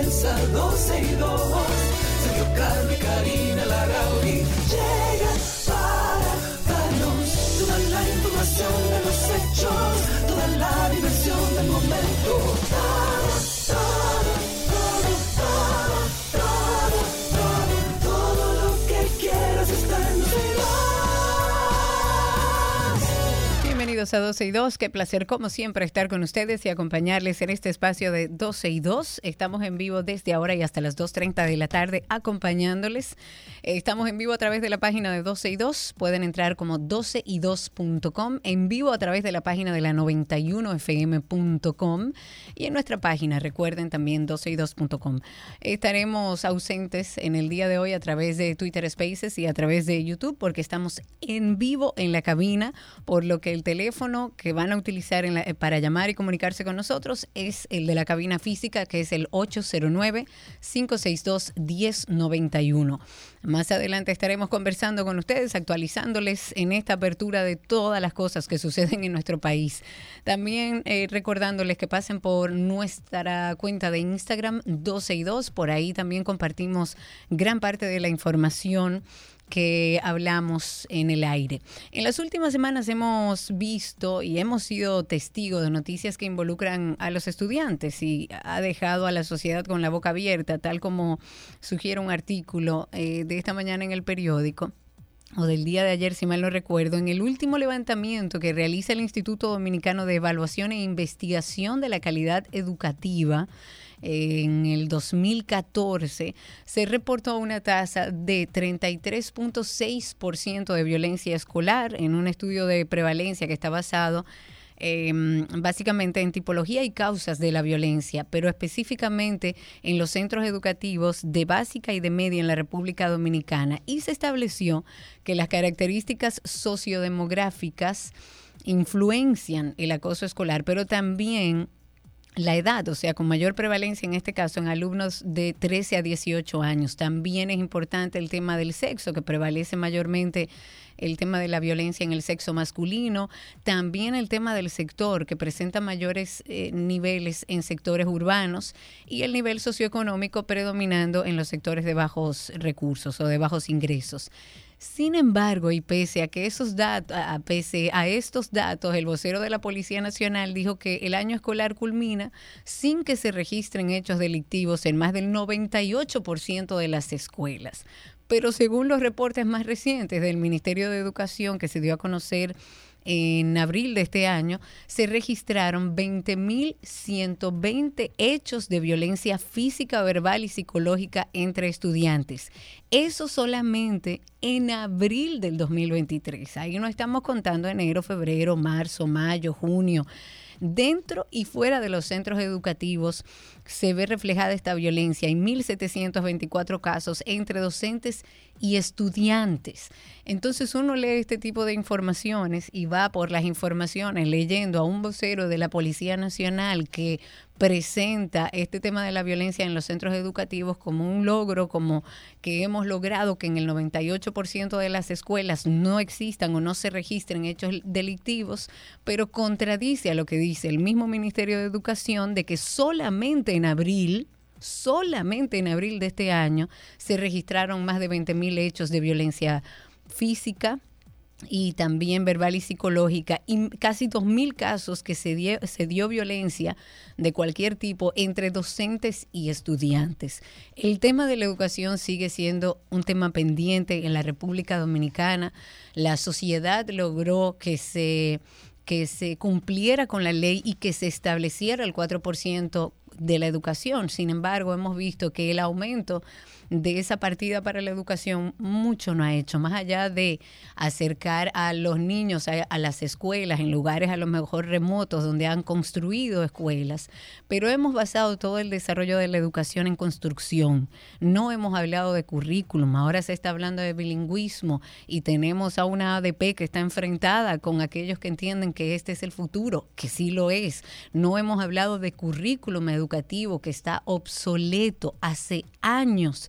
comienza 12 y 2. Sergio y Karina Larrauri llegan Bienvenidos a 12 y 2. Qué placer, como siempre, estar con ustedes y acompañarles en este espacio de 12 y 2. Estamos en vivo desde ahora y hasta las 2.30 de la tarde acompañándoles. Eh, Estamos en vivo a través de la página de 12 y 2. Pueden entrar como 12y2.com, en vivo a través de la página de la 91fm.com y en nuestra página, recuerden también 12y2.com. Estaremos ausentes en el día de hoy a través de Twitter Spaces y a través de YouTube porque estamos en vivo en la cabina, por lo que el teléfono que van a utilizar en la- eh, para llamar y comunicarse con nosotros es el de la cabina física, que es el 809-562-1091. Más adelante estaremos conversando con ustedes, actualizándoles en esta apertura de todas las cosas que suceden en nuestro país. También eh, recordándoles que pasen por nuestra cuenta de Instagram 12 y 2, por ahí también compartimos gran parte de la información que hablamos en el aire. En las últimas semanas hemos visto y hemos sido testigos de noticias que involucran a los estudiantes y ha dejado a la sociedad con la boca abierta, tal como sugiere un artículo eh, de esta mañana en el periódico o del día de ayer, si mal no recuerdo, en el último levantamiento que realiza el Instituto Dominicano de Evaluación e Investigación de la Calidad Educativa, en el 2014 se reportó una tasa de 33.6% de violencia escolar en un estudio de prevalencia que está basado eh, básicamente en tipología y causas de la violencia, pero específicamente en los centros educativos de básica y de media en la República Dominicana. Y se estableció que las características sociodemográficas influencian el acoso escolar, pero también la edad, o sea, con mayor prevalencia en este caso en alumnos de 13 a 18 años. También es importante el tema del sexo, que prevalece mayormente el tema de la violencia en el sexo masculino, también el tema del sector, que presenta mayores eh, niveles en sectores urbanos y el nivel socioeconómico predominando en los sectores de bajos recursos o de bajos ingresos. Sin embargo, y pese a que esos datos, a, a estos datos, el vocero de la Policía Nacional dijo que el año escolar culmina sin que se registren hechos delictivos en más del 98% de las escuelas. Pero según los reportes más recientes del Ministerio de Educación que se dio a conocer en abril de este año, se registraron 20.120 hechos de violencia física, verbal y psicológica entre estudiantes. Eso solamente en abril del 2023. Ahí no estamos contando enero, febrero, marzo, mayo, junio. Dentro y fuera de los centros educativos se ve reflejada esta violencia en 1.724 casos entre docentes y estudiantes. Entonces uno lee este tipo de informaciones y va por las informaciones leyendo a un vocero de la Policía Nacional que presenta este tema de la violencia en los centros educativos como un logro, como que hemos logrado que en el 98% de las escuelas no existan o no se registren hechos delictivos, pero contradice a lo que dice el mismo Ministerio de Educación de que solamente en abril solamente en abril de este año se registraron más de 20 mil hechos de violencia física y también verbal y psicológica, y casi 2.000 casos que se dio, se dio violencia de cualquier tipo entre docentes y estudiantes. El tema de la educación sigue siendo un tema pendiente en la República Dominicana. La sociedad logró que se que se cumpliera con la ley y que se estableciera el 4% de la educación. Sin embargo, hemos visto que el aumento de esa partida para la educación mucho no ha hecho, más allá de acercar a los niños a, las escuelas en lugares a lo mejor remotos donde han construido escuelas, pero hemos basado todo el desarrollo de la educación en construcción. No hemos hablado de currículum, ahora se está hablando de bilingüismo y tenemos a una ADP que está enfrentada con aquellos que entienden que este es el futuro, que sí lo es. No hemos hablado de currículum educativo que está obsoleto hace años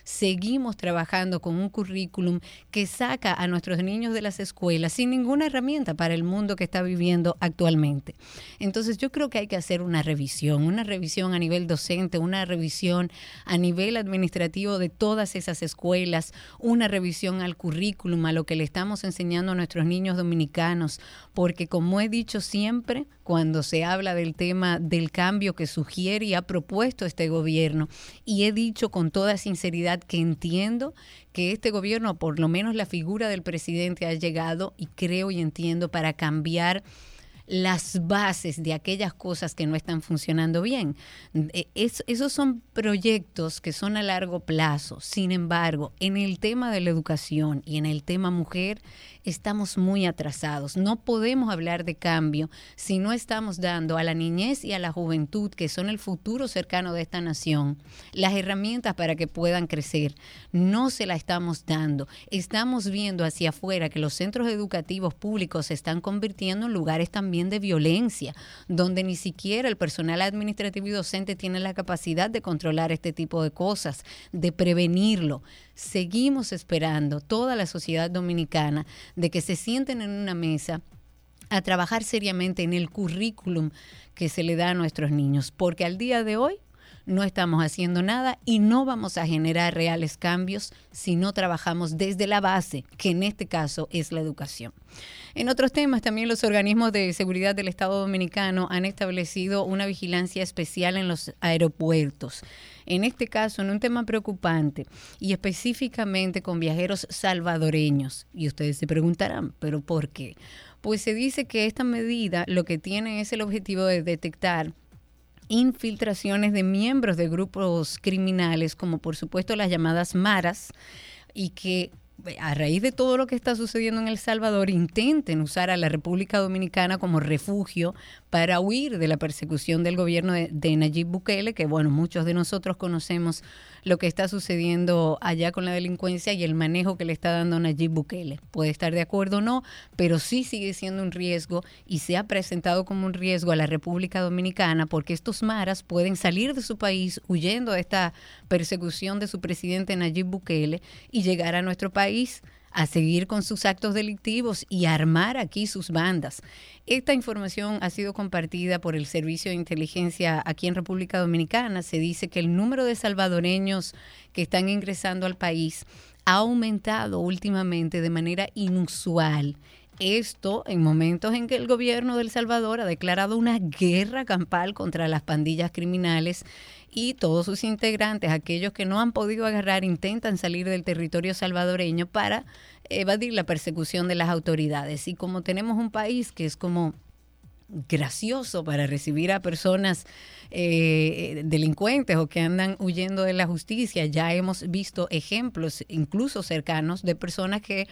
seguimos trabajando con un currículum que saca a nuestros niños de las escuelas sin ninguna herramienta para el mundo que está viviendo actualmente. Entonces yo creo que hay que hacer una revisión, una revisión a nivel docente, una revisión a nivel administrativo de todas esas escuelas, una revisión al currículum, a lo que le estamos enseñando a nuestros niños dominicanos, porque como he dicho siempre, cuando se habla del tema del cambio que sugiere y ha propuesto este gobierno, y he dicho con toda sinceridad que entiendo que este gobierno, por lo menos la figura del presidente, ha llegado y creo y entiendo para cambiar las bases de aquellas cosas que no están funcionando bien. Eh, esos son proyectos que son a largo plazo. Sin embargo, en el tema de la educación y en el tema mujer, estamos muy atrasados. No podemos hablar de cambio si no estamos dando a la niñez y a la juventud, que son el futuro cercano de esta nación, las herramientas para que puedan crecer. No se la estamos dando. Estamos viendo hacia afuera que los centros educativos públicos se están convirtiendo en lugares también de violencia, donde ni siquiera el personal administrativo y docente tiene la capacidad de controlar este tipo de cosas, de prevenirlo. Seguimos esperando toda la sociedad dominicana de que se sienten en una mesa a trabajar seriamente en el currículum que se le da a nuestros niños, porque al día de hoy no estamos haciendo nada y no vamos a generar reales cambios si no trabajamos desde la base, que en este caso es la educación. En otros temas, también los organismos de seguridad del Estado Dominicano han establecido una vigilancia especial en los aeropuertos. En este caso, en un tema preocupante y específicamente con viajeros salvadoreños. Y ustedes se preguntarán, ¿pero por qué? Pues se dice que esta medida lo que tiene es el objetivo de detectar infiltraciones de miembros de grupos criminales, como por supuesto las llamadas maras, y que a raíz de todo lo que está sucediendo en El Salvador, intenten usar a la República Dominicana como refugio para huir de la persecución del gobierno de, de, Nayib Bukele, que bueno, muchos de nosotros conocemos lo que está sucediendo allá con la delincuencia y el manejo que le está dando Nayib Bukele. Puede estar de acuerdo o no, pero sí sigue siendo un riesgo y se ha presentado como un riesgo a la República Dominicana porque estos maras pueden salir de su país huyendo de esta persecución de su presidente Nayib Bukele y llegar a nuestro país a seguir con sus actos delictivos y armar aquí sus bandas. Esta información ha sido compartida por el Servicio de Inteligencia aquí en República Dominicana. Se dice que el número de salvadoreños que están ingresando al país ha aumentado últimamente de manera inusual. Esto en momentos en que el gobierno de Salvador ha declarado una guerra campal contra las pandillas criminales y todos sus integrantes, aquellos que no han podido agarrar, intentan salir del territorio salvadoreño para evadir la persecución de las autoridades. Y como tenemos un país que es como gracioso para recibir a personas eh, delincuentes o que andan huyendo de la justicia. Ya hemos visto ejemplos, incluso cercanos, de personas que,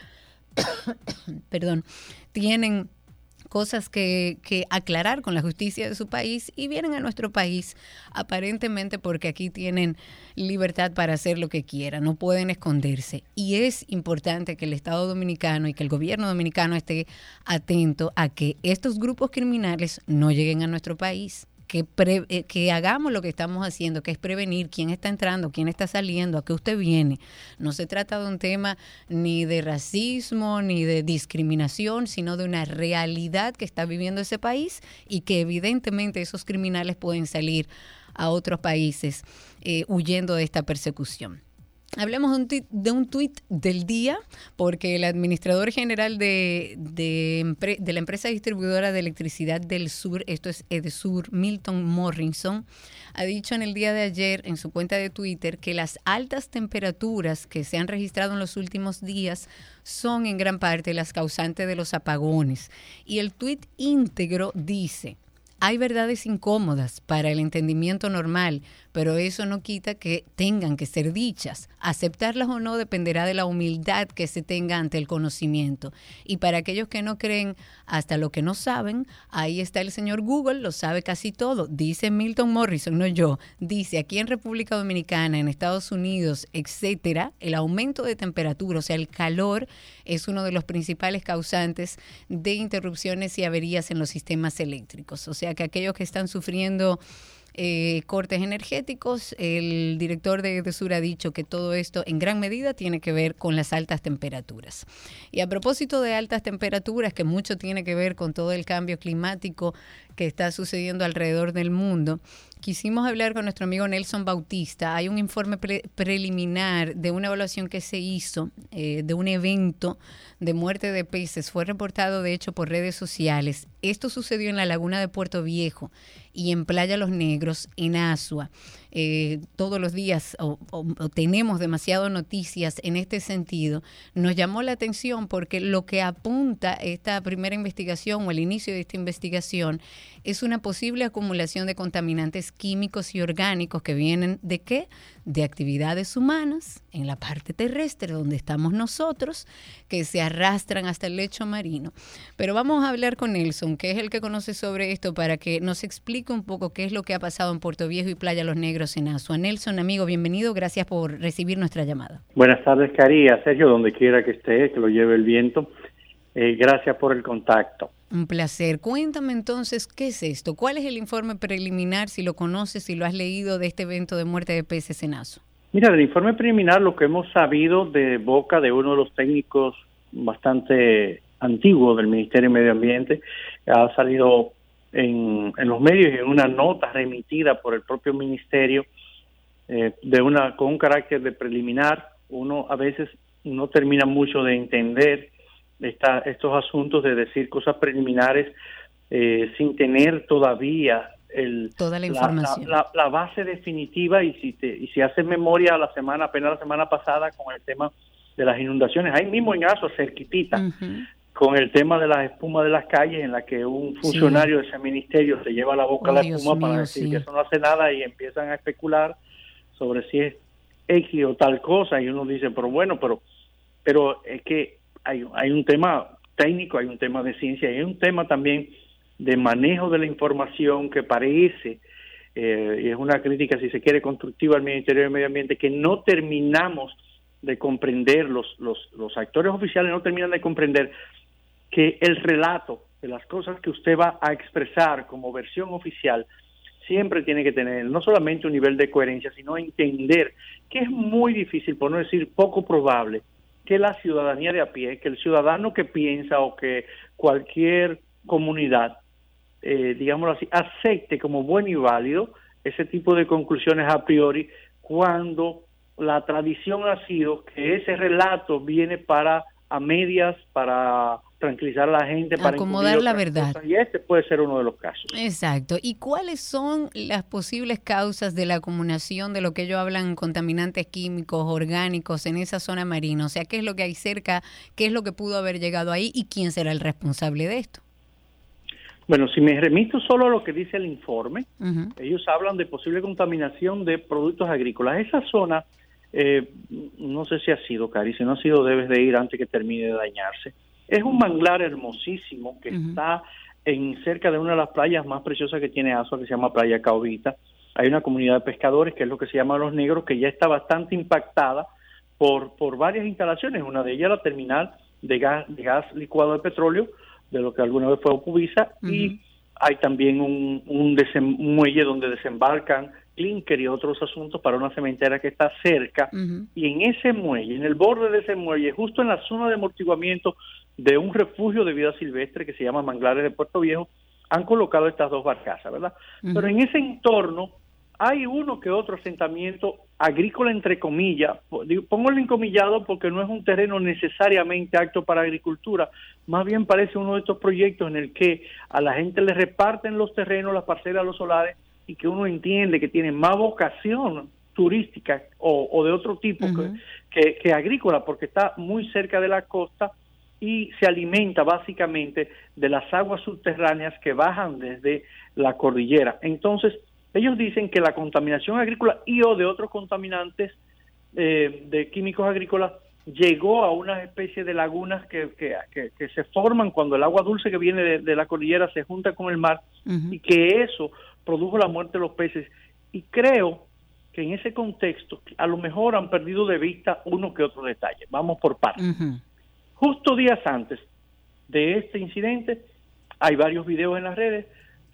perdón, tienen cosas que, que, aclarar con la justicia de su país y vienen a nuestro país aparentemente porque aquí tienen libertad para hacer lo que quieran, no pueden esconderse. Y es importante que el Estado dominicano y que el gobierno dominicano esté atento a que estos grupos criminales no lleguen a nuestro país que, eh, que hagamos lo que estamos haciendo, que es prevenir quién está entrando, quién está saliendo, a qué usted viene. No se trata de un tema ni de racismo, ni de discriminación, sino de una realidad que está viviendo ese país y que evidentemente esos criminales pueden salir a otros países eh, huyendo de esta persecución. Hablemos de un, tuit, del día, porque el administrador general de, de, la empresa distribuidora de electricidad del sur, esto es Edesur, Milton Morrison, ha dicho en el día de ayer en su cuenta de Twitter que las altas temperaturas que se han registrado en los últimos días son en gran parte las causantes de los apagones. Y el tuit íntegro dice, Hay verdades incómodas para el entendimiento normal, pero eso no quita que tengan que ser dichas. Aceptarlas o no dependerá de la humildad que se tenga ante el conocimiento. Y para aquellos que no creen hasta lo que no saben, ahí está el señor Google, lo sabe casi todo. Dice Milton Morrison, no yo. Dice aquí en República Dominicana, en Estados Unidos, etcétera, el aumento de temperatura, o sea, el calor es uno de los principales causantes de interrupciones y averías en los sistemas eléctricos. O sea que aquellos que están sufriendo eh, cortes energéticos. El director de Sur ha dicho que todo esto en gran medida tiene que ver con las altas temperaturas. Y a propósito de altas temperaturas, que mucho tiene que ver con todo el cambio climático que está sucediendo alrededor del mundo, quisimos hablar con nuestro amigo Nelson Bautista. Hay un informe preliminar de una evaluación que se hizo eh, de un evento de muerte de peces. Fue reportado, de hecho, por redes sociales. Esto sucedió en la laguna de Puerto Viejo y en Playa Los Negros, en Asua. Eh, todos los días o, tenemos demasiadas noticias en este sentido, nos llamó la atención porque lo que apunta esta primera investigación o el inicio de esta investigación es una posible acumulación de contaminantes químicos y orgánicos que vienen de qué? De actividades humanas en la parte terrestre donde estamos nosotros, que se arrastran hasta el lecho marino. Pero vamos a hablar con Nelson, que es el que conoce sobre esto, para que nos explique un poco qué es lo que ha pasado en Puerto Viejo y Playa Los Negros en Asua. Nelson, amigo, bienvenido, gracias por recibir nuestra llamada. Buenas tardes, Caría. Sergio, donde quiera que esté, que lo lleve el viento. Eh, gracias por el contacto. Un placer. Cuéntame entonces, ¿qué es esto? ¿Cuál es el informe preliminar, si lo conoces, si lo has leído, de este evento de muerte de peces en Aso? Mira, del informe preliminar lo que hemos sabido de boca de uno de los técnicos bastante antiguos del Ministerio de Medio Ambiente, ha salido en, los medios y en una nota remitida por el propio Ministerio eh, de una con un carácter de preliminar. Uno a veces no termina mucho de entender estos asuntos de decir cosas preliminares eh, sin tener todavía el, toda la información. La, base definitiva y si, te, y si haces memoria la semana, apenas la semana pasada con el tema de las inundaciones, ahí mismo en Aso, cerquitita, con el tema de las espumas de las calles, en la que un funcionario de ese ministerio se lleva la boca a la espuma para decir que eso no hace nada y empiezan a especular sobre si es X o tal cosa, y uno dice, pero bueno, pero, pero es que hay, hay un tema técnico, hay un tema de ciencia, hay un tema también de manejo de la información que parece, eh, y es una crítica, si se quiere, constructiva al Ministerio de Medio Ambiente, que no terminamos de comprender, los, los, los actores oficiales no terminan de comprender que el relato de las cosas que usted va a expresar como versión oficial siempre tiene que tener no solamente un nivel de coherencia, sino entender que es muy difícil, por no decir poco probable, que la ciudadanía de a pie, que el ciudadano que piensa o que cualquier comunidad, eh, digámoslo así, acepte como bueno y válido ese tipo de conclusiones a priori cuando la tradición ha sido que ese relato viene para a medias, para tranquilizar a la gente, para acomodar la verdad. Y este puede ser uno de los casos. Exacto. ¿Y cuáles son las posibles causas de la acumulación de lo que ellos hablan contaminantes químicos, orgánicos en esa zona marina? O sea, ¿qué es lo que hay cerca? ¿Qué es lo que pudo haber llegado ahí? ¿Y quién será el responsable de esto? Bueno, si me remito solo a lo que dice el informe, ellos hablan de posible contaminación de productos agrícolas. Esa zona, eh, no sé si ha sido, Cari, si no ha sido, debes de ir antes que termine de dañarse es un manglar hermosísimo que está en cerca de una de las playas más preciosas que tiene Azua, que se llama Playa Caobita. Hay una comunidad de pescadores, que es lo que se llama Los Negros, que ya está bastante impactada por, por varias instalaciones. Una de ellas la terminal de gas, de gas licuado de petróleo, de lo que alguna vez fue Opuvisa, y hay también un, un, muelle donde desembarcan clinker y otros asuntos para una cementera que está cerca. Y en ese muelle, en el borde de ese muelle, justo en la zona de amortiguamiento de un refugio de vida silvestre que se llama Manglares de Puerto Viejo, han colocado estas dos barcazas, ¿verdad? Pero en ese entorno hay uno que otro asentamiento agrícola, entre comillas, pongo el encomillado porque no es un terreno necesariamente apto para agricultura, más bien parece uno de estos proyectos en el que a la gente le reparten los terrenos, las parcelas, los solares, y que uno entiende que tienen más vocación turística o, de otro tipo que, que agrícola, porque está muy cerca de la costa y se alimenta básicamente de las aguas subterráneas que bajan desde la cordillera. Entonces, ellos dicen que la contaminación agrícola y o de otros contaminantes eh, de químicos agrícolas llegó a una especie de lagunas que, que, se forman cuando el agua dulce que viene de, la cordillera se junta con el mar y que eso produjo la muerte de los peces. Y creo que en ese contexto a lo mejor han perdido de vista uno que otro detalle. Vamos por partes. Justo días antes de este incidente, hay varios videos en las redes,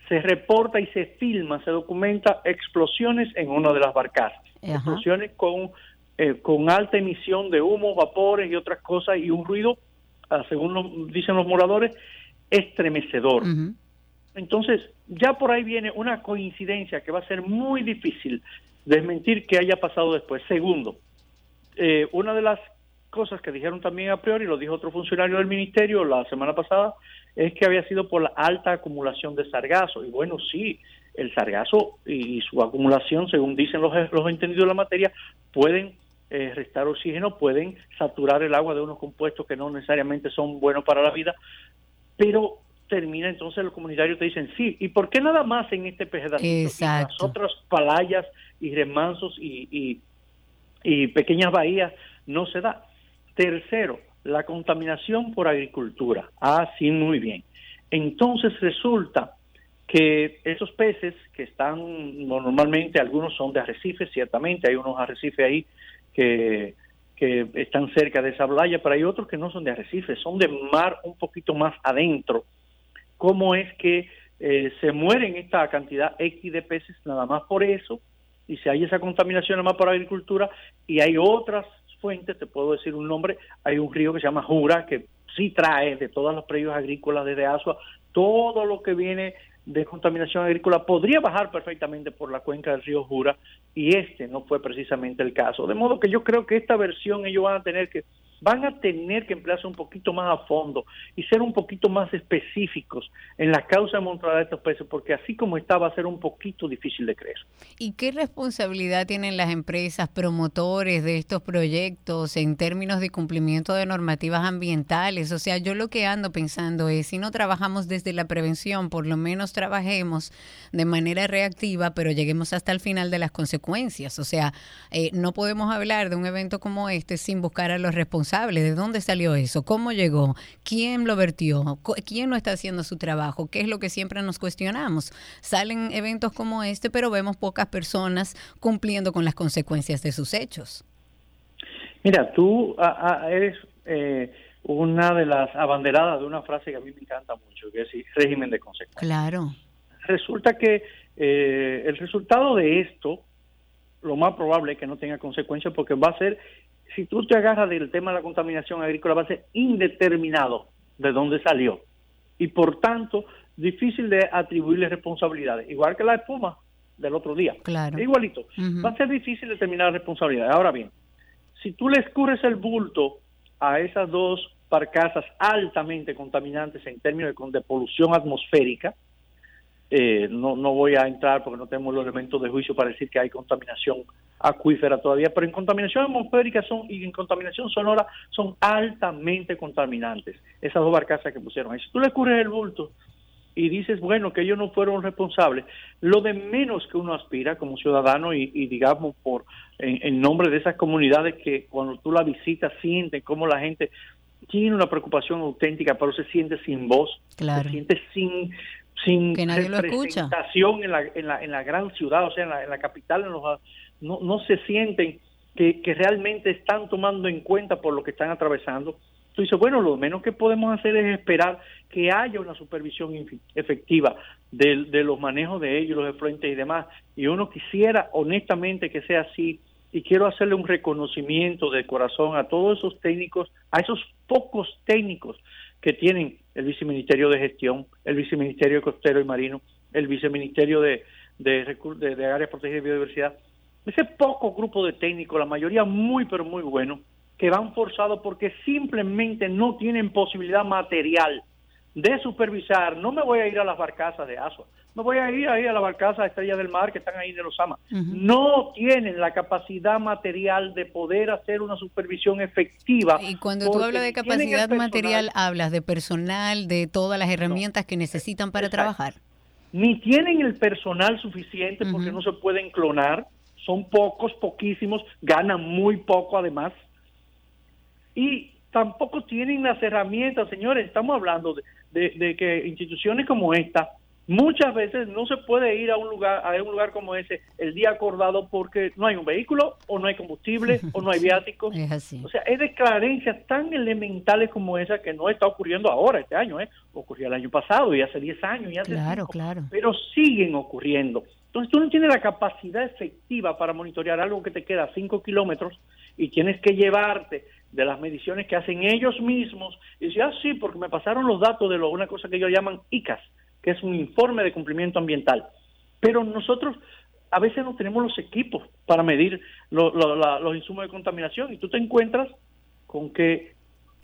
se reporta y se filma, se documenta explosiones en una de las barcazas. Explosiones con, eh, con alta emisión de humo, vapores y otras cosas y un ruido, ah, según dicen los moradores, estremecedor. Entonces, ya por ahí viene una coincidencia que va a ser muy difícil desmentir que haya pasado después. Segundo, eh, una de las cosas que dijeron también a priori, lo dijo otro funcionario del ministerio la semana pasada, es que había sido por la alta acumulación de sargazo. Y bueno, sí, el sargazo y su acumulación, según dicen los, los entendidos de la materia, pueden eh, restar oxígeno, pueden saturar el agua de unos compuestos que no necesariamente son buenos para la vida, pero termina entonces los comunitarios te dicen, sí, ¿y por qué nada más en este pedacito? Exacto. las otras palayas y remansos y, y, pequeñas bahías no se da. Tercero, la contaminación por agricultura. Ah, sí, muy bien. Entonces resulta que esos peces que están normalmente, algunos son de arrecifes, ciertamente, hay unos arrecifes ahí que, están cerca de esa playa, pero hay otros que no son de arrecifes, son de mar un poquito más adentro cómo es que eh, se mueren esta cantidad X de peces nada más por eso, y si hay esa contaminación nada más por agricultura, y hay otras fuentes, te puedo decir un nombre, hay un río que se llama Jura, que sí trae de todos los predios agrícolas desde Asua, todo lo que viene de contaminación agrícola podría bajar perfectamente por la cuenca del río Jura y este no fue precisamente el caso. De modo que yo creo que esta versión ellos van a tener que van a tener que emplearse un poquito más a fondo y ser un poquito más específicos en la causa de estos peces, porque así como está va a ser un poquito difícil de creer. ¿Y qué responsabilidad tienen las empresas promotores de estos proyectos en términos de cumplimiento de normativas ambientales? O sea, yo lo que ando pensando es, si no trabajamos desde la prevención, por lo menos trabajemos de manera reactiva, pero lleguemos hasta el final de las consecuencias. O sea, eh, no podemos hablar de un evento como este sin buscar a los responsables ¿De dónde salió eso? ¿Cómo llegó? ¿Quién lo vertió? ¿Quién no está haciendo su trabajo? ¿Qué es lo que siempre nos cuestionamos? Salen eventos como este, pero vemos pocas personas cumpliendo con las consecuencias de sus hechos. Mira, tú eres eh, una de las abanderadas de una frase que a mí me encanta mucho, que es régimen de consecuencias. Claro. Resulta que eh, el resultado de esto, lo más probable es que no tenga consecuencias porque va a ser si tú te agarras del tema de la contaminación agrícola, va a ser indeterminado de dónde salió. Y por tanto, difícil de atribuirle responsabilidades. Igual que la espuma del otro día. Claro. Igualito. Va a ser difícil determinar responsabilidades. Ahora bien, si tú le escurres el bulto a esas dos barcazas altamente contaminantes en términos de, de polución atmosférica, eh, no, no voy a entrar porque no tenemos los elementos de juicio para decir que hay contaminación acuífera todavía, pero en contaminación atmosférica son y en contaminación sonora son altamente contaminantes, esas dos barcazas que pusieron ahí. Si tú le cubres el bulto y dices, bueno, que ellos no fueron responsables, lo de menos que uno aspira como ciudadano y, digamos por en, nombre de esas comunidades que cuando tú la visitas sienten cómo la gente tiene una preocupación auténtica, pero se siente sin voz, se siente sin sin que nadie lo escucha. En la, en, la, en la gran ciudad, o sea, en la, en la capital, en los no, no se sienten que, que realmente están tomando en cuenta por lo que están atravesando. Dices, bueno, lo menos que podemos hacer es esperar que haya una supervisión efectiva de, de los manejos de ellos, los efluentes y demás. Y uno quisiera honestamente que sea así y quiero hacerle un reconocimiento de corazón a todos esos técnicos, a esos pocos técnicos que tienen el Viceministerio de Gestión, el Viceministerio de Costero y Marino, el Viceministerio de, de, de, Áreas Protegidas de Biodiversidad, ese poco grupo de técnicos, la mayoría muy pero muy buenos, que van forzados porque simplemente no tienen posibilidad material de supervisar, no me voy a ir a las barcazas de Asua, me voy a ir ahí a la barcaza Estrella del Mar que están ahí de los AMA. No tienen la capacidad material de poder hacer una supervisión efectiva. Y cuando tú hablas de capacidad material, hablas de personal, de todas las herramientas que necesitan para trabajar. Ni tienen el personal suficiente porque no se pueden clonar, son pocos, poquísimos, ganan muy poco además. Y tampoco tienen las herramientas, señores, estamos hablando de, de que instituciones como esta Muchas veces no se puede ir a un lugar a un lugar como ese el día acordado porque no hay un vehículo o no hay combustible o no hay viáticos. O sea, es de carencias tan elementales como esa que no está ocurriendo ahora este año, ¿eh? Ocurrió el año pasado y hace 10 años y hace claro, claro. pero siguen ocurriendo. Entonces tú no tienes la capacidad efectiva para monitorear algo que te queda a 5 kilómetros y tienes que llevarte de las mediciones que hacen ellos mismos y decir, ah, sí, porque me pasaron los datos de lo, una cosa que ellos llaman ICAS, que es un informe de cumplimiento ambiental. Pero nosotros a veces no tenemos los equipos para medir los insumos de contaminación y tú te encuentras con que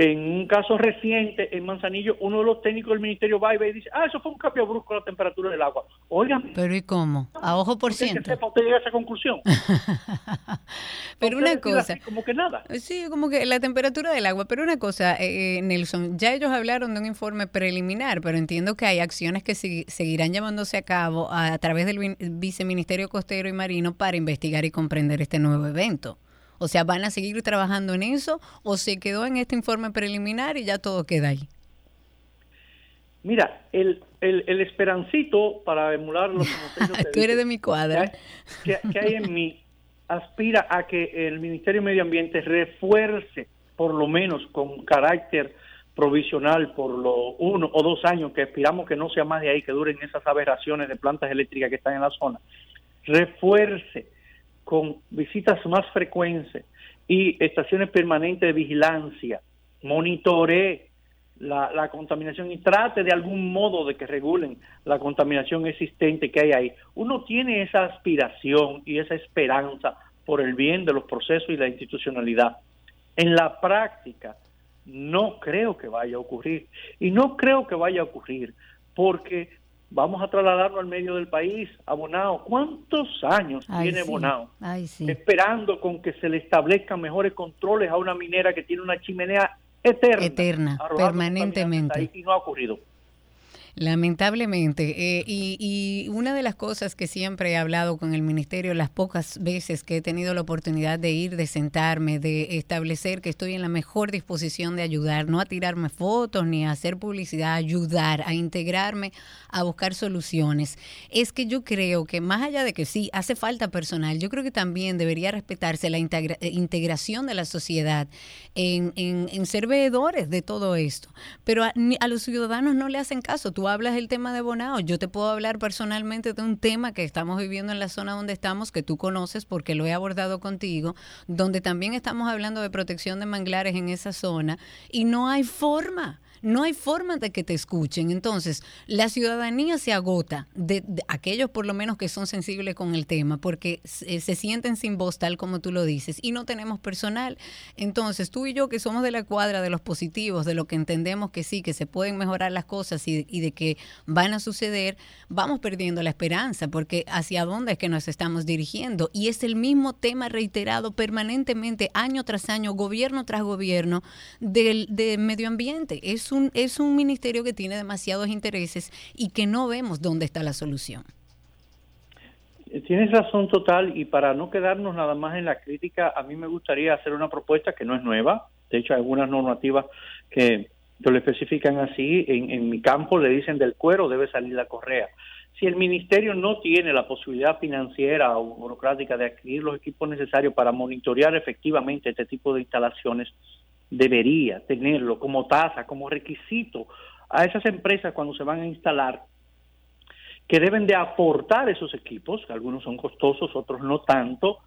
en un caso reciente en Manzanillo, uno de los técnicos del ministerio va y ve y dice, ah, eso fue un cambio brusco de la temperatura del agua. Oigan. Pero ¿y cómo? ¿A ojo por ciento? Que usted llega a esa conclusión. pero una cosa. como que nada. Sí, como que la temperatura del agua. Pero una cosa, eh, eh, Nelson, ya ellos hablaron de un informe preliminar, pero entiendo que hay acciones que seguirán llevándose a cabo a través del Viceministerio Costero y Marino para investigar y comprender este nuevo evento. O sea, ¿van a seguir trabajando en eso o se quedó en este informe preliminar y ya todo queda ahí? Mira, el, el, esperancito para emular los Tú eres de mi cuadra. Que, hay en mí aspira a que el Ministerio de Medio Ambiente refuerce, por lo menos con carácter provisional por los uno o dos años que esperamos que no sea más de ahí, que duren esas aberraciones de plantas eléctricas que están en la zona, refuerce con visitas más frecuentes y estaciones permanentes de vigilancia, monitoree la, la, contaminación y trate de algún modo de que regulen la contaminación existente que hay ahí. Uno tiene esa aspiración y esa esperanza por el bien de los procesos y la institucionalidad. En la práctica, no creo que vaya a ocurrir. Y no creo que vaya a ocurrir porque vamos a trasladarlo al medio del país, a Bonao. ¿Cuántos años tiene Bonao? Esperando con que se le establezcan mejores controles a una minera que tiene una chimenea eterna. Eterna, permanentemente. Y no ha ocurrido. Lamentablemente. Eh, y, una de las cosas que siempre he hablado con el ministerio, las pocas veces que he tenido la oportunidad de ir, de sentarme, de establecer que estoy en la mejor disposición de ayudar, no a tirarme fotos ni a hacer publicidad, ayudar, a integrarme, a buscar soluciones, es que yo creo que más allá de que sí, hace falta personal, yo creo que también debería respetarse la integración de la sociedad en, en, ser veedores de todo esto. Pero a, a los ciudadanos no le hacen caso tú hablas del tema de Bonao, yo te puedo hablar personalmente de un tema que estamos viviendo en la zona donde estamos, que tú conoces porque lo he abordado contigo, donde también estamos hablando de protección de manglares en esa zona y no hay forma no hay forma de que te escuchen. Entonces, la ciudadanía se agota, de, aquellos por lo menos que son sensibles con el tema, porque se, se, sienten sin voz, tal como tú lo dices, y no tenemos personal. Entonces, tú y yo que somos de la cuadra de los positivos, de lo que entendemos que sí, que se pueden mejorar las cosas y, de que van a suceder, vamos perdiendo la esperanza, porque hacia dónde es que nos estamos dirigiendo. Y es el mismo tema reiterado permanentemente, año tras año, gobierno tras gobierno, del de medio ambiente. Un, es un ministerio que tiene demasiados intereses y que no vemos dónde está la solución. Tienes razón total y para no quedarnos nada más en la crítica, a mí me gustaría hacer una propuesta que no es nueva. De hecho, hay algunas normativas que lo especifican así. En, en mi campo le dicen del cuero debe salir la correa. Si el ministerio no tiene la posibilidad financiera o burocrática de adquirir los equipos necesarios para monitorear efectivamente este tipo de instalaciones, debería tenerlo como tasa, como requisito a esas empresas cuando se van a instalar, que deben de aportar esos equipos, que algunos son costosos, otros no tanto,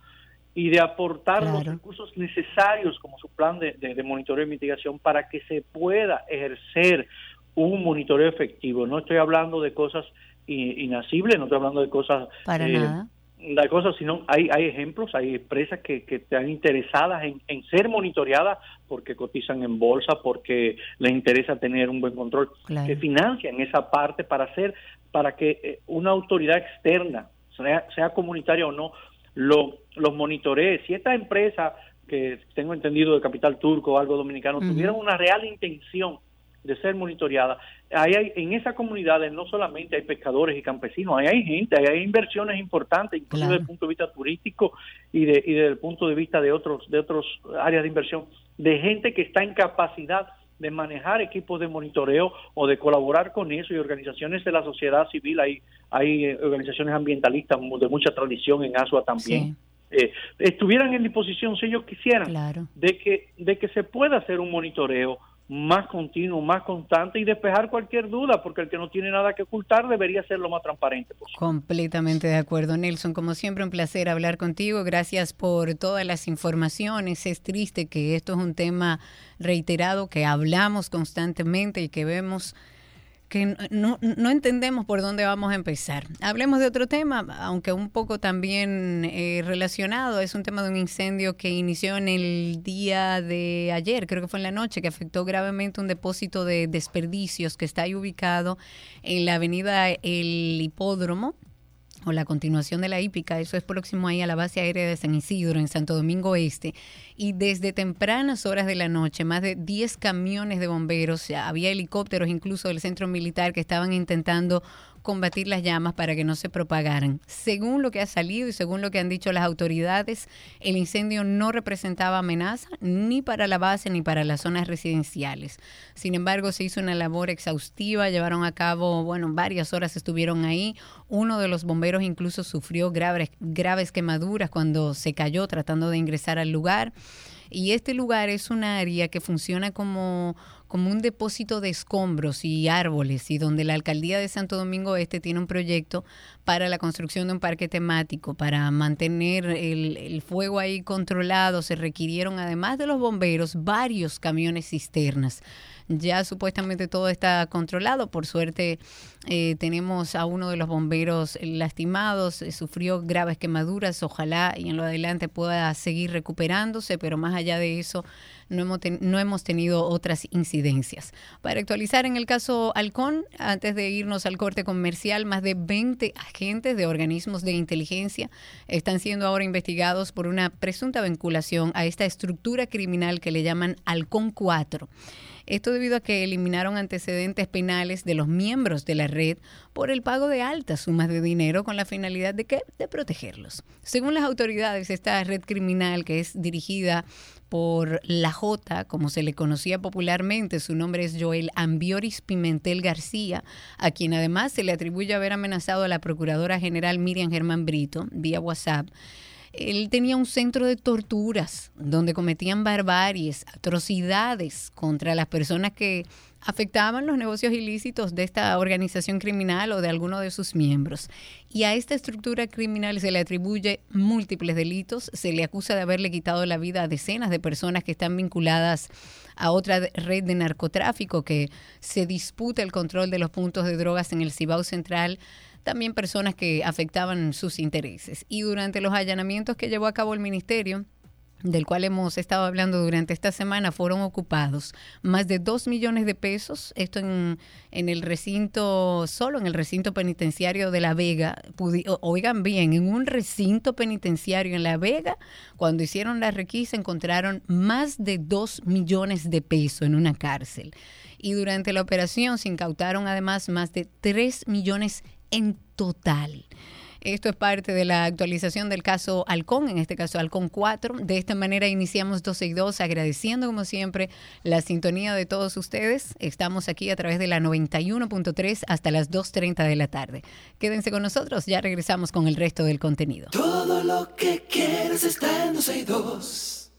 y de aportar los recursos necesarios como su plan de, de, monitoreo y mitigación para que se pueda ejercer un monitoreo efectivo. No estoy hablando de cosas inacibles, no estoy hablando de cosas para eh, nada la cosa, sino hay, hay ejemplos, hay empresas que, que están interesadas en, en, ser monitoreadas porque cotizan en bolsa, porque les interesa tener un buen control, que financian esa parte para hacer, para que eh, una autoridad externa, sea, sea comunitaria o no, lo, los monitoree. Si esta empresa, que tengo entendido de capital turco o algo dominicano, tuvieran una real intención de ser monitoreada. Ahí hay, en esas comunidades no solamente hay pescadores y campesinos, ahí hay gente, hay inversiones importantes, incluso desde el punto de vista turístico y, de, y desde el punto de vista de otros, de otros áreas de inversión, de gente que está en capacidad de manejar equipos de monitoreo o de colaborar con eso y organizaciones de la sociedad civil, hay, hay eh, organizaciones ambientalistas de mucha tradición en Asua también. Eh, estuvieran en disposición si ellos quisieran de que de que se pueda hacer un monitoreo más continuo, más constante y despejar cualquier duda, porque el que no tiene nada que ocultar debería ser lo más transparente. Completamente de acuerdo, Nelson. Como siempre, un placer hablar contigo. Gracias por todas las informaciones. Es triste que esto es un tema reiterado, que hablamos constantemente y que vemos que no, no, entendemos por dónde vamos a empezar. Hablemos de otro tema, aunque un poco también eh, relacionado, es un tema de un incendio que inició en el día de ayer, creo que fue en la noche, que afectó gravemente un depósito de desperdicios que está ahí ubicado en la avenida El Hipódromo, o la continuación de la hípica, eso es próximo ahí a la base aérea de San Isidro, en Santo Domingo Este, y desde tempranas horas de la noche, más de 10 camiones de bomberos, había helicópteros incluso del centro militar que estaban intentando combatir las llamas para que no se propagaran. Según lo que ha salido y según lo que han dicho las autoridades, el incendio no representaba amenaza ni para la base ni para las zonas residenciales. Sin embargo, se hizo una labor exhaustiva, llevaron a cabo, bueno, varias horas estuvieron ahí. Uno de los bomberos incluso sufrió graves, graves quemaduras cuando se cayó tratando de ingresar al lugar. Y este lugar es un área que funciona como, como un depósito de escombros y árboles y donde la alcaldía de Santo Domingo Este tiene un proyecto para la construcción de un parque temático, para mantener el, el fuego ahí controlado. Se requirieron, además de los bomberos, varios camiones cisternas. Ya supuestamente todo está controlado. Por suerte eh, tenemos a uno de los bomberos lastimados, eh, sufrió graves quemaduras. Ojalá y en lo adelante pueda seguir recuperándose, pero más allá de eso no hemos, no hemos tenido otras incidencias. Para actualizar en el caso Halcón, antes de irnos al corte comercial, más de 20 agentes de organismos de inteligencia están siendo ahora investigados por una presunta vinculación a esta estructura criminal que le llaman Halcón 4. Esto debido a que eliminaron antecedentes penales de los miembros de la red por el pago de altas sumas de dinero con la finalidad de que de protegerlos. Según las autoridades, esta red criminal que es dirigida por la J, como se le conocía popularmente, su nombre es Joel Ambioris Pimentel García, a quien además se le atribuye haber amenazado a la Procuradora General Miriam Germán Brito vía WhatsApp él tenía un centro de torturas donde cometían barbaries, atrocidades contra las personas que afectaban los negocios ilícitos de esta organización criminal o de alguno de sus miembros. Y a esta estructura criminal se le atribuye múltiples delitos, se le acusa de haberle quitado la vida a decenas de personas que están vinculadas a otra red de narcotráfico que se disputa el control de los puntos de drogas en el Cibao Central también personas que afectaban sus intereses. Y durante los allanamientos que llevó a cabo el ministerio, del cual hemos estado hablando durante esta semana, fueron ocupados más de dos millones de pesos, esto en, en el recinto, solo en el recinto penitenciario de La Vega. oigan bien, en un recinto penitenciario en La Vega, cuando hicieron la requisa, encontraron más de dos millones de pesos en una cárcel. Y durante la operación se incautaron además más de tres millones en total. Esto es parte de la actualización del caso Halcón, en este caso Halcón 4. De esta manera iniciamos 12 y 2, agradeciendo como siempre la sintonía de todos ustedes. Estamos aquí a través de la 91.3 hasta las 2.30 de la tarde. Quédense con nosotros, ya regresamos con el resto del contenido. Todo lo que quieres está en 12 y 2.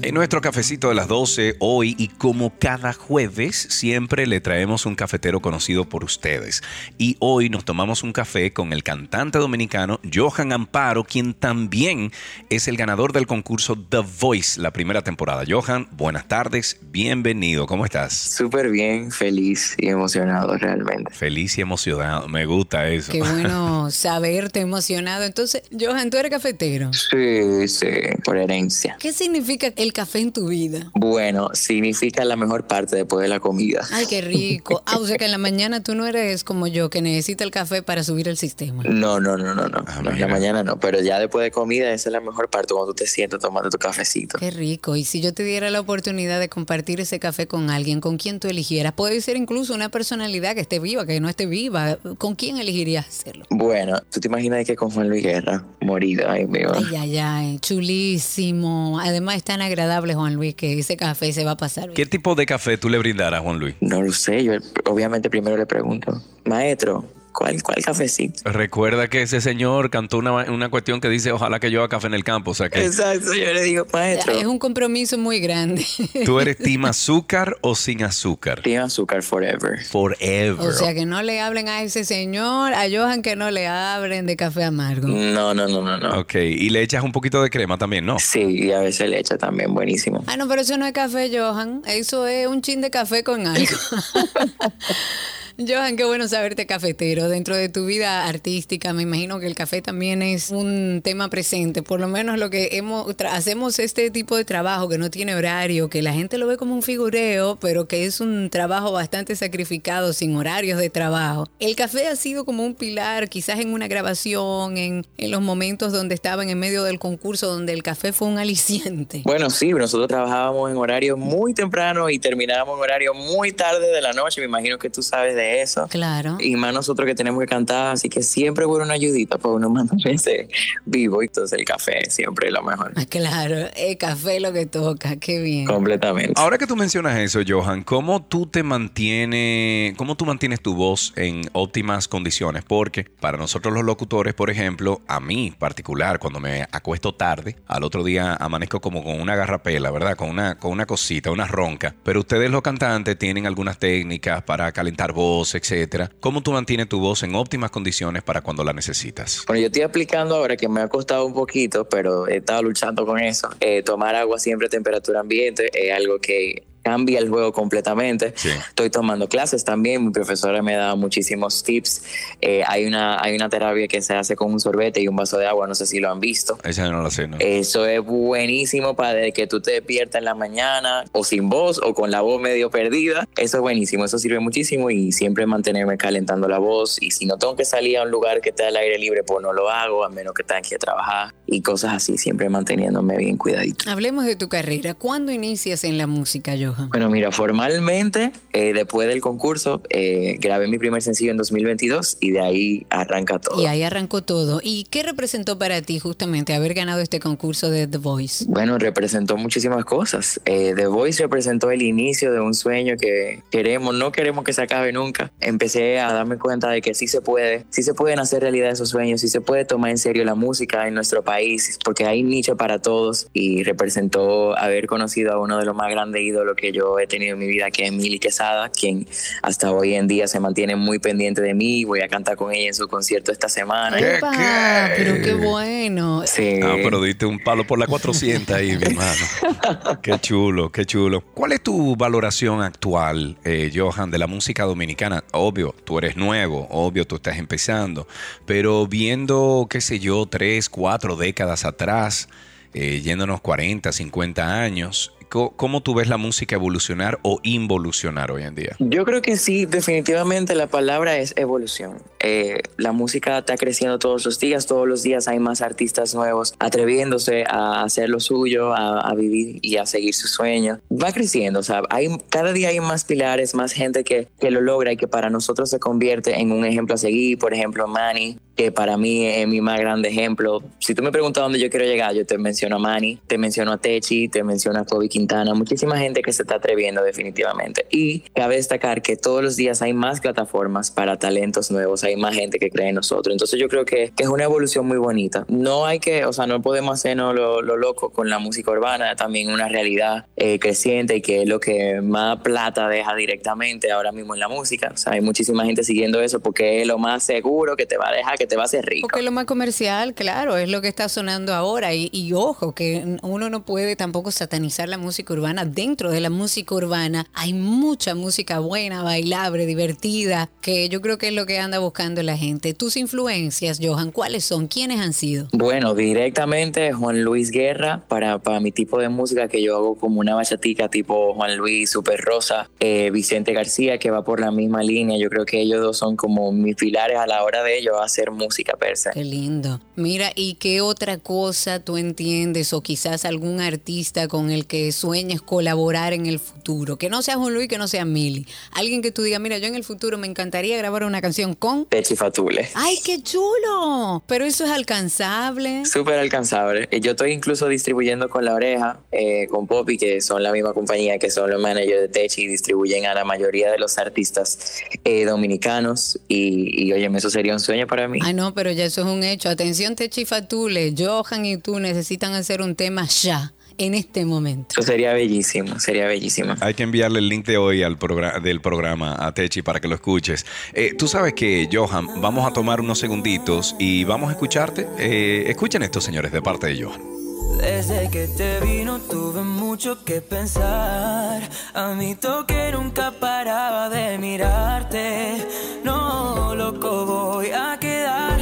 En nuestro cafecito de las 12, hoy y como cada jueves, siempre le traemos un cafetero conocido por ustedes. Y hoy nos tomamos un café con el cantante dominicano Johan Amparo, quien también es el ganador del concurso The Voice, la primera temporada. Johan, buenas tardes, bienvenido, ¿cómo estás? Súper bien, feliz y emocionado realmente. Feliz y emocionado, me gusta eso. Qué bueno saberte emocionado. Entonces, Johan, ¿tú eres cafetero? Sí, sí, por herencia. ¿Qué significa el café en tu vida? Bueno, significa la mejor parte después de la comida. Ay, qué rico. Ah, o sea que en la mañana tú no eres como yo, que necesita el café para subir el sistema. No, no, no, no, no. Ah, no en la mañana no, pero ya después de comida esa es la mejor parte cuando tú te sientas tomando tu cafecito. Qué rico. Y si yo te diera la oportunidad de compartir ese café con alguien, ¿con quién tú eligieras? Puede ser incluso una personalidad que esté viva, que no esté viva. ¿Con quién elegirías hacerlo? Bueno, tú te imaginas que con Juan Luis Guerra, morido, ay, mío. Ay, ay, ay, chulísimo. Además es tan agradable, Juan Luis, que ese café se va a pasar bien. ¿Qué tipo de café tú le brindarás, Juan Luis? No lo sé, yo obviamente primero le pregunto, maestro, ¿cuál, cuál cafecito? Recuerda que ese señor cantó una, una cuestión que dice, ojalá que yo haga café en el campo. O sea que Exacto, yo le digo, maestro, Es un compromiso muy grande. tú eres team azúcar o sin azúcar. tiene azúcar forever. Forever. O sea, que no le hablen a ese señor, a Johan que no le hablen de café amargo. No, no, no, no, no. Ok, y le echas un poquito de crema también, ¿no? Sí, y a veces le echa también, buenísimo. Ah, no, pero eso no es café, Johan. Eso es un chin de café con algo. Johan, qué bueno saberte cafetero. Dentro de tu vida artística, me imagino que el café también es un tema presente. Por lo menos lo que hemos hacemos este tipo de trabajo que no tiene horario, que la gente lo ve como un figureo, pero que es un trabajo bastante sacrificado, sin horarios de trabajo. El café ha sido como un pilar, quizás en una grabación, en, en los momentos donde estaban en medio del concurso, donde el café fue un aliciente. Bueno, sí, nosotros trabajábamos en horario muy temprano y terminábamos en horario muy tarde de la noche. Me imagino que tú sabes de eso. Claro. Y más nosotros que tenemos que cantar, así que siempre hubo una ayudita para uno mantenerse vivo. Y entonces el café siempre es lo mejor. Ah, Claro, el café lo que toca, qué bien. Completamente. Ahora que tú mencionas eso, Johan, ¿cómo tú te mantienes, cómo tú mantienes tu voz en óptimas condiciones? Porque para nosotros los locutores, por ejemplo, a mí particular, cuando me acuesto tarde, al otro día amanezco como con una garrapela, ¿verdad? Con una, con una cosita, una ronca. Pero ustedes los cantantes tienen algunas técnicas para calentar voz, etcétera. ¿Cómo tú mantienes tu voz en óptimas condiciones para cuando la necesitas? Bueno, yo estoy aplicando ahora que me ha costado un poquito, pero he estado luchando con eso. Eh, tomar agua siempre a temperatura ambiente es algo que cambia el juego completamente. Sí. Estoy tomando clases también, mi profesora me da muchísimos tips. Eh, hay, una, hay una terapia que se hace con un sorbete y un vaso de agua, no sé si lo han visto. Esa no la sé, ¿no? Eso es buenísimo para que tú te despiertas en la mañana o sin voz o con la voz medio perdida. Eso es buenísimo, eso sirve muchísimo y siempre mantenerme calentando la voz. Y si no tengo que salir a un lugar que esté al aire libre, pues no lo hago, a menos que tenga que trabajar y cosas así, siempre manteniéndome bien cuidadito. Hablemos de tu carrera. ¿Cuándo inicias en la música, Johan? Bueno, mira, formalmente, eh, después del concurso, eh, grabé mi primer sencillo en 2022 y de ahí arranca todo. Y ahí arrancó todo. ¿Y qué representó para ti justamente haber ganado este concurso de The Voice? Bueno, representó muchísimas cosas. Eh, The Voice representó el inicio de un sueño que queremos, no queremos que se acabe nunca. Empecé a darme cuenta de que sí se puede, sí se pueden hacer realidad esos sueños, sí se puede tomar en serio la música en nuestro país, porque hay nicho para todos y representó haber conocido a uno de los más grandes ídolos que yo he tenido en mi vida, que es Mili Quesada, quien hasta hoy en día se mantiene muy pendiente de mí. Voy a cantar con ella en su concierto esta semana. ¿Qué, ¡Epa! qué? Pero qué bueno. Sí. Ah, pero diste un palo por la 400 ahí, mi hermano. Qué chulo, qué chulo. ¿Cuál es tu valoración actual, eh, Johan, de la música dominicana? Obvio, tú eres nuevo, obvio, tú estás empezando, pero viendo, qué sé yo, tres, cuatro décadas atrás, eh, yéndonos 40, 50 años, ¿cómo tú ves la música evolucionar o involucionar hoy en día? Yo creo que sí, definitivamente la palabra es evolución. Eh, la música está creciendo todos los días, todos los días hay más artistas nuevos atreviéndose a hacer lo suyo, a, a vivir y a seguir sus sueños. Va creciendo, o sea, hay, cada día hay más pilares, más gente que, que lo logra y que para nosotros se convierte en un ejemplo a seguir. Por ejemplo, Manny que para mí es mi más grande ejemplo. Si tú me preguntas dónde yo quiero llegar, yo te menciono a Manny, te menciono a Techi, te menciono a Kobe Quintana, muchísima gente que se está atreviendo definitivamente. Y cabe destacar que todos los días hay más plataformas para talentos nuevos, hay más gente que cree en nosotros. Entonces yo creo que, es una evolución muy bonita. No hay que, o sea, no podemos hacernos lo, loco con la música urbana, también una realidad eh, creciente y que es lo que más plata deja directamente ahora mismo en la música. O sea, hay muchísima gente siguiendo eso porque es lo más seguro que te va a dejar, que te va a hacer rico. Porque lo más comercial, claro, es lo que está sonando ahora. Y, y ojo, que uno no puede tampoco satanizar la música urbana. Dentro de la música urbana hay mucha música buena, bailable, divertida, que yo creo que es lo que anda buscando la gente. Tus influencias, Johan, ¿cuáles son? ¿Quiénes han sido? Bueno, directamente Juan Luis Guerra para, para mi tipo de música que yo hago como una bachatica tipo Juan Luis, Super Rosa, eh, Vicente García que va por la misma línea. Yo creo que ellos dos son como mis pilares a la hora de ellos hacer música per se. Qué lindo. Mira, ¿y qué otra cosa tú entiendes o quizás algún artista con el que sueñes colaborar en el futuro? Que no sea Juan Luis, que no sea Mili. Alguien que tú digas, mira, yo en el futuro me encantaría grabar una canción con... Techi Fatule. ¡Ay, qué chulo! Pero eso es alcanzable. Súper alcanzable. Yo estoy incluso distribuyendo con La Oreja, eh, con Poppy, que son la misma compañía, que son los managers de Techi y distribuyen a la mayoría de los artistas eh, dominicanos. Y, y oye, eso sería un sueño para mí. Ay, no, pero ya eso es un hecho. Atención, Techi Fatule, Johan y tú necesitan hacer un tema ya en este momento. Eso sería bellísimo, sería bellísimo. Hay que enviarle el link de hoy al programa del programa a Techi para que lo escuches. Eh, tú sabes que, Johan, vamos a tomar unos segunditos y vamos a escucharte. Eh, escuchen esto, señores, de parte de Johan. Desde que te vino tuve mucho que pensar. A mi toque nunca paraba de mirarte. No, loco, voy a quedar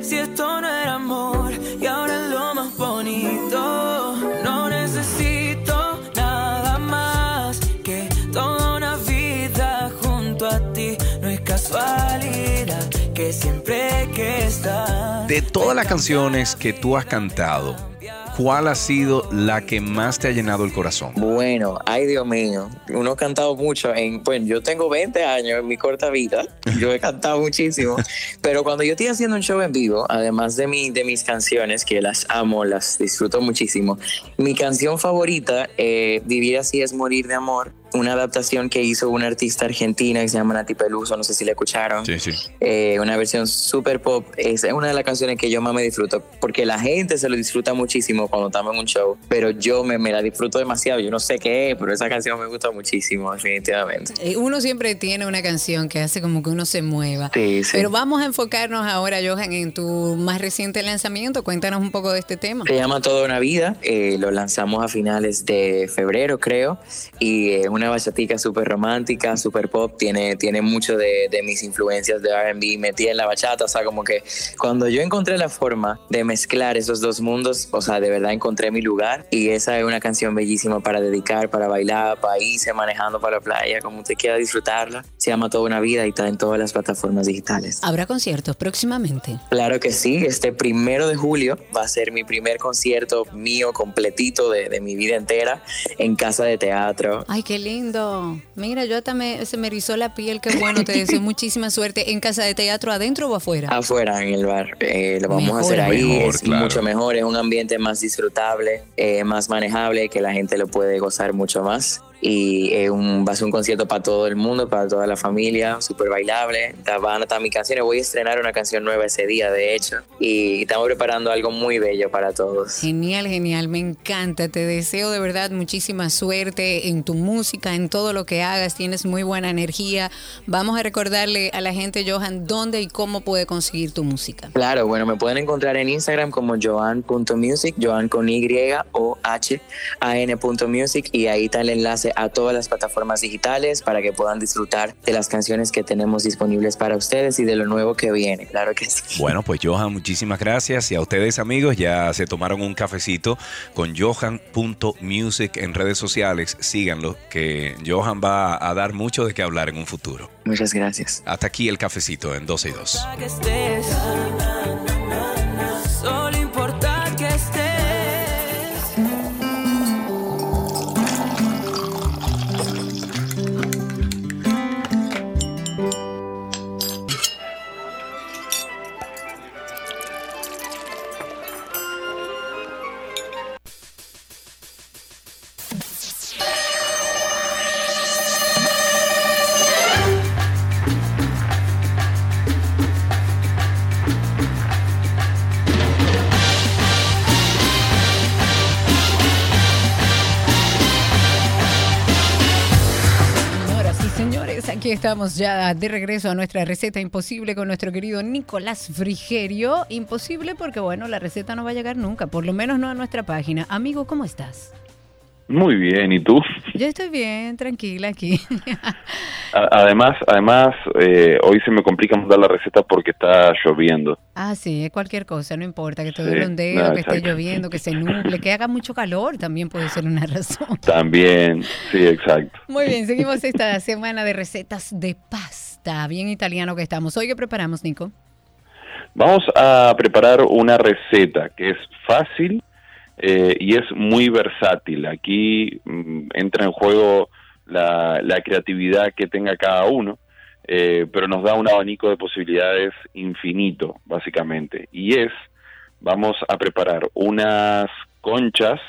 si esto no era amor y ahora es lo más bonito. No necesito nada más que toda una vida junto a ti. No es casualidad que siempre que estás. De todas las canciones que tú has cantado, ¿cuál ha sido la que más te ha llenado el corazón? Bueno, ay Dios mío, uno ha cantado mucho. En, bueno, yo tengo 20 años en mi corta vida, yo he cantado muchísimo, pero cuando yo estoy haciendo un show en vivo, además de, mi, de mis canciones, que las amo, las disfruto muchísimo, mi canción favorita, eh, Vivir así es morir de amor, una adaptación que hizo una artista argentina que se llama Nati Peluso, no sé si la escucharon. Sí, sí. Eh, una versión super pop. Es una de las canciones que yo más me disfruto, porque la gente se lo disfruta muchísimo cuando estamos en un show, pero yo me, me la disfruto demasiado. Yo no sé qué es, pero esa canción me gusta muchísimo, definitivamente. Eh, Uno siempre tiene una canción que hace como que uno se mueva. Sí, sí. Pero vamos a enfocarnos ahora, Johan, en tu más reciente lanzamiento. Cuéntanos un poco de este tema. Se llama Toda una vida, eh, lo lanzamos a finales de febrero, creo, y es una bachatica súper romántica, súper pop, tiene, tiene mucho de, de mis influencias de RB metí en la bachata, o sea, como que cuando yo encontré la forma de mezclar esos dos mundos, o sea, de verdad encontré mi lugar y esa es una canción bellísima para dedicar, para bailar, para irse manejando para la playa, como usted quiera disfrutarla. Se llama Toda una vida y está en todas las plataformas digitales. ¿Habrá conciertos próximamente? Claro que sí, este primero de julio va a ser mi primer concierto mío completito de, de mi vida entera en casa de teatro. Ay, qué lindo. Mira, yo hasta me, se me erizó la piel, qué bueno, te deseo muchísima suerte. ¿En casa de teatro adentro o afuera? Afuera, en el bar. Eh, lo vamos Mejor, a hacer ahí, mejor, es claro. mucho mejor, es un ambiente más disfrutable, eh, más manejable, que la gente lo puede gozar mucho más. Y eh, un, va a ser un concierto para todo el mundo, para toda la familia, súper bailable. Van a estar mis canciones. Voy a estrenar una canción nueva ese día, de hecho. Y estamos preparando algo muy bello para todos. Genial, genial, me encanta. Te deseo de verdad muchísima suerte en tu música, en todo lo que hagas. Tienes muy buena energía. Vamos a recordarle a la gente, Johan, dónde y cómo puede conseguir tu música. Claro, bueno, me pueden encontrar en Instagram como joan.music, joan con Y o H A N punto music y ahí está el enlace a todas las plataformas digitales para que puedan disfrutar de las canciones que tenemos disponibles para ustedes y de lo nuevo que viene, claro que sí. Bueno, pues Johan, muchísimas gracias. Y a ustedes, amigos, ya se tomaron un cafecito con johan.music en redes sociales. Síganlo, que Johan va a dar mucho de qué hablar en un futuro. Muchas gracias. Hasta aquí el cafecito en 12 y 2. Estamos ya de regreso a nuestra receta imposible con nuestro querido Nicolás Frigerio. Imposible porque, bueno, la receta no va a llegar nunca, por lo menos no a nuestra página. Amigo, ¿cómo estás? Muy bien, ¿y tú? Yo estoy bien, tranquila aquí. además, además eh, hoy se me complica mandar la receta porque está lloviendo. Ah, sí, es cualquier cosa, no importa, que te duele un dedo, que esté lloviendo, que se nuble, que haga mucho calor, también puede ser una razón. También, sí, exacto. Muy bien, seguimos esta semana de recetas de pasta, bien italiano que estamos. Hoy, ¿qué preparamos, Nico? Vamos a preparar una receta que es fácil, eh, y es muy versátil. Aquí mm, entra en juego la, creatividad que tenga cada uno, eh, pero nos da un abanico de posibilidades infinito, básicamente. Y es, vamos a preparar unas conchas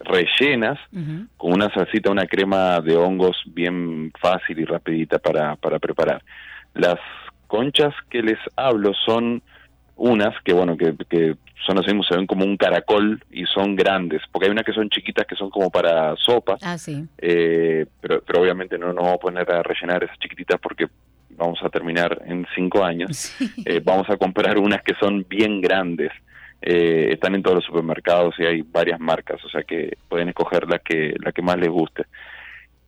rellenas con una salsita, una crema de hongos bien fácil y rapidita para, para preparar. Las conchas que les hablo son unas que bueno que, que son así se ven como un caracol y son grandes porque hay unas que son chiquitas que son como para sopa ah, sí. eh, pero, pero obviamente no nos vamos a poner a rellenar esas chiquititas porque vamos a terminar en cinco años. Eh, vamos a comprar unas que son bien grandes. Eh, están en todos los supermercados y hay varias marcas o sea que pueden escoger la que la que más les guste.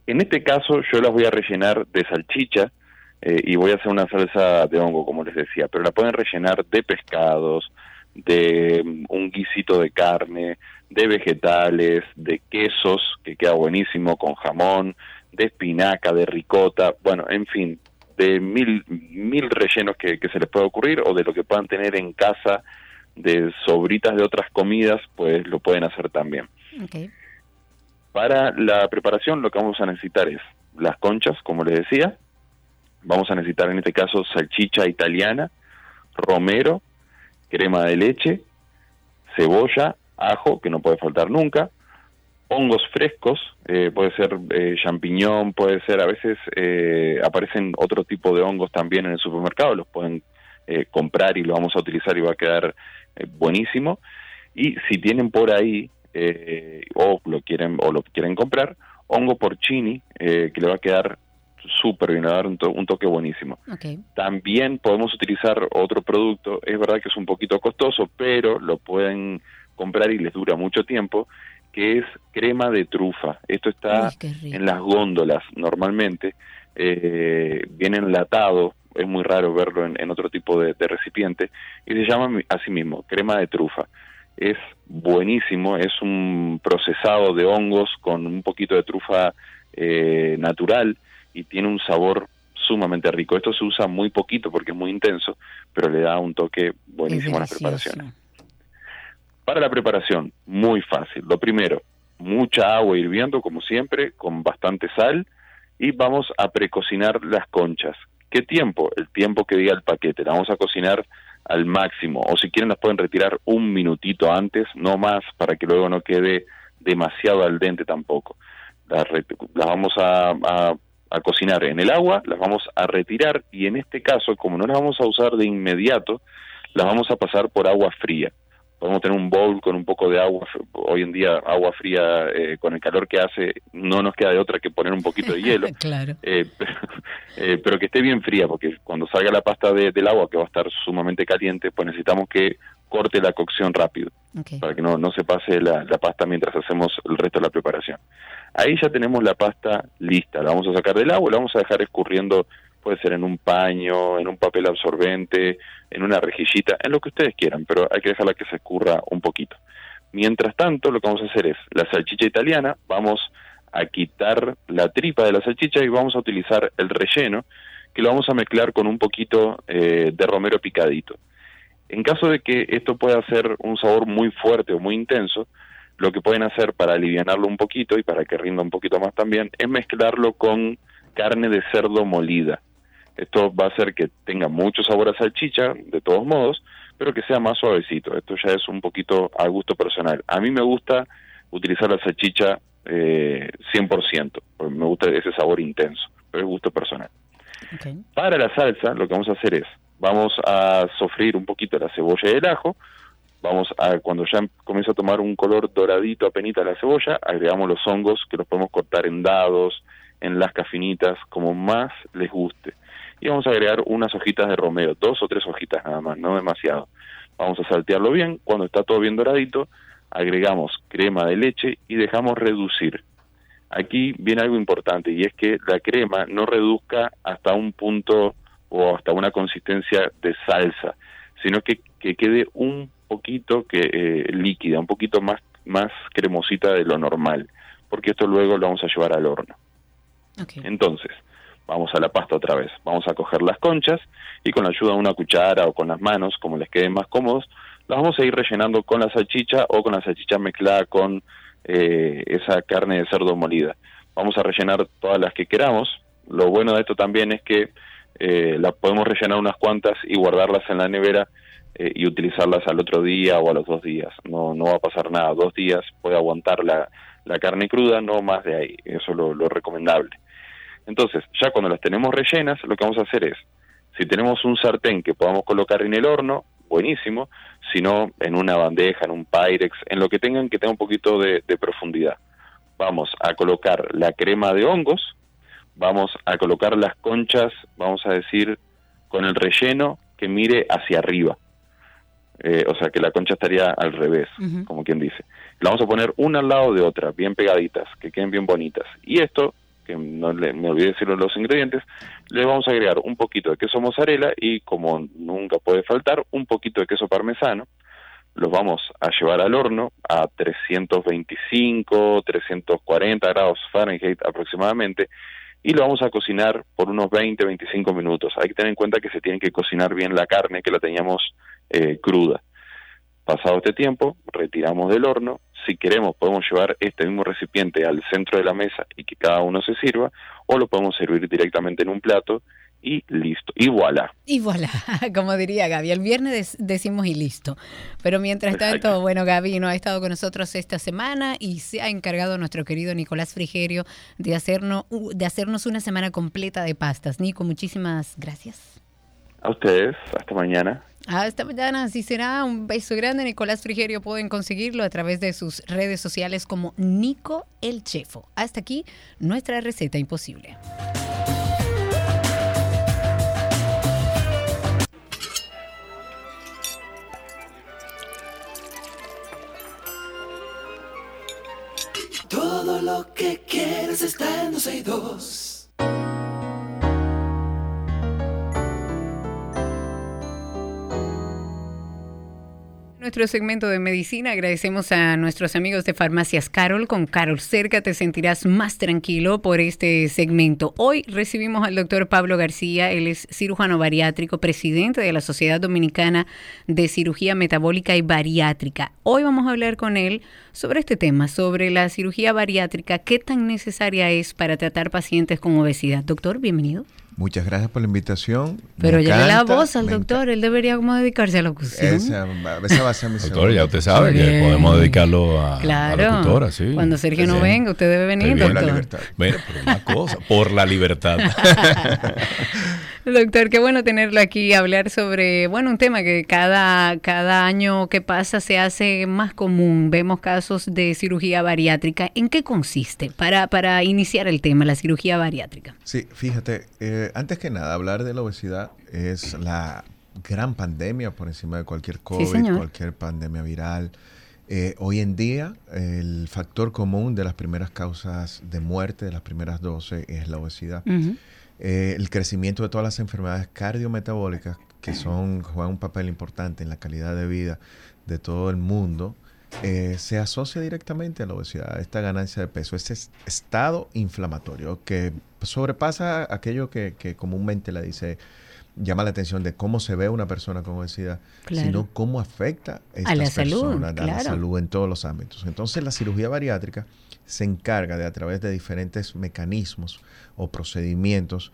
En este caso yo las voy a rellenar de salchicha eh, y voy a hacer una salsa de hongo, como les decía, pero la pueden rellenar de pescados, de un guisito de carne, de vegetales, de quesos, que queda buenísimo con jamón, de espinaca, de ricota, bueno, en fin, de mil, mil rellenos que, se les pueda ocurrir o de lo que puedan tener en casa de sobritas de otras comidas, pues lo pueden hacer también. Para la preparación lo que vamos a necesitar es las conchas, como les decía, Vamos a necesitar en este caso salchicha italiana, romero, crema de leche, cebolla, ajo, que no puede faltar nunca, hongos frescos, eh, puede ser eh, champiñón, puede ser, a veces eh, aparecen otro tipo de hongos también en el supermercado, los pueden comprar y lo vamos a utilizar y va a quedar buenísimo. Y si tienen por ahí o lo quieren o lo quieren comprar, hongo porcini, que le va a quedar súper bien, a dar un, toque buenísimo. También podemos utilizar otro producto, es verdad que es un poquito costoso, pero lo pueden comprar y les dura mucho tiempo, que es crema de trufa. Esto está en las góndolas normalmente, eh, viene enlatado, es muy raro verlo en, otro tipo de, recipiente, y se llama así mismo, crema de trufa. Es buenísimo, es un procesado de hongos con un poquito de trufa eh, natural y tiene un sabor sumamente rico. Esto se usa muy poquito porque es muy intenso, pero le da un toque buenísimo a las preparaciones. Para la preparación, muy fácil. Lo primero, mucha agua hirviendo, como siempre, con bastante sal, y vamos a precocinar las conchas. ¿Qué tiempo? El tiempo que diga el paquete. La vamos a cocinar al máximo, o si quieren las pueden retirar un minutito antes, no más, para que luego no quede demasiado al dente tampoco. Las, vamos a, a a cocinar en el agua, las vamos a retirar y en este caso, como no las vamos a usar de inmediato, las vamos a pasar por agua fría. Podemos tener un bowl con un poco de agua, hoy en día agua fría eh, con el calor que hace, no nos queda de otra que poner un poquito de hielo, claro. Eh, eh, pero, que esté bien fría, porque cuando salga la pasta del agua, que va a estar sumamente caliente, pues necesitamos que corte la cocción rápido, para que no, no se pase la, la pasta mientras hacemos el resto de la preparación. Ahí ya tenemos la pasta lista, la vamos a sacar del agua, la vamos a dejar escurriendo, puede ser en un paño, en un papel absorbente, en una rejillita, en lo que ustedes quieran, pero hay que dejarla que se escurra un poquito. Mientras tanto, lo que vamos a hacer es la salchicha italiana, vamos a quitar la tripa de la salchicha y vamos a utilizar el relleno, que lo vamos a mezclar con un poquito eh, de romero picadito. En caso de que esto pueda ser un sabor muy fuerte o muy intenso, lo que pueden hacer para aliviarlo un poquito y para que rinda un poquito más también es mezclarlo con carne de cerdo molida. Esto va a hacer que tenga mucho sabor a salchicha, de todos modos, pero que sea más suavecito. Esto ya es un poquito a gusto personal. A mí me gusta utilizar la salchicha eh, 100%, porque me gusta ese sabor intenso, pero es gusto personal. Para la salsa, lo que vamos a hacer es, vamos a sofreír un poquito la cebolla y el ajo, vamos a cuando ya comienza a tomar un color doradito apenas la cebolla, agregamos los hongos que los podemos cortar en dados, en lascas finitas, como más les guste. Y vamos a agregar unas hojitas de romero, dos o tres hojitas nada más, no demasiado. Vamos a saltearlo bien, cuando está todo bien doradito, agregamos crema de leche y dejamos reducir. Aquí viene algo importante y es que la crema no reduzca hasta un punto o hasta una consistencia de salsa, sino que, que quede un poquito que eh, líquida, un poquito más más cremosita de lo normal, porque esto luego lo vamos a llevar al horno. Entonces, vamos a la pasta otra vez. Vamos a coger las conchas y con la ayuda de una cuchara o con las manos, como les quede más cómodos, las vamos a ir rellenando con la salchicha o con la salchicha mezclada con eh, esa carne de cerdo molida. Vamos a rellenar todas las que queramos. Lo bueno de esto también es que eh, las podemos rellenar unas cuantas y guardarlas en la nevera eh, y utilizarlas al otro día o a los dos días. No, no va a pasar nada. Dos días puede aguantar la, la carne cruda, no más de ahí. Eso es lo, lo recomendable. Entonces, ya cuando las tenemos rellenas, lo que vamos a hacer es, si tenemos un sartén que podamos colocar en el horno, buenísimo, si no en una bandeja, en un Pyrex, en lo que tengan que tenga un poquito de, de profundidad. Vamos a colocar la crema de hongos, vamos a colocar las conchas, vamos a decir, con el relleno que mire hacia arriba. Eh, o sea que la concha estaría al revés, como quien dice. La vamos a poner una al lado de otra, bien pegaditas, que queden bien bonitas. Y esto, que no le, me olvidé decirlo los ingredientes, le vamos a agregar un poquito de queso mozzarella y, como nunca puede faltar, un poquito de queso parmesano. Los vamos a llevar al horno a 325, 340 grados Fahrenheit aproximadamente y lo vamos a cocinar por unos 20, 25 minutos. Hay que tener en cuenta que se tiene que cocinar bien la carne, que la teníamos eh, cruda. Pasado este tiempo, retiramos del horno. Si queremos, podemos llevar este mismo recipiente al centro de la mesa y que cada uno se sirva, o lo podemos servir directamente en un plato y listo. Y voilà. Y voilà, como diría Gaby. El viernes decimos y listo. Pero mientras tanto, bueno, Gaby no ha estado con nosotros esta semana y se ha encargado nuestro querido Nicolás Frigerio de hacernos, de hacernos una semana completa de pastas. Nico, muchísimas gracias. A ustedes, hasta mañana. Hasta mañana, así será. Un beso grande. Nicolás Frigerio pueden conseguirlo a través de sus redes sociales como Nico el Chefo. Hasta aquí nuestra receta imposible. Todo lo que quieres está en dos. Nuestro segmento de medicina. Agradecemos a nuestros amigos de Farmacias Carol. Con Carol cerca te sentirás más tranquilo por este segmento. Hoy recibimos al doctor Pablo García. Él es cirujano bariátrico, presidente de la Sociedad Dominicana de Cirugía Metabólica y Bariátrica. Hoy vamos a hablar con él sobre este tema, sobre la cirugía bariátrica, qué tan necesaria es para tratar pacientes con obesidad. Doctor, bienvenido. Muchas gracias por la invitación. Pero ya le la voz al doctor, él debería como dedicarse a la locución. Esa, esa va a ser mi Doctor, ya usted sabe que podemos dedicarlo a, claro. la locutora, sí. Cuando Sergio no venga, usted debe venir, doctor. Por la libertad. Bueno, por una cosa, por la libertad. Doctor, qué bueno tenerlo aquí hablar sobre, bueno, un tema que cada, cada año que pasa se hace más común. Vemos casos de cirugía bariátrica. ¿En qué consiste? Para, para iniciar el tema, la cirugía bariátrica. Sí, fíjate, eh, antes que nada, hablar de la obesidad es la gran pandemia por encima de cualquier COVID, cualquier pandemia viral. Eh, hoy en día, el factor común de las primeras causas de muerte, de las primeras 12, es la obesidad. Eh, el crecimiento de todas las enfermedades cardiometabólicas que son juegan un papel importante en la calidad de vida de todo el mundo, eh, se asocia directamente a la obesidad, a esta ganancia de peso, este estado inflamatorio que sobrepasa aquello que, comúnmente la dice llama la atención de cómo se ve una persona con obesidad, sino cómo afecta a, la salud, a la salud en todos los ámbitos. Entonces la cirugía bariátrica se encarga de a través de diferentes mecanismos o procedimientos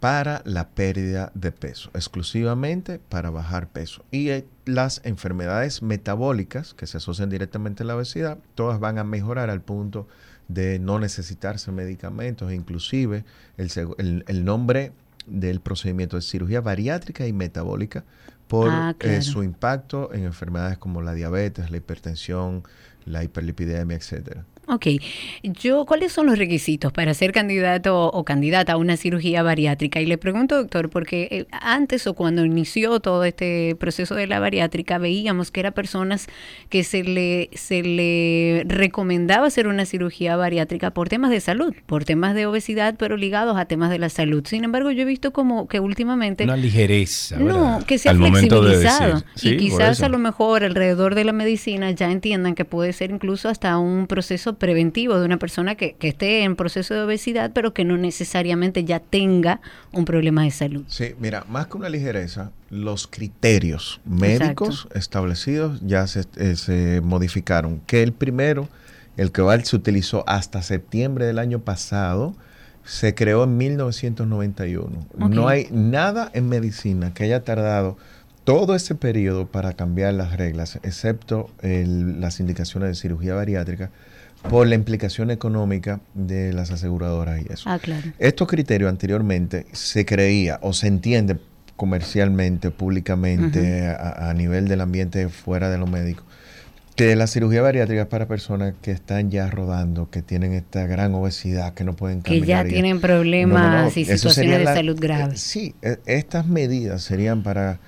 para la pérdida de peso, exclusivamente para bajar peso. Y eh, las enfermedades metabólicas que se asocian directamente a la obesidad, todas van a mejorar al punto de no necesitarse medicamentos, inclusive el, el, nombre del procedimiento de cirugía bariátrica y metabólica por ah, eh, su impacto en enfermedades como la diabetes, la hipertensión, la hiperlipidemia, etcétera. Ok. Yo, ¿cuáles son los requisitos para ser candidato o candidata a una cirugía bariátrica? Y le pregunto, doctor, porque eh, antes o cuando inició todo este proceso de la bariátrica, veíamos que eran personas que se le, se le recomendaba hacer una cirugía bariátrica por temas de salud, por temas de obesidad, pero ligados a temas de la salud. Sin embargo, yo he visto como que últimamente... Una ligereza. No, que se ha flexibilizado. y quizás a lo mejor alrededor de la medicina ya entiendan que puede ser incluso hasta un proceso preventivo de una persona que, que esté en proceso de obesidad, pero que no necesariamente ya tenga un problema de salud. Sí, mira, más que una ligereza, los criterios médicos establecidos ya se, eh, se, modificaron. Que el primero, el que se utilizó hasta septiembre del año pasado, se creó en 1991. No hay nada en medicina que haya tardado todo ese periodo para cambiar las reglas, excepto las indicaciones de cirugía bariátrica, por la implicación económica de las aseguradoras y eso. Ah, claro. Estos criterios anteriormente se creía o se entiende comercialmente, públicamente, a, nivel del ambiente fuera de lo médico, que la cirugía bariátrica es para personas que están ya rodando, que tienen esta gran obesidad, que no pueden caminar. Que ya tienen problemas y situaciones de salud graves. sí, e, estas medidas serían para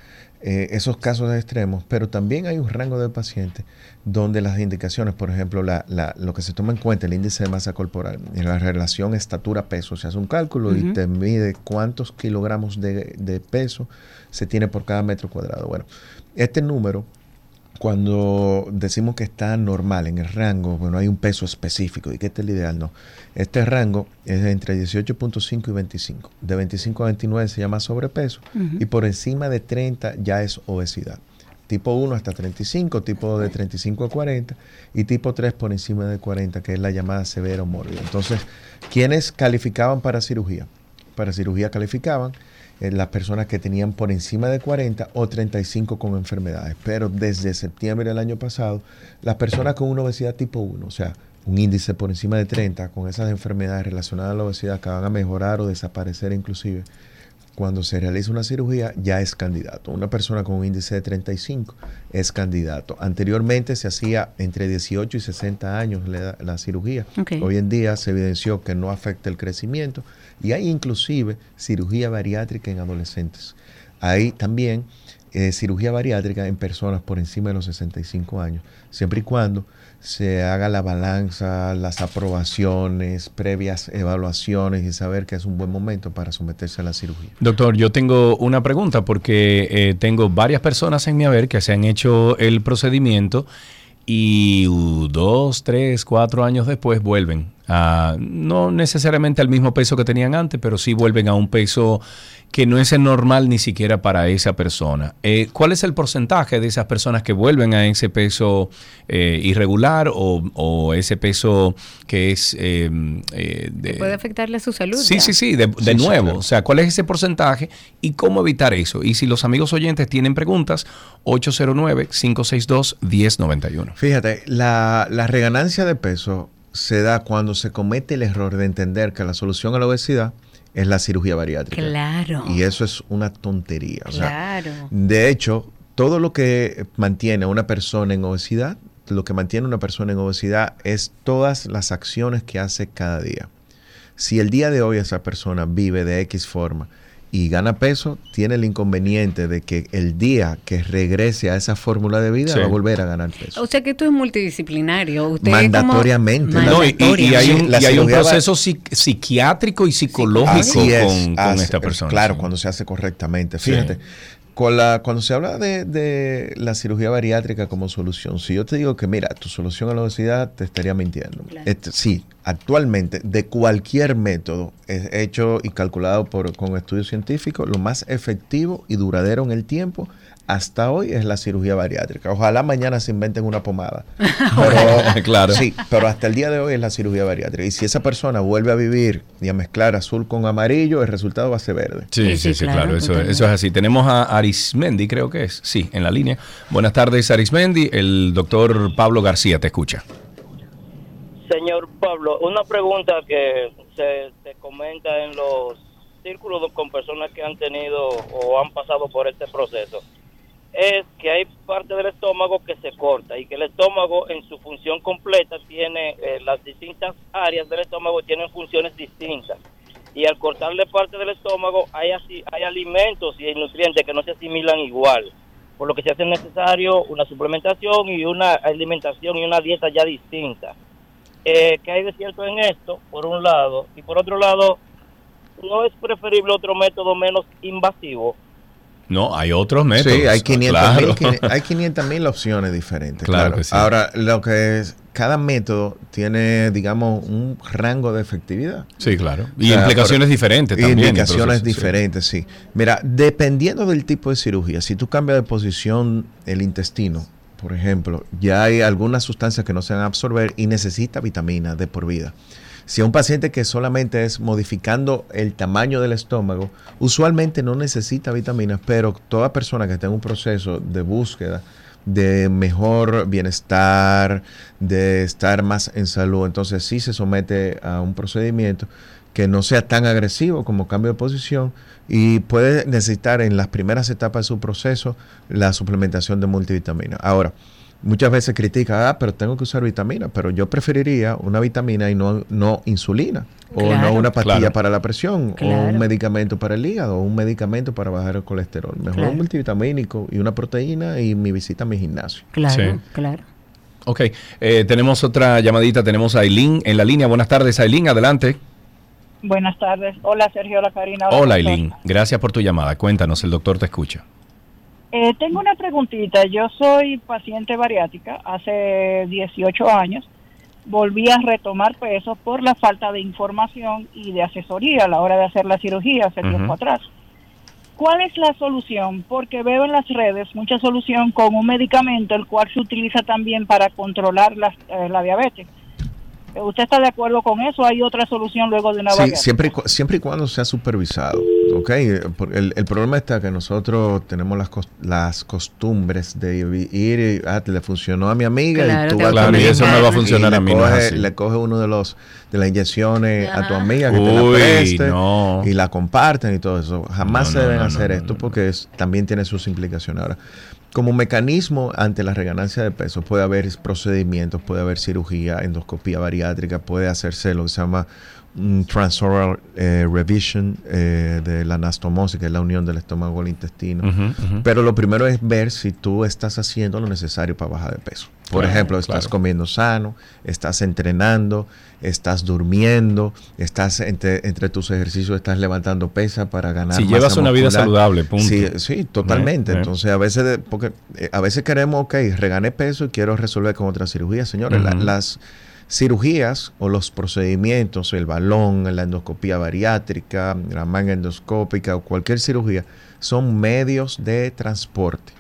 eh, esos casos extremos, pero también hay un rango de pacientes donde las indicaciones, por ejemplo, la, la, lo que se toma en cuenta, el índice de masa corporal, en la relación estatura-peso, se hace un cálculo y te mide cuántos kilogramos de, de peso se tiene por cada metro cuadrado. Bueno, este número cuando decimos que está normal en el rango, bueno, hay un peso específico y que este es el ideal, no. Este rango es entre 18.5 y 25. De 25 a 29 se llama sobrepeso y por encima de 30 ya es obesidad. Tipo 1 hasta 35, tipo de 35 a 40 y tipo 3 por encima de 40, que es la llamada severo mórbida. Entonces, ¿quiénes calificaban para cirugía? Para cirugía calificaban eh, las personas que tenían por encima de 40 o 35 con enfermedades. Pero desde septiembre del año pasado, las personas con una obesidad tipo 1, o sea, un índice por encima de 30 con esas enfermedades relacionadas a la obesidad que van a mejorar o desaparecer inclusive, cuando se realiza una cirugía ya es candidato. Una persona con un índice de 35 es candidato. Anteriormente se hacía entre 18 y 60 años la, cirugía. Hoy en día se evidenció que no afecta el crecimiento y hay inclusive cirugía bariátrica en adolescentes. Hay también eh, cirugía bariátrica en personas por encima de los 65 años, siempre y cuando se haga la balanza, las aprobaciones, previas evaluaciones y saber que es un buen momento para someterse a la cirugía. Doctor, yo tengo una pregunta porque eh, tengo varias personas en mi haber que se han hecho el procedimiento y dos, tres, cuatro años después vuelven a, no necesariamente al mismo peso que tenían antes, pero sí vuelven a un peso que no es el normal ni siquiera para esa persona. Eh, ¿Cuál es el porcentaje de esas personas que vuelven a ese peso eh, irregular o, ese peso que es... Eh, puede afectarle a su salud. Sí, sí, sí, de, nuevo. O sea, ¿cuál es ese porcentaje y cómo evitar eso? Y si los amigos oyentes tienen preguntas, 809-562-1091. Fíjate, la, la reganancia de peso se da cuando se comete el error de entender que la solución a la obesidad es la cirugía bariátrica. Claro. Y eso es una tontería. claro. de hecho, todo lo que mantiene a una persona en obesidad, lo que mantiene a una persona en obesidad es todas las acciones que hace cada día. Si el día de hoy esa persona vive de X forma, y gana peso, tiene el inconveniente de que el día que regrese a esa fórmula de vida va a volver a ganar peso. O sea que esto es multidisciplinario. Mandatoriamente. y, hay un, proceso psiquiátrico y psicológico con, esta persona. Claro, cuando se hace correctamente. Fíjate, cuando se habla de, la cirugía bariátrica como solución, si yo te digo que, mira, tu solución a la obesidad, te estaría mintiendo. Este, sí, actualmente, de cualquier método hecho y calculado por, con estudios científicos, lo más efectivo y duradero en el tiempo hasta hoy es la cirugía bariátrica. Ojalá mañana se inventen una pomada. Pero, claro. Sí, pero hasta el día de hoy es la cirugía bariátrica. Y si esa persona vuelve a vivir y a mezclar azul con amarillo, el resultado va a ser verde. Sí, sí, sí, claro. Eso, eso, es así. Tenemos a Arismendi, creo que es. Sí, en la línea. Buenas tardes, Arismendi. El doctor Pablo García te escucha. Señor Pablo, una pregunta que se, se comenta en los círculos con personas que han tenido o han pasado por este proceso es que hay parte del estómago que se corta y que el estómago en su función completa tiene eh, las distintas áreas del estómago tienen funciones distintas. Y al cortarle parte del estómago hay así hay alimentos y hay nutrientes que no se asimilan igual por lo que se hace necesario una suplementación y una alimentación y una dieta ya distinta. Eh, ¿qué hay de cierto en esto por un lado y por otro lado no es preferible otro método menos invasivo no, hay otros métodos. Sí, hay 500 mil opciones diferentes. Claro, Ahora, lo que es, cada método tiene, digamos, un rango de efectividad. Sí, claro. Y implicaciones diferentes también. Implicaciones diferentes, sí. Mira, dependiendo del tipo de cirugía, si tú cambias de posición el intestino, por ejemplo, ya hay algunas sustancias que no se van a absorber y necesita vitamina de por vida. Si a un paciente que solamente es modificando el tamaño del estómago, usualmente no necesita vitaminas, pero toda persona que tenga un proceso de búsqueda de mejor bienestar, de estar más en salud, entonces sí se somete a un procedimiento que no sea tan agresivo como cambio de posición y puede necesitar en las primeras etapas de su proceso la suplementación de multivitamina. Ahora, muchas veces critica, ah, pero tengo que usar vitamina, pero yo preferiría una vitamina y no, no insulina, o no una pastilla para la presión, o un medicamento para el hígado, o un medicamento para bajar el colesterol. Mejor un multivitamínico y una proteína y mi visita a mi gimnasio. Claro, claro. Ok, eh, tenemos otra llamadita, tenemos a Aileen en la línea. Buenas tardes, Aileen, adelante. Buenas tardes. Hola, Sergio, hola, Karina. Hola, Aileen. Gracias por tu llamada. Cuéntanos, el doctor te escucha. Eh, tengo una preguntita. Yo soy paciente bariátrica hace 18 años. Volví a retomar peso por la falta de información y de asesoría a la hora de hacer la cirugía hace tiempo atrás. ¿Cuál es la solución? Porque veo en las redes mucha solución con un medicamento el cual se utiliza también para controlar la, eh, la diabetes. ¿Usted está de acuerdo con eso? ¿Hay otra solución luego de una sí, siempre, siempre y cuando sea supervisado. ¿Ok? El, el problema está que nosotros tenemos las, las costumbres de ir y ah, le funcionó a mi amiga y tú claro, y eso no va a funcionar a mí. le coge uno de los de las inyecciones a tu amiga que te la preste y la comparten y todo eso. Jamás se deben hacer esto porque también tiene sus implicaciones. Ahora, como mecanismo ante la reganancia de peso puede haber procedimientos, puede haber cirugía, endoscopía bariátrica, puede hacerse lo que se llama transoral eh, revision eh, de la anastomosis, que es la unión del estómago el intestino. Pero lo primero es ver si tú estás haciendo lo necesario para bajar de peso. Por ejemplo, estás comiendo sano, estás entrenando, estás durmiendo, estás entre, tus ejercicios, estás levantando pesa para ganar. Si llevas una vida saludable, punto. Sí, sí totalmente. Entonces, a veces, porque eh, a veces queremos, ok, regané peso y quiero resolver con otra cirugía. Señores, las cirugías o los procedimientos, el balón, la endoscopía bariátrica, la manga endoscópica o cualquier cirugía, son medios de transporte.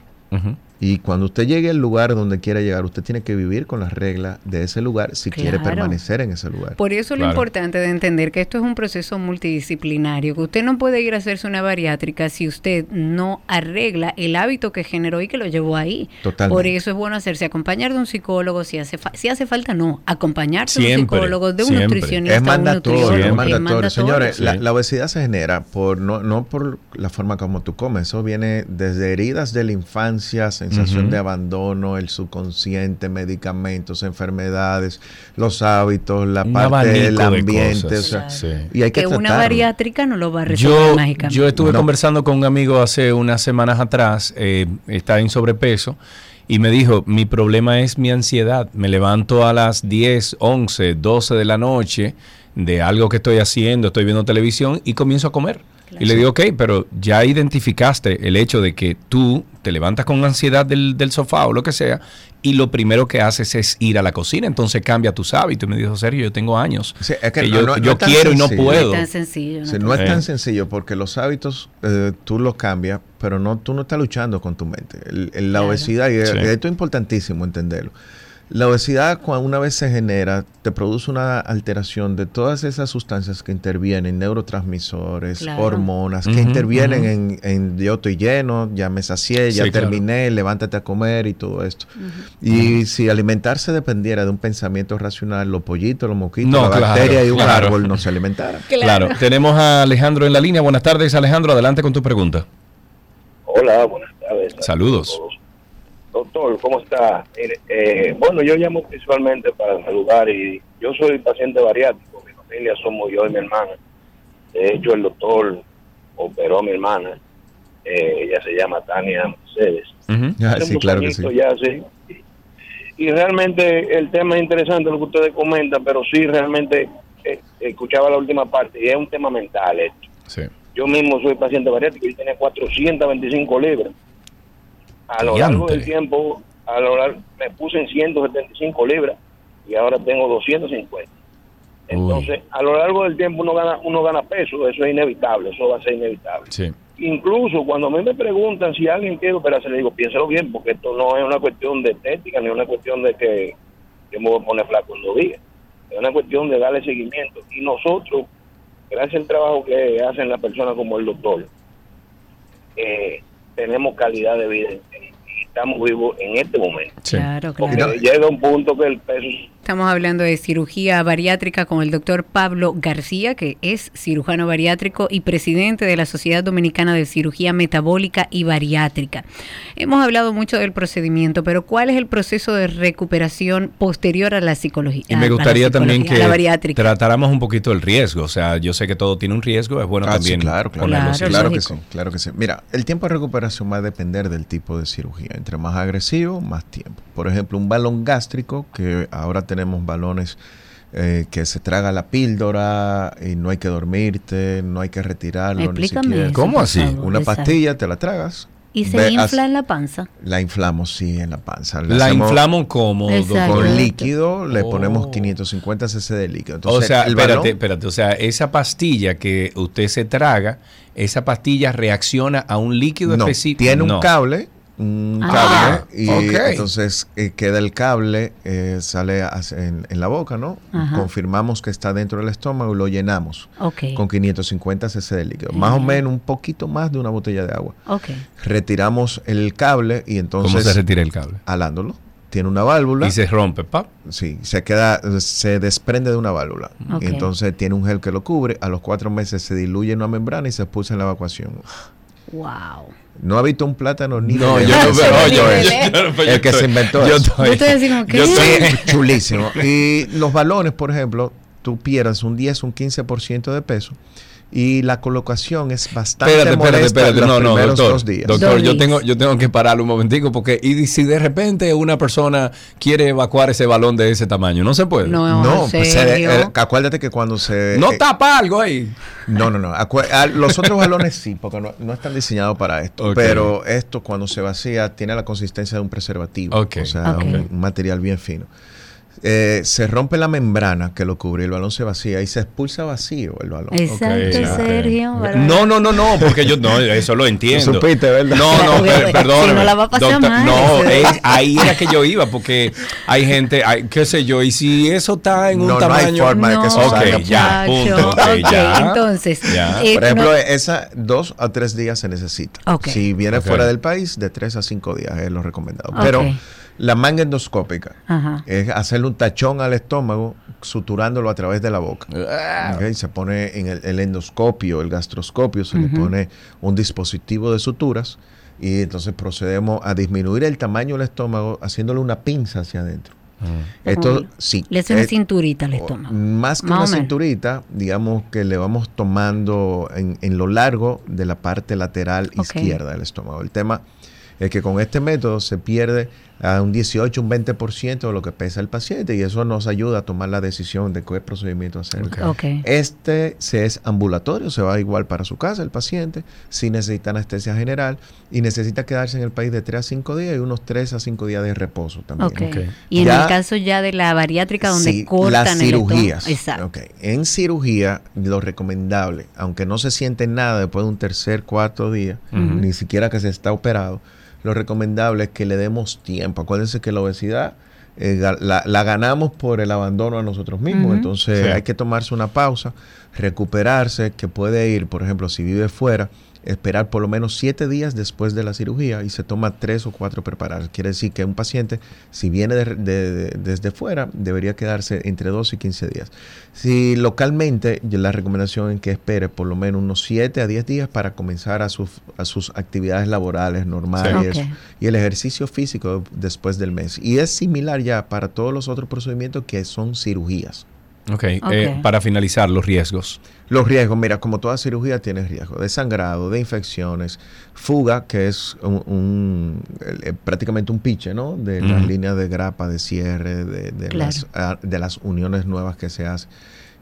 Y cuando usted llegue al lugar donde quiera llegar, usted tiene que vivir con las reglas de ese lugar si quiere permanecer en ese lugar. Por eso es lo importante de entender que esto es un proceso multidisciplinario, que usted no puede ir a hacerse una bariátrica si usted no arregla el hábito que generó y que lo llevó ahí. Totalmente. Por eso es bueno hacerse acompañar de un psicólogo, si hace, si hace falta, no, acompañarse de un psicólogo, de un nutricionista. Es mandatorio, es mandatorio. Señores, la, obesidad se genera por no, no por la forma como tú comes, eso viene desde heridas de la infancia, sensación de abandono, el subconsciente, medicamentos, enfermedades, los hábitos, la parte del ambiente. Y hay que, una bariátrica no lo va a resolver yo, mágicamente. Yo estuve conversando con un amigo hace unas semanas atrás, eh, está en sobrepeso. Y me dijo, mi problema es mi ansiedad. Me levanto a las 10, 11, 12 de la noche de algo que estoy haciendo, estoy viendo televisión y comienzo a comer. Y le digo, ok, pero ya identificaste el hecho de que tú te levantas con ansiedad del, del, sofá o lo que sea, y lo primero que haces es ir a la cocina, entonces cambia tus hábitos. Y me dijo, Sergio, yo tengo años que, yo, quiero y no puedo. No es tan sencillo. No, es tan sencillo porque los hábitos eh, tú los cambias, pero no tú no estás luchando con tu mente. la obesidad, y esto es importantísimo entenderlo. La obesidad, cuando una vez se genera, te produce una alteración de todas esas sustancias que intervienen, neurotransmisores, hormonas, que intervienen en, en, yo estoy lleno, ya me sacié, ya terminé, levántate a comer y todo esto. Y si alimentarse dependiera de un pensamiento racional, los pollitos, los moquitos, la bacteria y un árbol no se alimentaran. Claro. Tenemos a Alejandro en la línea. Buenas tardes, Alejandro. Adelante con tu pregunta. Hola, buenas tardes. Saludos. Doctor, ¿cómo está? Eh, bueno, yo llamo principalmente para saludar y yo soy paciente bariátrico, mi familia somos yo y mi hermana. De hecho, el doctor operó a mi hermana, eh, ella se llama Tania Mercedes. Ah, sí, claro que sí. Ya, sí. Y realmente el tema es interesante lo que ustedes comentan, pero sí realmente eh, escuchaba la última parte y es un tema mental esto. Sí. Yo mismo soy paciente bariátrico y tenía 425 libras. A lo largo del tiempo, a lo largo, me puse en 175 libras y ahora tengo 250. Entonces, a lo largo del tiempo uno gana uno gana peso, eso es inevitable, eso va a ser inevitable. Sí. Incluso cuando a mí me preguntan si alguien quiere operarse, le digo, piénselo bien, porque esto no es una cuestión de estética, ni una cuestión de que yo me voy a poner flaco en dos días. Es una cuestión de darle seguimiento. Y nosotros, gracias al trabajo que hacen las personas como el doctor, eh, tenemos calidad de vida y estamos vivos en este momento. Claro, Porque claro. llega un punto que el peso Estamos hablando de cirugía bariátrica con el doctor Pablo García, que es cirujano bariátrico y presidente de la Sociedad Dominicana de Cirugía Metabólica y Bariátrica. Hemos hablado mucho del procedimiento, pero ¿cuál es el proceso de recuperación posterior a la psicología? Y me gustaría también que tratáramos un poquito el riesgo. O sea, yo sé que todo tiene un riesgo, es bueno Ah, sí, también claro, claro, Claro, así. claro que sí, claro que sí. Mira, el tiempo de recuperación va a depender del tipo de cirugía. Entre más agresivo, más tiempo. Por ejemplo, un balón gástrico, que ahora tenemos balones eh, que se traga la píldora y no hay que dormirte, no hay que retirarlo. ni Explícame siquiera. eso, ¿Cómo así? favor, Una exacto. pastilla te la tragas. ¿Y se ve- infla en la panza? La inflamos, sí, en la panza. Le La inflamos como? Con líquido le Oh. ponemos 550 cc de líquido. O Entonces, sea, el espérate, balón- espérate. O sea, esa pastilla que usted se traga, esa pastilla reacciona a un líquido no, específico. tiene un cable, un Ah. cable, y ok. entonces eh, queda el cable, eh, sale en, en la boca, ¿no? Ajá. Confirmamos que está dentro del estómago y lo llenamos Ok. con 550 cc de líquido. Más o menos un poquito más de una botella de agua. Ok. Retiramos el cable y entonces... ¿Cómo se retira el cable? Alándolo. Tiene una válvula. Y se rompe, ¿pap? Sí, se queda, se desprende de una válvula. Y entonces tiene un gel que lo cubre. A los cuatro meses se diluye en una membrana y se expulsa en la evacuación. Wow. No ha visto un plátano ni No, de yo no veo, yo- nivel, yo- yo- yo El que se estoy- inventó Yo eso. estoy, Yo estoy así como, ¿qué? yo estoy- Sí, chulísimo. Y los balones, por ejemplo, tú pierdes un 10, un 15% de peso. Y la colocación es bastante Espérate, espérate, molesta espérate. los No, no, primeros doctor. dos días. Doctor, yo tengo, yo tengo que pararlo un momentico porque y si de repente una persona quiere evacuar ese balón de ese tamaño, no se puede. No, No, ¿en pues se- eh, acuérdate que cuando se... No eh, tapa algo ahí. No, no, no. Los otros balones sí, porque no, no están diseñados para esto. Pero esto, cuando se vacía, tiene la consistencia de un preservativo. O sea, un material bien fino. Eh, se rompe la membrana que lo cubre y el balón se vacía y se expulsa vacío el balón. Exacto. Sergio. ¿verdad? No, no, no, no, porque yo no, eso lo entiendo. supiste, ¿verdad? No, no, Porque, per- si no la va a pasar Doctor, mal, No, es- ahí era que yo iba, porque hay gente, hay, qué sé yo, y si eso está en un No, no hay tamaño. forma de que eso No, salga. Ok, ya, punto. Ya. entonces, Ya. eh, Por ejemplo, no- esa dos a tres días se necesita. Si viene fuera del país, de tres a cinco días es lo recomendado. Pero la manga endoscópica Ajá. es hacerle un tachón al estómago suturándolo a través de la boca. Ah. Ok, Se pone en el, el endoscopio, el gastroscopio, se le pone un dispositivo de suturas y entonces procedemos a disminuir el tamaño del estómago haciéndole una pinza hacia adentro. Mm. Esto sí. Le hace una es- cinturita al estómago. Más que Más una cinturita, digamos que le vamos tomando en, en lo largo de la parte lateral izquierda del estómago. El tema es que con este método se pierde a un 18, un 20% de lo que pesa el paciente y eso nos ayuda a tomar la decisión de qué procedimiento hacer. Este se es ambulatorio, se va igual para su casa el paciente, si necesita anestesia general y necesita quedarse en el país de 3 a 5 días y unos 3 a 5 días de reposo también. Y en el caso ya de la bariátrica donde Sí, cortan las el cirugías. Exacto. En cirugía, lo recomendable, aunque no se siente nada después de un tercer, cuarto día, ni siquiera que se está operado, lo recomendable es que le demos tiempo. Acuérdense que la obesidad eh, la, la ganamos por el abandono a nosotros mismos. Entonces Sí. hay que tomarse una pausa, recuperarse, que puede ir, por ejemplo, si vive fuera, esperar por lo menos siete días después de la cirugía y se toma tres o cuatro preparados. Quiere decir que un paciente, si viene desde fuera, debería quedarse entre 12 y 15 días. Si localmente, la recomendación es que espere por lo menos unos 7 a 10 días para comenzar a sus, a sus actividades laborales normales y el ejercicio físico después del mes. Y es similar ya para todos los otros procedimientos que son cirugías. Ok, eh, para finalizar, los riesgos. Los riesgos, mira, como toda cirugía tiene riesgo de sangrado, de infecciones, fuga, que es un, eh, prácticamente un piche, ¿no? De las líneas de grapa, de cierre, de, las, ah, de las uniones nuevas que se hacen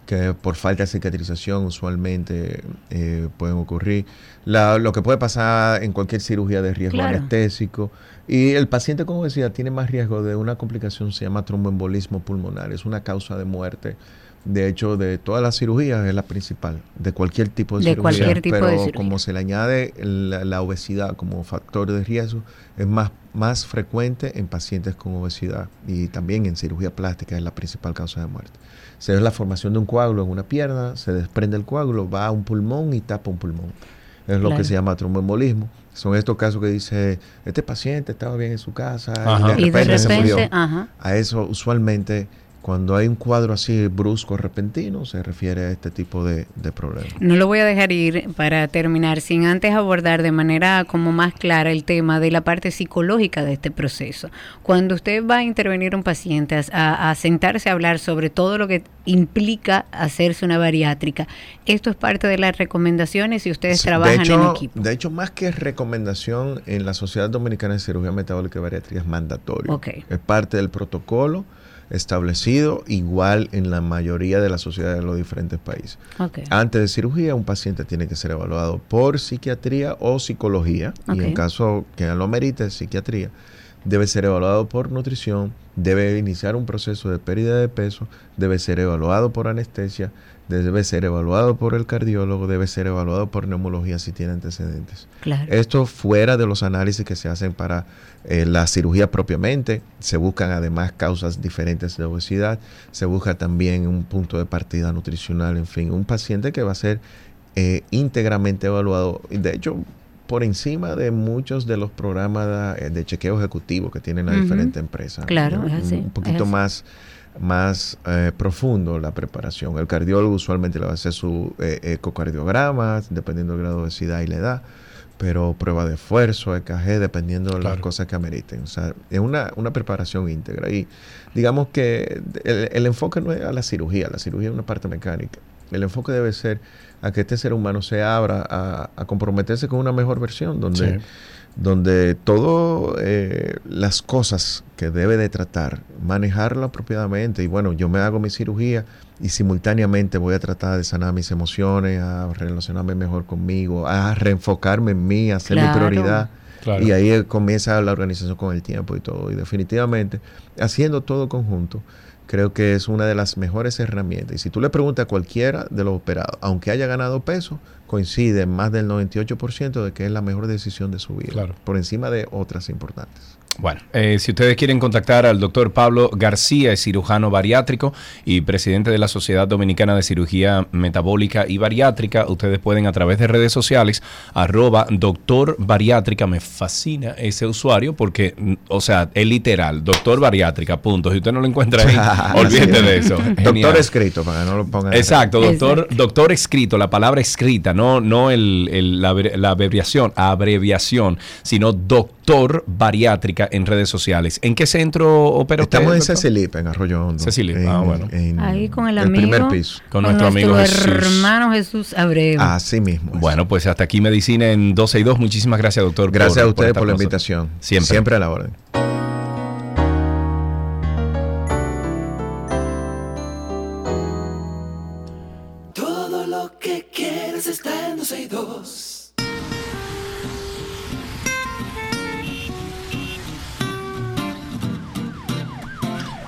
que por falta de cicatrización usualmente eh, pueden ocurrir. lo que puede pasar en cualquier cirugía de riesgo anestésico. Y el paciente con obesidad tiene más riesgo de una complicación, se llama tromboembolismo pulmonar. Es una causa de muerte. De hecho, de todas las cirugías es la principal, de cualquier tipo de, cirugía. pero como se le añade la, obesidad como factor de riesgo, es más, más frecuente en pacientes con obesidad y también en cirugía plástica es la principal causa de muerte se ve la formación de un coágulo en una pierna, se desprende el coágulo, va a un pulmón y tapa un pulmón. Es lo que se llama tromboembolismo. Son estos casos que dice, este paciente estaba bien en su casa y de repente, se murió. A eso usualmente cuando hay un cuadro así brusco, repentino, se refiere a este tipo de, de problemas. No lo voy a dejar ir para terminar sin antes abordar de manera como más clara el tema de la parte psicológica de este proceso. Cuando usted va a intervenir un paciente, a, sentarse a hablar sobre todo lo que implica hacerse una bariátrica, esto es parte de las recomendaciones y ustedes trabajan en equipo. De hecho, más que recomendación en la Sociedad Dominicana de Cirugía Metabólica y Bariátrica es mandatorio. Es parte del protocolo establecido igual en la mayoría de las sociedades de los diferentes países. Antes de cirugía, un paciente tiene que ser evaluado por psiquiatría o psicología, y en caso que lo merite, psiquiatría, debe ser evaluado por nutrición, debe iniciar un proceso de pérdida de peso, debe ser evaluado por anestesia, debe ser evaluado por el cardiólogo, debe ser evaluado por neumología si tiene antecedentes. Esto fuera de los análisis que se hacen para eh, la cirugía propiamente, se buscan además causas diferentes de obesidad, se busca también un punto de partida nutricional, en fin, un paciente que va a ser eh, íntegramente evaluado. De hecho, por encima de muchos de los programas de, chequeo ejecutivo que tienen las diferentes empresas. Claro, es así. Un poquito más más eh, profundo la preparación. El cardiólogo usualmente le va a hacer su eh, ecocardiograma, dependiendo del grado de obesidad y la edad, pero prueba de esfuerzo, EKG, dependiendo de las cosas que ameriten. O sea, es una, una preparación íntegra. Y digamos que el, enfoque no es a la cirugía, la cirugía es una parte mecánica. El enfoque debe ser a que este ser humano se abra a, comprometerse con una mejor versión, donde donde todas eh, las cosas que debe de tratar, manejarlo apropiadamente. Y bueno, yo me hago mi cirugía y simultáneamente voy a tratar de sanar mis emociones, a relacionarme mejor conmigo, a reenfocarme en mí, a hacer mi prioridad. Y ahí comienza la organización con el tiempo y todo. Y definitivamente, haciendo todo conjunto, creo que es una de las mejores herramientas. Y si tú le preguntas a cualquiera de los operados, aunque haya ganado peso, coincide más del 98% de que es la mejor decisión de su vida, por encima de otras importantes. Bueno, eh, si ustedes quieren contactar al doctor Pablo García, es cirujano bariátrico y presidente de la Sociedad Dominicana de Cirugía Metabólica y Bariátrica, ustedes pueden a través de redes sociales, arroba doctor bariátrica, me fascina ese usuario porque, o sea, es literal, doctor bariátrica, punto. Si usted no lo encuentra ahí, olvídate de eso. doctor escrito, para que no lo pongan. Exacto, doctor, doctor escrito, la palabra escrita, no, no el, la, la abreviación, abreviación, sino doctor bariátrica en redes sociales. ¿En qué centro opera Estamos en Cecilip, en Arroyo Hondo. Cecilip, ah, bueno. Ahí con el amigo. primer piso. Con, nuestro amigo Jesús. hermano Jesús Abreu. Así mismo. Bueno, pues hasta aquí Medicina en 12 y 2. Muchísimas gracias, doctor. Gracias a ustedes por, la invitación. Siempre. Siempre a la orden.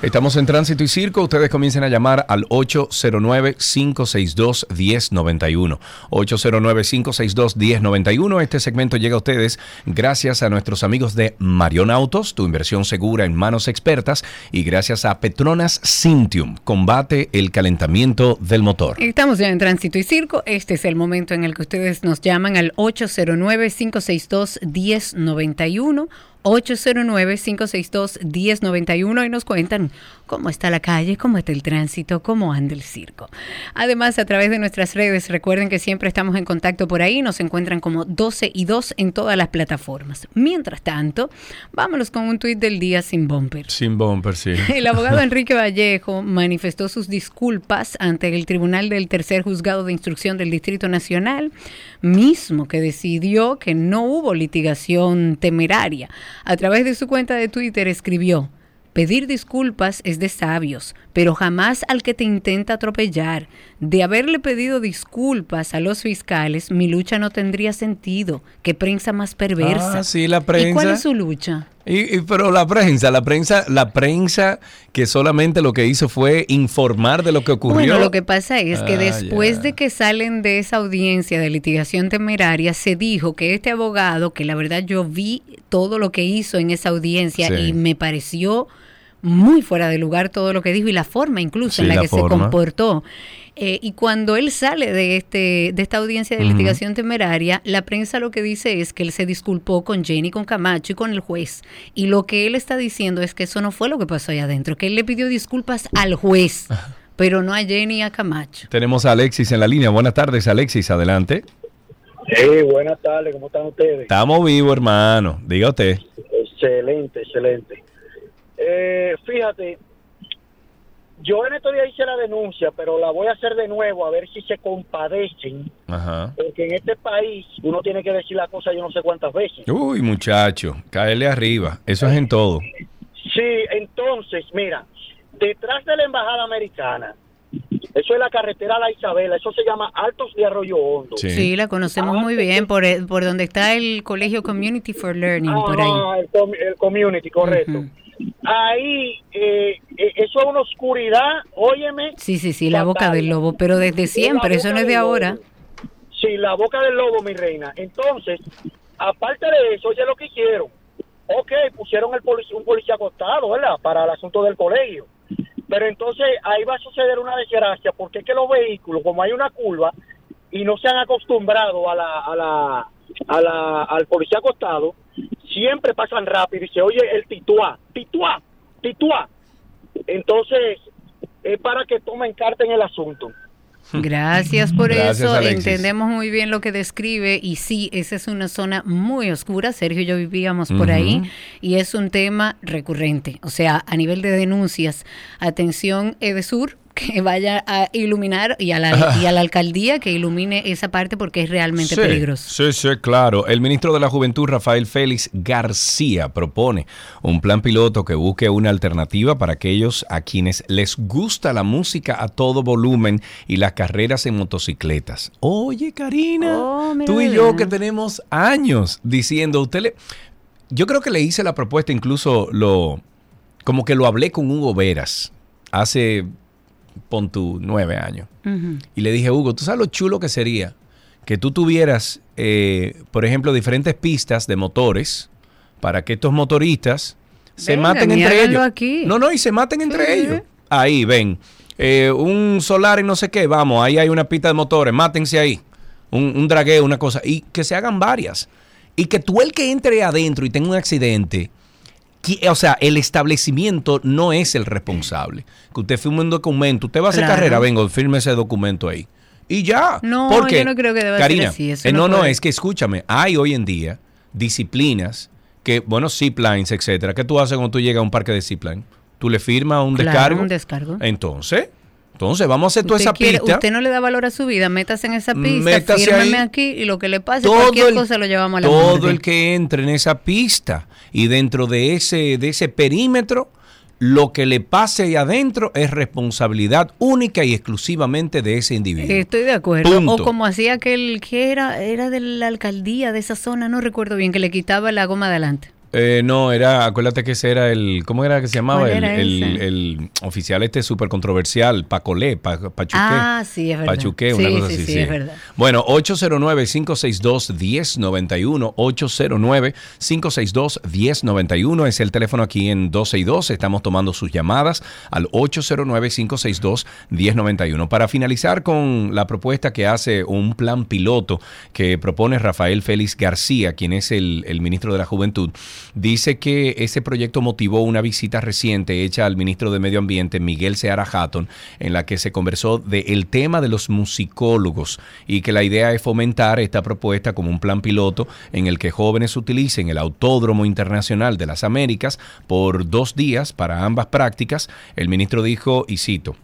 Estamos en Tránsito y Circo. Ustedes comiencen a llamar al 809-562-1091. 809-562-1091. Este segmento llega a ustedes gracias a nuestros amigos de Marion Autos, tu inversión segura en manos expertas, y gracias a Petronas Cintium, combate el calentamiento del motor. Estamos ya en Tránsito y Circo. Este es el momento en el que ustedes nos llaman al 809-562-1091. 809-562-1091 y nos cuentan cómo está la calle, cómo está el tránsito, cómo anda el circo. Además, a través de nuestras redes, recuerden que siempre estamos en contacto por ahí, nos encuentran como 12 y 2 en todas las plataformas. Mientras tanto, vámonos con un tuit del día sin bumper. Sin bumper, sí. El abogado Enrique Vallejo manifestó sus disculpas ante el Tribunal del Tercer Juzgado de Instrucción del Distrito Nacional, mismo que decidió que no hubo litigación temeraria. A través de su cuenta de Twitter escribió, Pedir disculpas es de sabios, pero jamás al que te intenta atropellar. De haberle pedido disculpas a los fiscales, mi lucha no tendría sentido. Qué prensa más perversa. Ah, sí, la prensa. ¿Y cuál es su lucha? Y, pero la prensa, la prensa, la prensa que solamente lo que hizo fue informar de lo que ocurrió. Bueno, lo que pasa es que Ah, después de que salen de esa audiencia de litigación temeraria, se dijo que este abogado, que la verdad yo vi todo lo que hizo en esa audiencia Sí. y me pareció muy fuera de lugar todo lo que dijo y la forma incluso Sí, en la, la que se comportó. Eh, y cuando él sale de este de esta audiencia de litigación temeraria, la prensa lo que dice es que él se disculpó con Jenny, con Camacho y con el juez. Y lo que él está diciendo es que eso no fue lo que pasó allá adentro, que él le pidió disculpas al juez, pero no a Jenny y a Camacho. Tenemos a Alexis en la línea. Buenas tardes, Alexis, adelante. Sí, buenas tardes, ¿cómo están ustedes? Estamos vivos, hermano. Diga usted. Excelente, excelente. Eh, fíjate, yo en estos días hice la denuncia, pero la voy a hacer de nuevo a ver si se compadecen, Ajá. porque en este país uno tiene que decir la cosa yo no sé cuántas veces. Uy, muchacho, caerle arriba. Eso es en todo. Sí, entonces, mira, detrás de la embajada americana, eso es la carretera La Isabela, eso se llama Altos de Arroyo Hondo. Sí, la conocemos muy bien por, el- por donde está el colegio Community for Learning, por ahí. Ah, el, com- el community, correcto. Ahí, eh, eh, eso es una oscuridad, óyeme. Sí, sí, sí, la boca del lobo, pero desde siempre, eso no es de ahora. Sí, la boca del lobo, mi reina. Entonces, aparte de eso, oye lo que hicieron. Ok, pusieron el polic- un policía acostado, ¿verdad? Para el asunto del colegio. Pero entonces ahí va a suceder una desgracia, porque es que los vehículos, como hay una curva, y no se han acostumbrado a la, a la, a la, al policía acostado, siempre pasan rápido y se oye el tituá, tituá, tituá. Entonces, es para que tomen carta en el asunto. Gracias por Gracias, eso. Alexis. Entendemos muy bien lo que describe y sí, esa es una zona muy oscura. Sergio y yo vivíamos por ahí y es un tema recurrente. O sea, a nivel de denuncias, atención Edesur que vaya a iluminar y a la, y a la alcaldía que ilumine esa parte porque es realmente Sí, peligroso. Sí, sí, claro. El ministro de la Juventud, Rafael Félix García, propone un plan piloto que busque una alternativa para aquellos a quienes les gusta la música a todo volumen y las carreras en motocicletas. Oye, Karina, Oh, tú y yo que tenemos años diciendo, usted le... Yo creo que le hice la propuesta, incluso lo... Como que lo hablé con Hugo Veras hace, pon tu, nueve años. Y le dije, Hugo, ¿tú sabes lo chulo que sería que tú tuvieras, eh, por ejemplo, diferentes pistas de motores para que estos motoristas se maten entre ellos? aquí. No, no, y se maten entre ellos. Ahí, ven. Eh, un solar y no sé qué, vamos, ahí hay una pista de motores, mátense ahí. Un, un dragueo, una cosa. Y que se hagan varias. Y que tú el que entre adentro y tenga un accidente, o sea, el establecimiento no es el responsable. Que usted firme un documento, usted va a hacer Claro. carrera, vengo, firme ese documento ahí. Y ya. No, Porque, yo no creo que deba ser Karina, así, eso eh, no no, no, puede. es que escúchame, hay hoy en día disciplinas que, bueno, ziplines, etcétera. ¿Qué tú haces cuando tú llegas a un parque de zipline? Tú le firmas un Claro, descargo. un descargo. Entonces, entonces vamos a hacer toda esa quiere- pista. usted no le da valor a su vida, métase en esa pista, Métase fírmeme ahí. aquí y lo que le pase, todo cualquier el- cosa lo llevamos a la todo el que entre en esa pista y dentro de ese, de ese perímetro, lo que le pase ahí adentro es responsabilidad única y exclusivamente de ese individuo. Estoy de acuerdo. Punto. O como hacía aquel que era, era de la alcaldía de esa zona, no recuerdo bien, que le quitaba la goma de adelante. Eh, no, era, acuérdate que ese era el, ¿cómo era que se llamaba? El, el, oficial este súper controversial, Pacolé, pa, Pachuqué. Ah, sí, es verdad. Pachuqué, una cosa así. Sí, es verdad. Bueno, 809-562-1091, 809-562-1091 es el teléfono aquí en 12 y 2. Estamos tomando sus llamadas al 809-562-1091. Para finalizar con la propuesta que hace un plan piloto que propone Rafael Félix García, quien es el, el ministro de la Juventud, dice que ese proyecto motivó una visita reciente hecha al ministro de Medio Ambiente, Miguel Seara Hatton, en la que se conversó del tema de los musicólogos y que la idea es fomentar esta propuesta como un plan piloto en el que jóvenes utilicen el Autódromo Internacional de las Américas por dos días para ambas prácticas. El ministro dijo, y cito,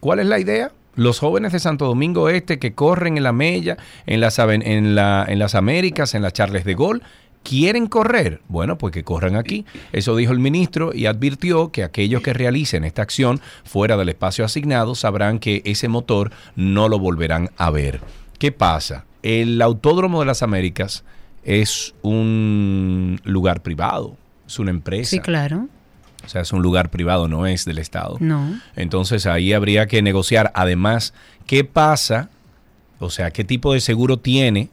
¿cuál es la idea? los jóvenes de Santo Domingo Este que corren en la Mella, en las, en, la, en las Américas, en las Charles de Gol, ¿Quieren correr? Bueno, pues que corran aquí. Eso dijo el ministro y advirtió que aquellos que realicen esta acción fuera del espacio asignado sabrán que ese motor no lo volverán a ver. ¿Qué pasa? El Autódromo de las Américas es un lugar privado, es una empresa. Sí, claro. O sea, es un lugar privado, no es del Estado. No. Entonces ahí habría que negociar. Además, ¿qué pasa? O sea, ¿qué tipo de seguro tiene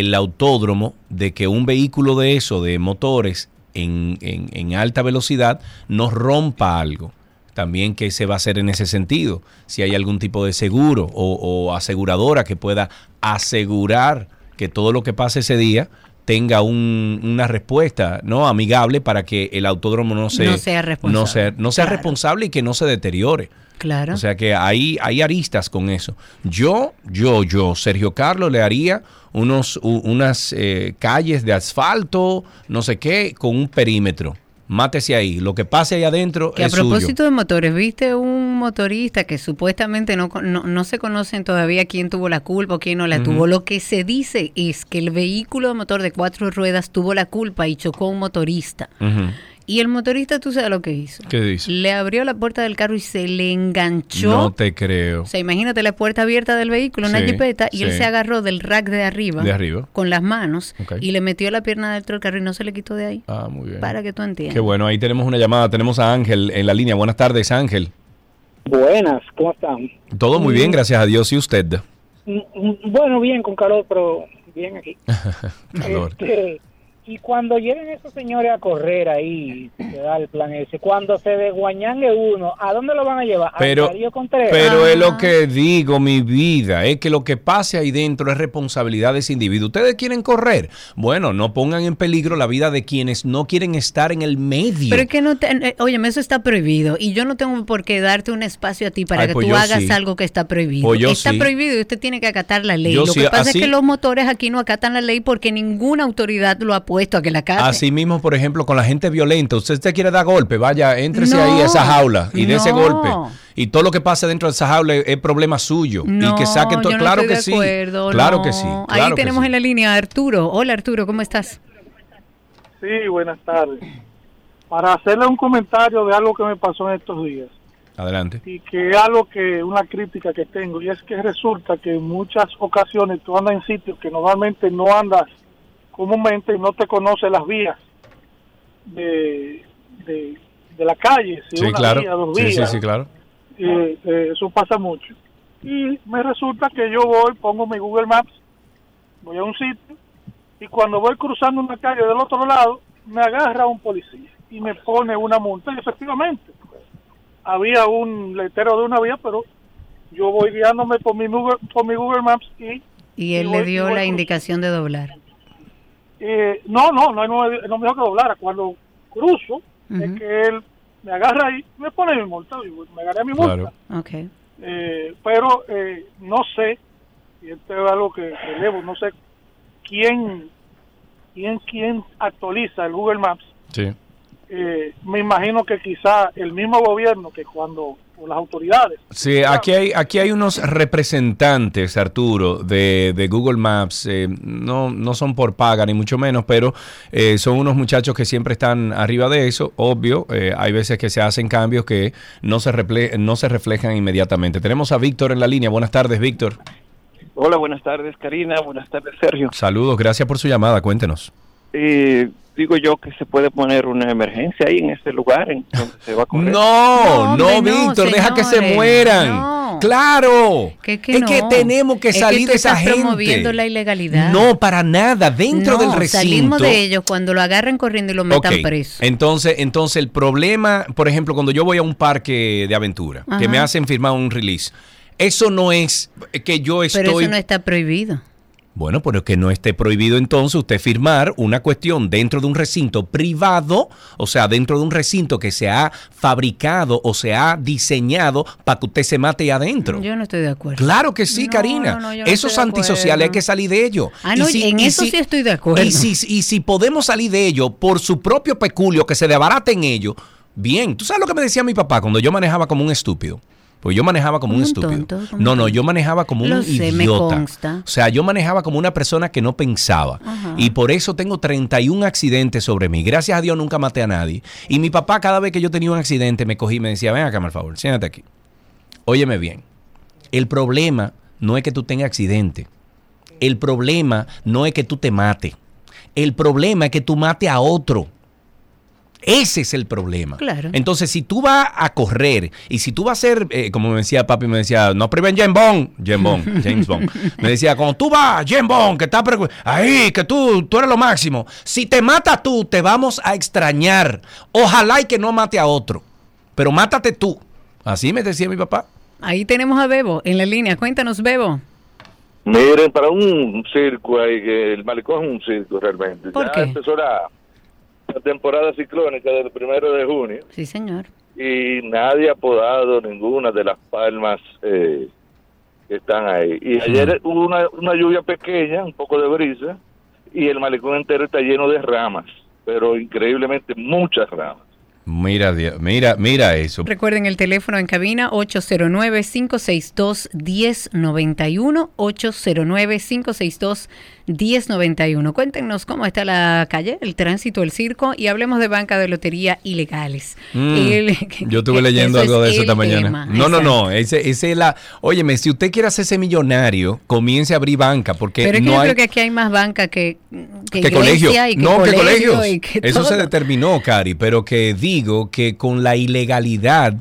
el autódromo de que un vehículo de eso, de motores en, en, alta velocidad, nos rompa algo? También qué se va a hacer en ese sentido, si hay algún tipo de seguro o, aseguradora que pueda asegurar que todo lo que pase ese día tenga una respuesta no amigable para que el autódromo no, se, sea responsable, no sea, responsable y que no se deteriore. Claro. O sea que hay, hay aristas con eso. Yo, yo, yo, Sergio Carlos, le haría unos, unas eh, calles de asfalto, no sé qué, con un perímetro. Mátese ahí. Lo que pase ahí adentro que a propósito de motores, ¿viste un motorista que supuestamente no, no, se conocen todavía quién tuvo la culpa o quién no la tuvo? Lo que se dice es que el vehículo de motor de cuatro ruedas tuvo la culpa y chocó a un motorista. Y el motorista, tú sabes lo que hizo. ¿Qué dice? Le abrió la puerta del carro y se le enganchó. No te creo. O sea, imagínate la puerta abierta del vehículo, una jipeta, y él se agarró del rack de arriba. De arriba. Con las manos. Y le metió la pierna dentro del carro y no se le quitó de ahí. Ah, muy bien. Para que tú entiendas. Qué bueno, ahí tenemos una llamada. Tenemos a Ángel en la línea. Buenas tardes, Ángel. Buenas, ¿cómo están? Todo muy bien, gracias a Dios. ¿Y usted? Mm, mm, bueno, bien, con calor, pero bien aquí. calor. Este, y cuando lleguen esos señores a correr ahí, se da el plan ese, cuando se desguañangue uno, ¿a dónde lo van a llevar? Pero, pero es lo que digo, mi vida, es que lo que pase ahí dentro es responsabilidad de ese individuo. ¿Ustedes quieren correr? Bueno, no pongan en peligro la vida de quienes no quieren estar en el medio. Pero es que no, te, eh, eso está prohibido y yo no tengo por qué darte un espacio a ti para que pues tú hagas algo que está prohibido. Pues está prohibido y usted tiene que acatar la ley. lo que pasa es que los motores aquí no acatan la ley porque ninguna autoridad lo ha puesto a que la Así mismo, por ejemplo, con la gente violenta, usted te quiere dar golpe, vaya, éntrese ahí a esa jaula y dé ese golpe. Y todo lo que pasa dentro de esa jaula es, problema suyo. y que saquen todo. claro, que sí, claro que sí. ahí tenemos en la línea a Arturo. Hola Arturo, ¿cómo estás? Sí, buenas tardes. Para hacerle un comentario de algo que me pasó en estos días. Adelante. Y que es algo que, una crítica que tengo, y es que resulta que en muchas ocasiones tú andas en sitios que normalmente no andas comúnmente no te conoce las vías de, de, la calle, si una claro. vía, dos vías. Sí, sí, claro. Eh, eso pasa mucho. Y me resulta que yo voy, pongo mi Google Maps, voy a un sitio, y cuando voy cruzando una calle del otro lado, me agarra un policía y me pone una multa. Y efectivamente, había un letrero de una vía, pero yo voy guiándome por mi Google, por mi Google Maps y... Y él le dio la indicación de doblar. Eh, no, no, no, no, no me dijo que doblara. Cuando cruzo, es que él me agarra ahí, me pone mi multa, me agarré mi multa. Eh, pero eh, no sé, y esto es algo que, que no sé quién, quién, quién actualiza el Google Maps. Sí. Eh, me imagino que quizá el mismo gobierno que cuando las autoridades. Sí, aquí hay, aquí hay unos representantes, Arturo, de, de Google Maps. Eh, no, no son por paga, ni mucho menos, pero eh, son unos muchachos que siempre están arriba de eso. Obvio, hay veces que se hacen cambios que no se, no se reflejan inmediatamente. Tenemos a Víctor en la línea. Buenas tardes, Víctor. Hola, buenas tardes, Karina. Buenas tardes, Sergio. Saludos, gracias por su llamada. Cuéntenos. Eh, digo yo que se puede poner una emergencia ahí en ese lugar en donde se va a correr. No, no, Víctor, deja que se mueran. Claro. Que, es que tenemos que salir de esa gente. promoviendo la ilegalidad. No, para nada, dentro del recinto. Salimos de ellos cuando lo agarren corriendo y lo metan preso. Entonces, entonces el problema, por ejemplo, cuando yo voy a un parque de aventura, que me hacen firmar un release, eso no es que yo estoy Pero eso no está prohibido. Bueno, pero que no esté prohibido entonces usted firmar una cuestión dentro de un recinto privado, o sea, dentro de un recinto que se ha fabricado o se ha diseñado para que usted se mate ahí adentro. Yo no estoy de acuerdo. Claro que sí, Karina. Esos antisociales hay que salir de ello. Ah, no, en eso sí estoy de acuerdo. Y si, y si podemos salir de ello por su propio peculio, que se debarate en ello, bien. ¿Tú sabes lo que me decía mi papá cuando yo manejaba como un estúpido? Pues yo manejaba como un, estúpido. no, no, yo manejaba como un idiota. O sea, yo manejaba como una persona que no pensaba. Y por eso tengo 31 accidentes sobre mí. Gracias a Dios nunca maté a nadie. Y mi papá, cada vez que yo tenía un accidente, me cogí y me decía, ven acá, por favor, siéntate aquí. Óyeme bien. El problema no es que tú tengas accidente. El problema no es que tú te mates. El problema es que tú mates a otro. Ese es el problema. Claro. Entonces, si tú vas a correr y si tú vas a ser, eh, como me decía papi, me decía, no priven James Bond, James Bond, James Bond. Me decía, cuando tú vas, James Bond, que está ahí, que tú, tú eres lo máximo. Si te mata tú, te vamos a extrañar. Ojalá y que no mate a otro. Pero mátate tú. Así me decía mi papá. Ahí tenemos a Bebo en la línea. Cuéntanos, Bebo. Miren, para un circo, ahí, el malecón es un circo realmente. ¿Por ya qué? empezó la, la temporada ciclónica del primero de junio Sí, señor. y nadie ha podado ninguna de las palmas eh, que están ahí. Y ayer hubo una, una lluvia pequeña, un poco de brisa, y el malecón entero está lleno de ramas, pero increíblemente muchas ramas. Mira, mira, mira eso. Recuerden el teléfono en cabina 809-562-1091, 809-562-1091. Cuéntenos cómo está la calle, el tránsito, el circo y hablemos de banca de lotería ilegales. Mm, El- yo estuve leyendo algo de es eso esta mañana. tema, no, no, exacto. no. Ese, ese es la. Óyeme, si usted quiere hacerse millonario, comience a abrir banca porque Pero es que no yo hay. creo que aquí hay más banca que, que, que colegio. iglesia y que no, que colegio colegios. y que Eso se determinó, Cari, pero que digo que con la ilegalidad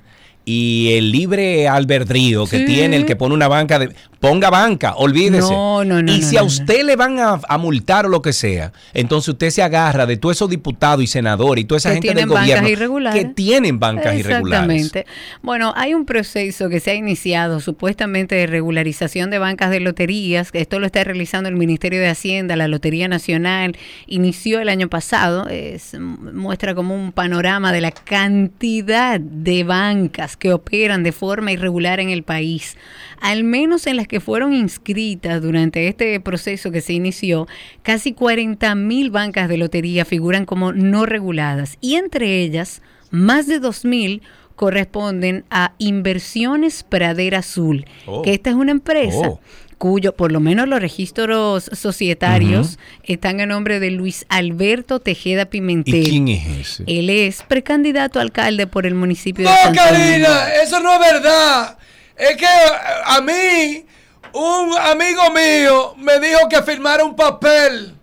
y el libre albedrío que Sí. tiene el que pone una banca de ponga banca, olvídese. No, no, no, y si no, a no. usted le van a, a multar o lo que sea, entonces usted se agarra de todos esos diputados y senadores y toda esa Que gente del gobierno irregulares. que tienen bancas irregulares. Exactamente. Bueno, hay un proceso que se ha iniciado supuestamente de regularización de bancas de loterías. Esto lo está realizando el Ministerio de Hacienda, la Lotería Nacional. Inició el año pasado. Es, muestra como un panorama de la cantidad de bancas que operan de forma irregular en el país. Al menos en las que fueron inscritas durante este proceso que se inició, casi 40 mil bancas de lotería figuran como no reguladas y entre ellas, más de 2 mil corresponden a Inversiones Pradera Azul, Oh. que esta es una empresa Oh. cuyo, por lo menos los registros societarios, están a nombre de Luis Alberto Tejeda Pimentel. ¿Y quién es ese? Él es precandidato a alcalde por el municipio de No, Santo Domingo. Karina, eso no es verdad. Es que eh, a mí, un amigo mío me dijo que firmara un papel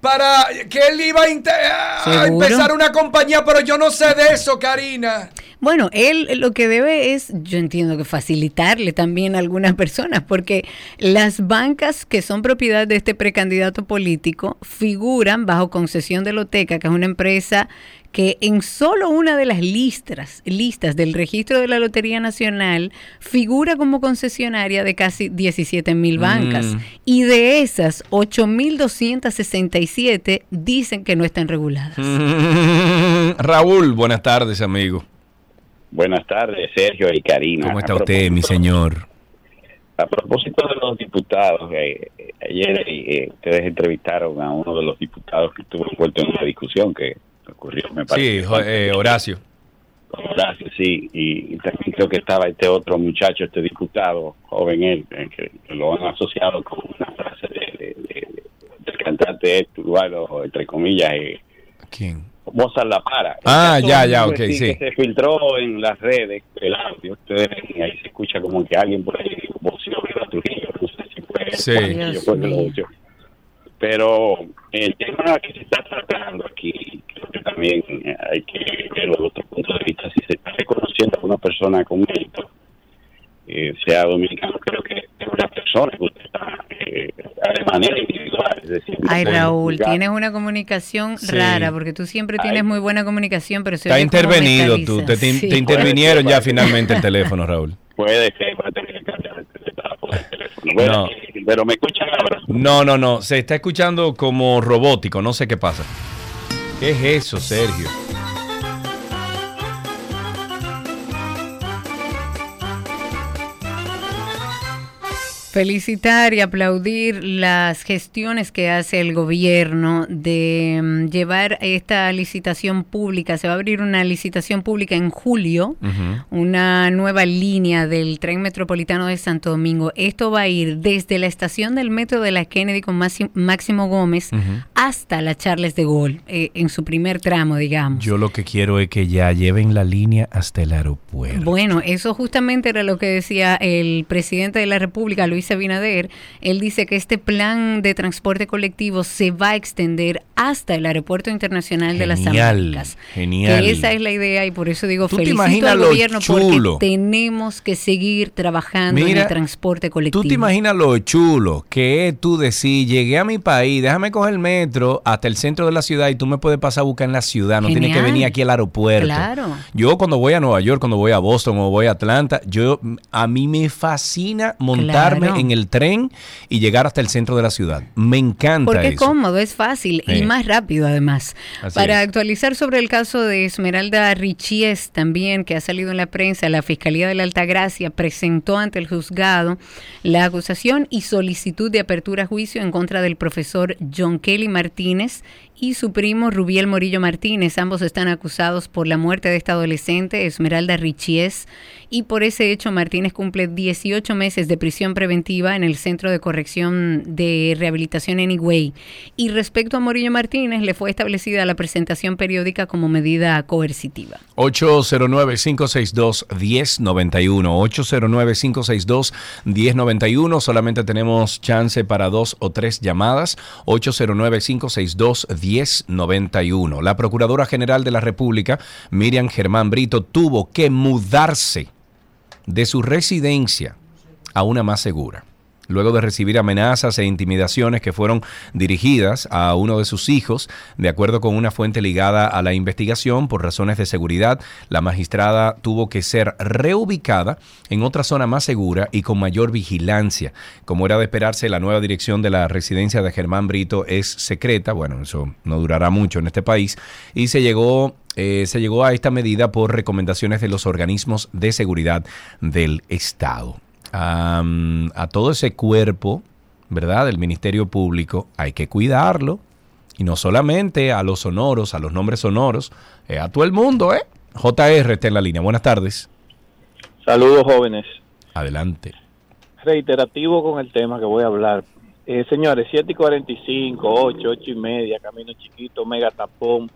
para que él iba a, a empezar una compañía, pero yo no sé de eso, Karina. Bueno, él lo que debe es, yo entiendo que facilitarle también a algunas personas, porque las bancas que son propiedad de este precandidato político figuran bajo concesión de Loteca, que es una empresa que en solo una de las listas, listas del registro de la Lotería Nacional figura como concesionaria de casi 17 mil bancas. Mm. Y de esas, 8.267 dicen que no están reguladas. Raúl, buenas tardes, amigo. Buenas tardes, Sergio y Karina. ¿Cómo está usted, mi señor? A propósito de los diputados, eh, eh, ayer eh, ustedes entrevistaron a uno de los diputados que estuvo envuelto en una discusión que ocurrió, me Sí, parece. jo- eh, Horacio. Horacio, sí, y, y también creo que estaba este otro muchacho, este diputado, joven él, eh, que, que lo han asociado con una frase de, de- de- del cantante este urbano, entre comillas, eh, ¿Quién? Mozart La Para. El Ah, ya, ya, ok, sí. Se filtró en las redes el audio, ustedes ven, y ahí se escucha como que alguien por ahí voció a Trujillo, no sé si fue Sí. Fue que lo. Pero el tema que se está tratando aquí, creo que también hay que verlo desde otro punto de vista, si se está reconociendo a una persona con mérito, eh, sea dominicano, creo que es una persona que usted está eh, de manera individual. Es decir, Ay, puede Raúl, tienes una comunicación Sí. rara, porque tú siempre tienes muy buena comunicación, pero se Está intervenido tú, te, Sí. te intervinieron ya finalmente el teléfono, Raúl. Puede que va a tener que cambiar el teléfono. Bueno, No. Pero me escuchan ahora. No, no, no, se está escuchando como robótico, no sé qué pasa. ¿Qué es eso, Sergio? Felicitar y aplaudir las gestiones que hace el gobierno de mm, llevar esta licitación pública. Se va a abrir una licitación pública en julio, una nueva línea del tren metropolitano de Santo Domingo. Esto va a ir desde la estación del metro de la Kennedy con Máximo Gómez hasta la Charles de Gaulle, eh, en su primer tramo, digamos. Yo lo que quiero es que ya lleven la línea hasta el aeropuerto. Bueno, eso justamente era lo que decía el presidente de la República, Luis Abinader. Él dice que este plan de transporte colectivo se va a extender hasta el Aeropuerto Internacional de las Américas. genial. Que esa es la idea y por eso digo ¿Tú te felicito al gobierno chulo? porque tenemos que seguir trabajando en el transporte colectivo. ¿Tú te imaginas lo chulo que es tú decir, llegué a mi país, déjame coger el metro hasta el centro de la ciudad y tú me puedes pasar a buscar en la ciudad, no tienes que venir aquí al aeropuerto. Claro. Yo cuando voy a Nueva York, cuando voy a Boston o voy a Atlanta, yo a mí me fascina montarme Claro. En el tren y llegar hasta el centro de la ciudad. Me encanta Porque es cómodo, es fácil y más rápido además. Así Para es. actualizar sobre el caso de Esmeralda Richies también, que ha salido en la prensa, la Fiscalía de la Altagracia presentó ante el juzgado la acusación y solicitud de apertura a juicio en contra del profesor John Kelly Martínez y su primo Rubiel Morillo Martínez. Ambos están acusados por la muerte de esta adolescente, Esmeralda Richies, y por ese hecho Martínez cumple 18 meses de prisión preventiva en el Centro de Corrección de Rehabilitación en Higüey. Y respecto a Morillo Martínez, le fue establecida la presentación periódica como medida coercitiva. 809-562-1091. 809-562-1091. Solamente tenemos chance para dos o tres llamadas. 809-562-1091. La Procuradora General de la República, Miriam Germán Brito, tuvo que mudarse de su residencia a una más segura. Luego de recibir amenazas e intimidaciones que fueron dirigidas a uno de sus hijos, de acuerdo con una fuente ligada a la investigación por razones de seguridad, la magistrada tuvo que ser reubicada en otra zona más segura y con mayor vigilancia. Como era de esperarse, la nueva dirección de la residencia de Germán Brito es secreta, bueno, eso no durará mucho en este país, y se llegó eh, se llegó a esta medida por recomendaciones de los organismos de seguridad del Estado. Am, a todo ese cuerpo, ¿verdad? Del Ministerio Público hay que cuidarlo. Y no solamente a los sonoros, a los nombres sonoros, eh, a todo el mundo, ¿eh? JR está en la línea. Buenas tardes. Saludos jóvenes. Adelante. Reiterativo con el tema que voy a hablar. Eh, señores, 7 y 45, 8, 8 y media, camino chiquito, mega tapón.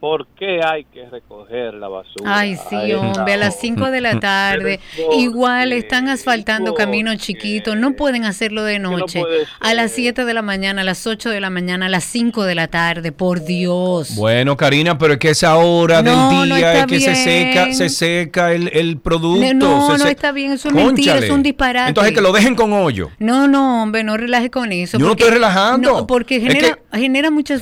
¿Por qué hay que recoger la basura? Ay, sí, hombre, a las hora? 5 de la tarde. Igual están asfaltando caminos chiquitos, no pueden hacerlo de noche. A las 7 de la mañana, a las 8 de la mañana, a las 5 de la tarde, por Dios. Bueno, Karina, pero es que esa hora No, del no día está es que se seca, se seca el, el producto. No, se no se- está bien, eso es mentira, es un disparate. Entonces que lo dejen con hoyo. No, no, hombre, no relaje con eso. Yo no estoy relajando. No, porque Es genera, genera mucha,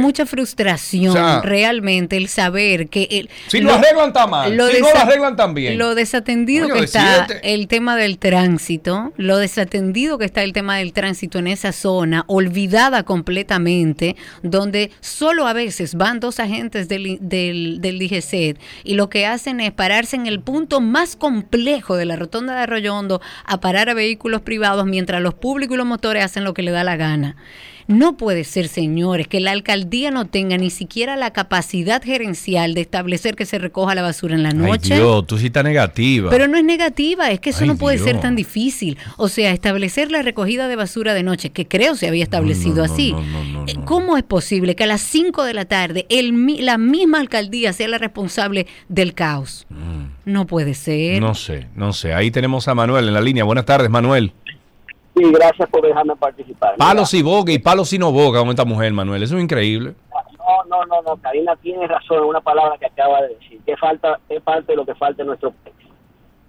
mucha frustración O sea, realmente el saber que... El, Si lo arreglan tan mal, si no lo arreglan tan bien. Lo desatendido que está siete. el tema del tránsito, lo desatendido que está el tema del tránsito en esa zona, olvidada completamente, donde solo a veces van dos agentes del, del, del DGCET y lo que hacen es pararse en el punto más complejo de la rotonda de Arroyo Hondo a parar a vehículos privados mientras los públicos y los motores hacen lo que le da la gana. No puede ser, señores, que la alcaldía no tenga ni siquiera la capacidad gerencial de establecer que se recoja la basura en la noche. Ay, Dios, tú sí estás negativa. Pero no es negativa, es que eso Ay, no puede ser tan difícil. O sea, establecer la recogida de basura de noche, que creo se había establecido así. Eh, ¿Cómo es posible que a las 5 de la tarde el, la misma alcaldía sea la responsable del caos? No puede ser. No sé, no sé. Ahí tenemos a Manuel en la línea. Buenas tardes, Manuel. Sí, gracias por dejarme participar. Palos y boga y palos y no boga con esta mujer, Manuel. Eso es increíble. No, no, no, no. Karina tiene razón en una palabra que acaba de decir. Que falta, es parte de lo que falta en nuestro país.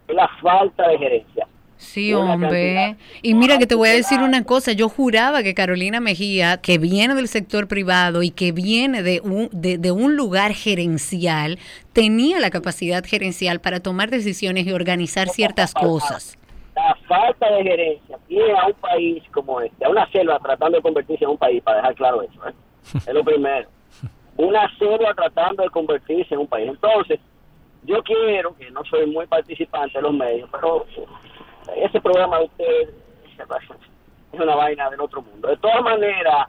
Es la falta de gerencia. Sí, hombre. Y mira que te voy a decir una cosa, yo juraba que Carolina Mejía, que viene del sector privado y que viene de un, de, de un lugar gerencial, tenía la capacidad gerencial para tomar decisiones y organizar ciertas cosas. La falta de gerencia tiene a un país como este, a una selva tratando de convertirse en un país, para dejar claro eso. ¿eh? Es lo primero. Una selva tratando de convertirse en un país. Entonces, yo quiero, que no soy muy participante de los medios, pero ese programa de ustedes es una vaina del otro mundo. De todas maneras,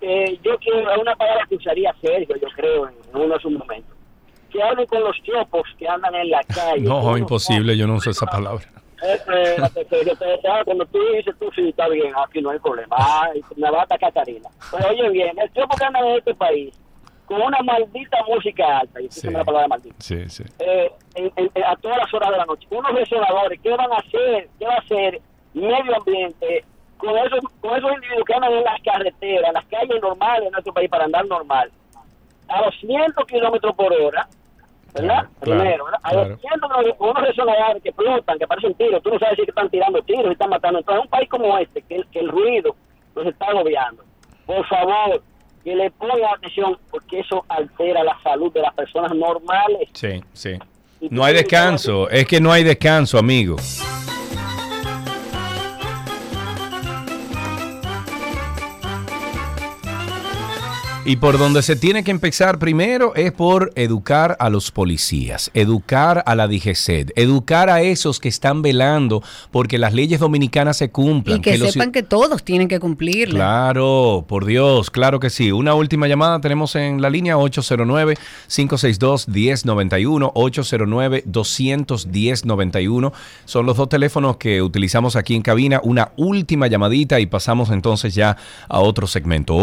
eh, yo quiero una palabra que usaría Sergio, yo creo, en uno de sus momentos. Que hablen con los chopos que andan en la calle. No, imposible, yo no uso esa palabra. Espérate, Sergio, te- te- cuando tú dices tú sí, está bien, aquí no hay problema. Ay, me va a atacar Catarina. Pero oye bien, el chopo que anda en este país, con una maldita música alta, y escúchame la palabra maldita, Sí, sí. eh, en- en- a todas las horas de la noche. Unos resonadores, ¿qué van a hacer? ¿Qué va a hacer medio ambiente con esos, con esos individuos que andan en las carreteras, en las calles normales de nuestro país para andar normal? A 200 kilómetros por hora, ¿verdad? Claro, Primero, ¿verdad? A claro. 200 kilómetros, con unos resonadores que explotan, que parecen tiros. Tú no sabes si están tirando tiros, si están matando. Entonces, un país como este, que, el- que el ruido nos está agobiando, por favor, que le ponga atención, porque eso altera la salud de las personas normales. Sí, sí. No hay descanso, es que no hay descanso, amigo. Y por donde se tiene que empezar primero es por educar a los policías, educar a la DGCED, educar a esos que están velando porque las leyes dominicanas se cumplan. Y que, los- sepan que todos tienen que cumplirla. Claro, por Dios, claro que sí. Una última llamada tenemos en la línea 809-562-1091, 809-21091. Son los dos teléfonos que utilizamos aquí en cabina. Una última llamadita y pasamos entonces ya a otro segmento.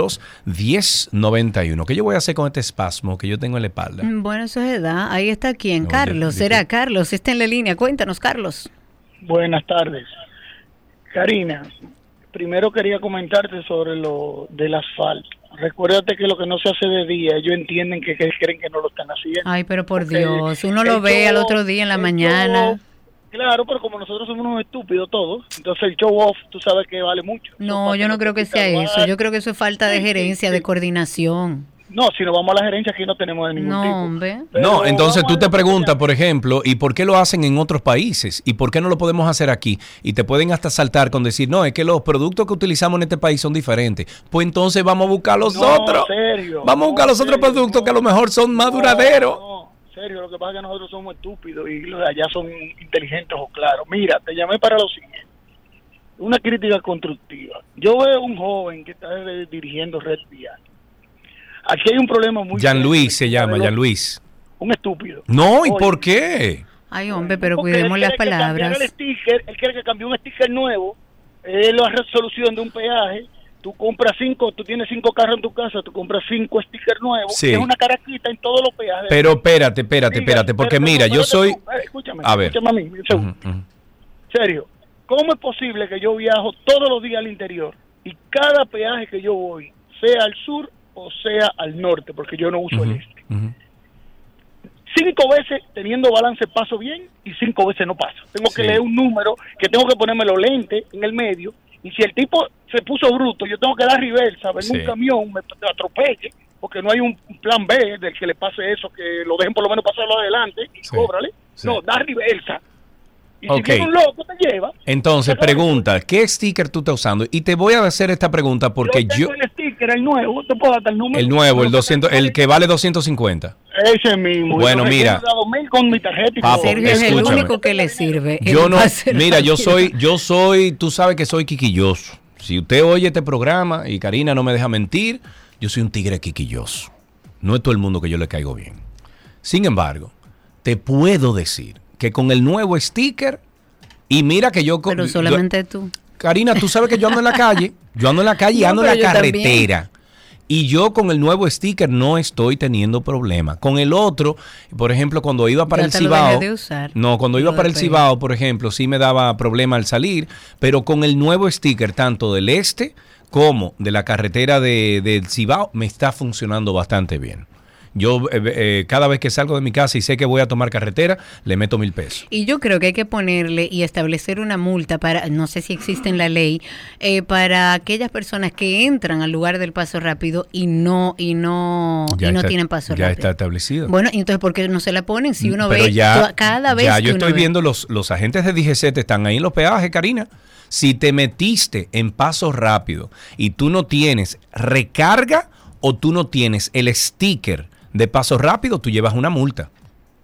809-562-1091. ¿Qué yo voy a hacer con este espasmo que yo tengo en la espalda? Mm, Bueno, eso es edad. Ahí está quién, Carlos. Será Carlos. Está en la línea. Cuéntanos, Carlos. Buenas tardes. Karina, primero quería comentarte sobre lo del asfalto. Recuérdate que lo que no se hace de día, ellos entienden que, que creen que no lo están haciendo. Ay, pero por Dios. Uno lo ve al otro día en la mañana. Claro, pero como nosotros somos unos estúpidos todos, entonces el show off, tú sabes que vale mucho. No, yo no creo que sea eso. Yo creo que eso es falta de gerencia, de coordinación. No, si nos vamos a la gerencia aquí no tenemos de ningún No, tipo. hombre. No, entonces tú te preguntas, por ejemplo, ¿y por qué lo hacen en otros países? ¿Y por qué no lo podemos hacer aquí? Y te pueden hasta saltar con decir, no, es que los productos que utilizamos en este país son diferentes. Pues entonces vamos a buscar los No, otros. serio, vamos a buscar no, los otros productos que a lo mejor son más No, duraderos. No, serio, lo que pasa es que nosotros somos estúpidos y los de allá son inteligentes o claros. Mira, te llamé para lo siguiente. Una crítica constructiva. Yo veo un joven que está dirigiendo Red Vial. Aquí hay un problema muy Jean. Luis se llama, Jean Luis. Un estúpido. No, ¿y Oye, por qué? Ay, hombre, pero porque cuidemos las palabras. El sticker, él quiere que cambie un sticker nuevo. Es la resolución de un peaje. Tú compras cinco, tú tienes cinco carros en tu casa, tú compras cinco stickers nuevos. Sí. Es una caraquita en todos los peajes. Pero espérate, espérate, espérate, porque espérate, mira, yo soy... tú, escúchame, A ver. escúchame a mí, un segundo. Serio, ¿cómo es posible que yo viajo todos los días al interior y cada peaje que yo voy, sea al sur o sea al norte, porque yo no uso el este? Cinco veces teniendo balance paso bien y cinco veces no paso. Tengo que leer un número, que tengo que ponerme los lentes en el medio, y si el tipo se puso bruto, yo tengo que dar reversa, ver Sí. un camión, me atropelle, porque no hay un plan B del que le pase eso, que lo dejen por lo menos pasarlo adelante y Sí. cóbrale. Sí. No, da reversa. Y Ok. si un loco, te lleva. Entonces, pregunta, ¿qué sticker tú estás usando? Y te voy a hacer esta pregunta porque yo... El sticker, el nuevo, te puedo dar el número. El nuevo, el 200, el que vale 250. Ese mismo. Bueno, Yo mira. con mi tarjeta y Papo, todo. Sergio es el escúchame. único que le sirve. Yo no, mira, yo soy, yo soy, tú sabes que soy quiquilloso. Si usted oye este programa y Karina no me deja mentir, yo soy un tigre quiquilloso. No es todo el mundo que yo le caigo bien. Sin embargo, te puedo decir que con el nuevo sticker, y mira que yo... Pero yo- solamente tú. Karina, tú sabes que yo ando en la calle, yo ando en la calle y No, ando en la también. carretera. Y yo con el nuevo sticker no estoy teniendo problema. Con el otro, por ejemplo, cuando iba para el Cibao. No, cuando iba para el Cibao, por ejemplo, sí me daba problema al salir. Pero con el nuevo sticker, tanto del este como de la carretera de, del Cibao, me está funcionando bastante bien. Yo eh, eh, cada vez que salgo de mi casa y sé que voy a tomar carretera, le meto mil pesos. Y yo creo que hay que ponerle y establecer una multa para, no sé si existe en la ley, eh, para aquellas personas que entran al lugar del paso rápido y no y no y no tienen paso rápido. Ya está establecido. Bueno, entonces ¿por qué no se la ponen? Si uno ve cada vez ya yo estoy viendo los los agentes de DGC están ahí en los peajes, Karina. Si te metiste en paso rápido y tú no tienes recarga o tú no tienes el sticker de paso rápido, tú llevas una multa.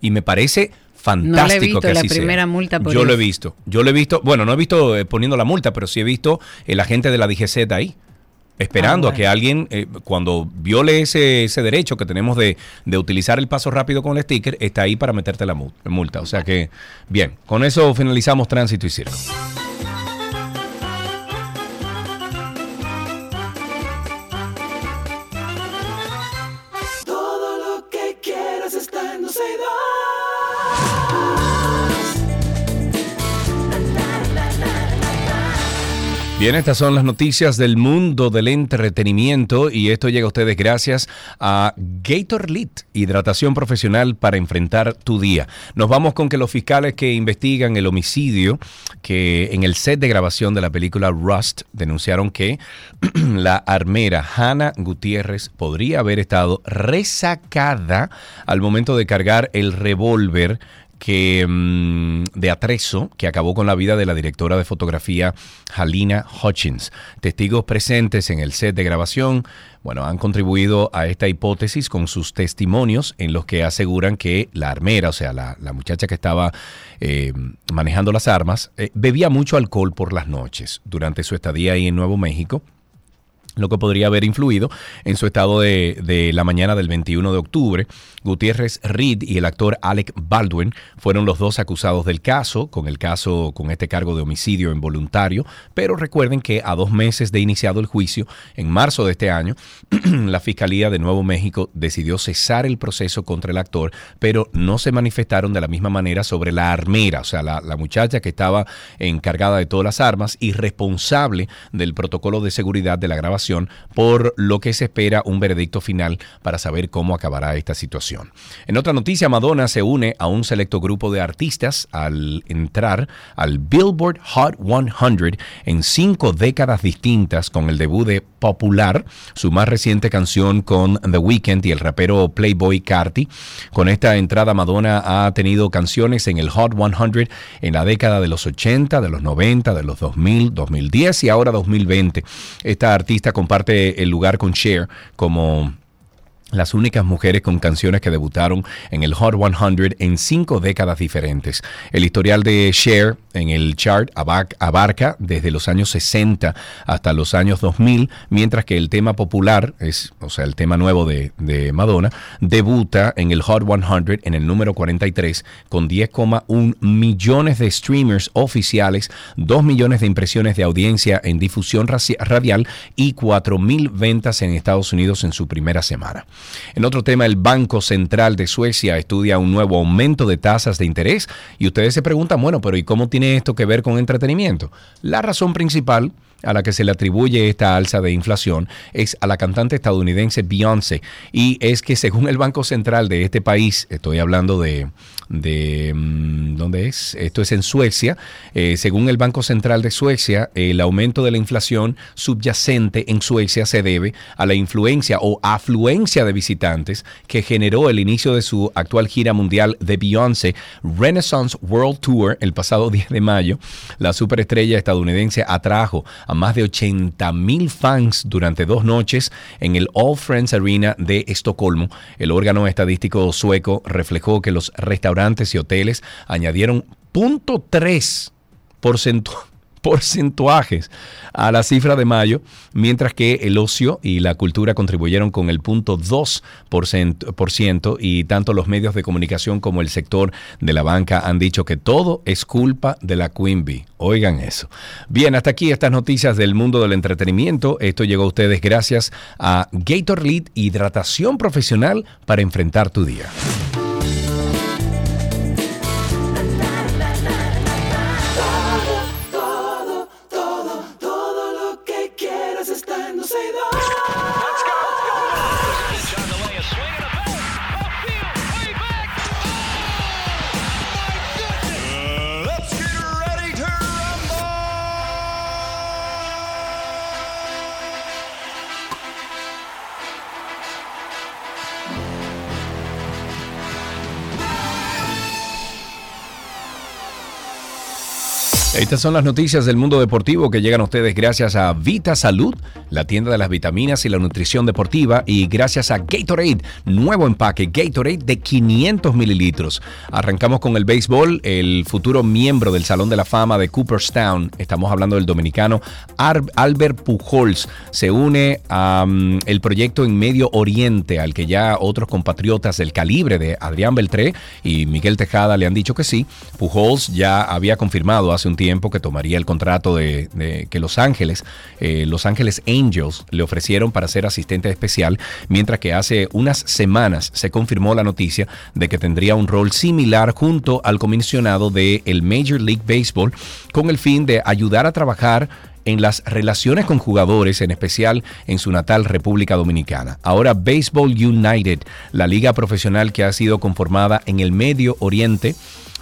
Y me parece fantástico que así la primera multa Yo lo he visto. Yo lo he visto, bueno, no he visto eh, poniendo la multa, pero sí he visto el agente de la DGZ ahí. Esperando ah, a que alguien, eh, cuando viole ese, ese derecho que tenemos de, de, utilizar el paso rápido con el sticker, está ahí para meterte la multa. O sea que, bien, con eso finalizamos tránsito y circo. Bien, estas son las noticias del mundo del entretenimiento y esto llega a ustedes gracias a Gator Lit, hidratación profesional para enfrentar tu día. Nos vamos con que los fiscales que investigan el homicidio que en el set de grabación de la película Rust denunciaron que la armera Hannah Gutiérrez podría haber estado resacada al momento de cargar el revólver que mm, de atrezo que acabó con la vida de la directora de fotografía Halina Hutchins. Testigos presentes en el set de grabación, bueno, han contribuido a esta hipótesis con sus testimonios en los que aseguran que la armera, o sea, la, muchacha que estaba eh, manejando las armas, eh, bebía mucho alcohol por las noches durante su estadía ahí en Nuevo México lo que podría haber influido en su estado de, la mañana del 21 de octubre. Gutiérrez Reed y el actor Alec Baldwin fueron los dos acusados del caso, con el caso con este cargo de homicidio involuntario, pero recuerden que a dos meses de iniciado el juicio, en marzo de este año, la Fiscalía de Nuevo México decidió cesar el proceso contra el actor, pero no se manifestaron de la misma manera sobre la armera, o sea, la, la muchacha que estaba encargada de todas las armas y responsable del protocolo de seguridad de la grabación por lo que se espera un veredicto final para saber cómo acabará esta situación. En otra noticia, Madonna se une a un selecto grupo de artistas al entrar al Billboard Hot 100 en cinco décadas distintas con el debut de Popular, su más reciente canción con The Weeknd y el rapero Playboy Carti. Con esta entrada, Madonna ha tenido canciones en el Hot 100 en la década de los 80, de los 90, de los 2000, 2010 y ahora 2020. Esta artista comparte el lugar con Cher como las únicas mujeres con canciones que debutaron en el Hot 100 en cinco décadas diferentes. El historial de Cher en el chart abarca desde los años 60 hasta los años 2000, mientras que el tema popular, es, o sea, el tema nuevo de, de Madonna, debuta en el Hot 100 en el número 43 con 10,1 millones de streamers oficiales, 2 millones de impresiones de audiencia en difusión radial y 4 mil ventas en Estados Unidos en su primera semana. En otro tema, el Banco Central de Suecia estudia un nuevo aumento de tasas de interés y ustedes se preguntan, bueno, pero ¿y cómo tiene esto que ver con entretenimiento? La razón principal a la que se le atribuye esta alza de inflación es a la cantante estadounidense Beyoncé. Y es que según el Banco Central de este país, estoy hablando de, de mm, ¿dónde es? Esto es en Suecia. Eh, según el Banco Central de Suecia, el aumento de la inflación subyacente en Suecia se debe a la influencia o afluencia de visitantes que generó el inicio de su actual gira mundial de Beyoncé Renaissance World Tour el pasado 10 de mayo. La superestrella estadounidense atrajo a más de 80 mil fans durante dos noches en el All Friends Arena de Estocolmo. El órgano estadístico sueco reflejó que los restaurantes y hoteles añadieron 0.3 porcentuajes a la cifra de mayo, mientras que el ocio y la cultura contribuyeron con el punto 2% y tanto los medios de comunicación como el sector de la banca han dicho que todo es culpa de la Bee. Oigan eso. Bien, hasta aquí estas noticias del mundo del entretenimiento. Esto llegó a ustedes gracias a Gator Lead Hidratación Profesional para enfrentar tu día. Estas son las noticias del mundo deportivo que llegan a ustedes gracias a Vita Salud, la tienda de las vitaminas y la nutrición deportiva, y gracias a Gatorade, nuevo empaque Gatorade de 500 mililitros. Arrancamos con el béisbol, el futuro miembro del Salón de la Fama de Cooperstown, estamos hablando del dominicano Albert Pujols, se une al mm, proyecto en Medio Oriente, al que ya otros compatriotas del calibre de Adrián Beltré y Miguel Tejada le han dicho que sí. Pujols ya había confirmado hace un tiempo tiempo que tomaría el contrato de, que Los Ángeles, eh, Los Ángeles Angels le ofrecieron para ser asistente especial, mientras que hace unas semanas se confirmó la noticia de que tendría un rol similar junto al comisionado del el Major League Baseball con el fin de ayudar a trabajar en las relaciones con jugadores, en especial en su natal República Dominicana. Ahora Baseball United, la liga profesional que ha sido conformada en el Medio Oriente,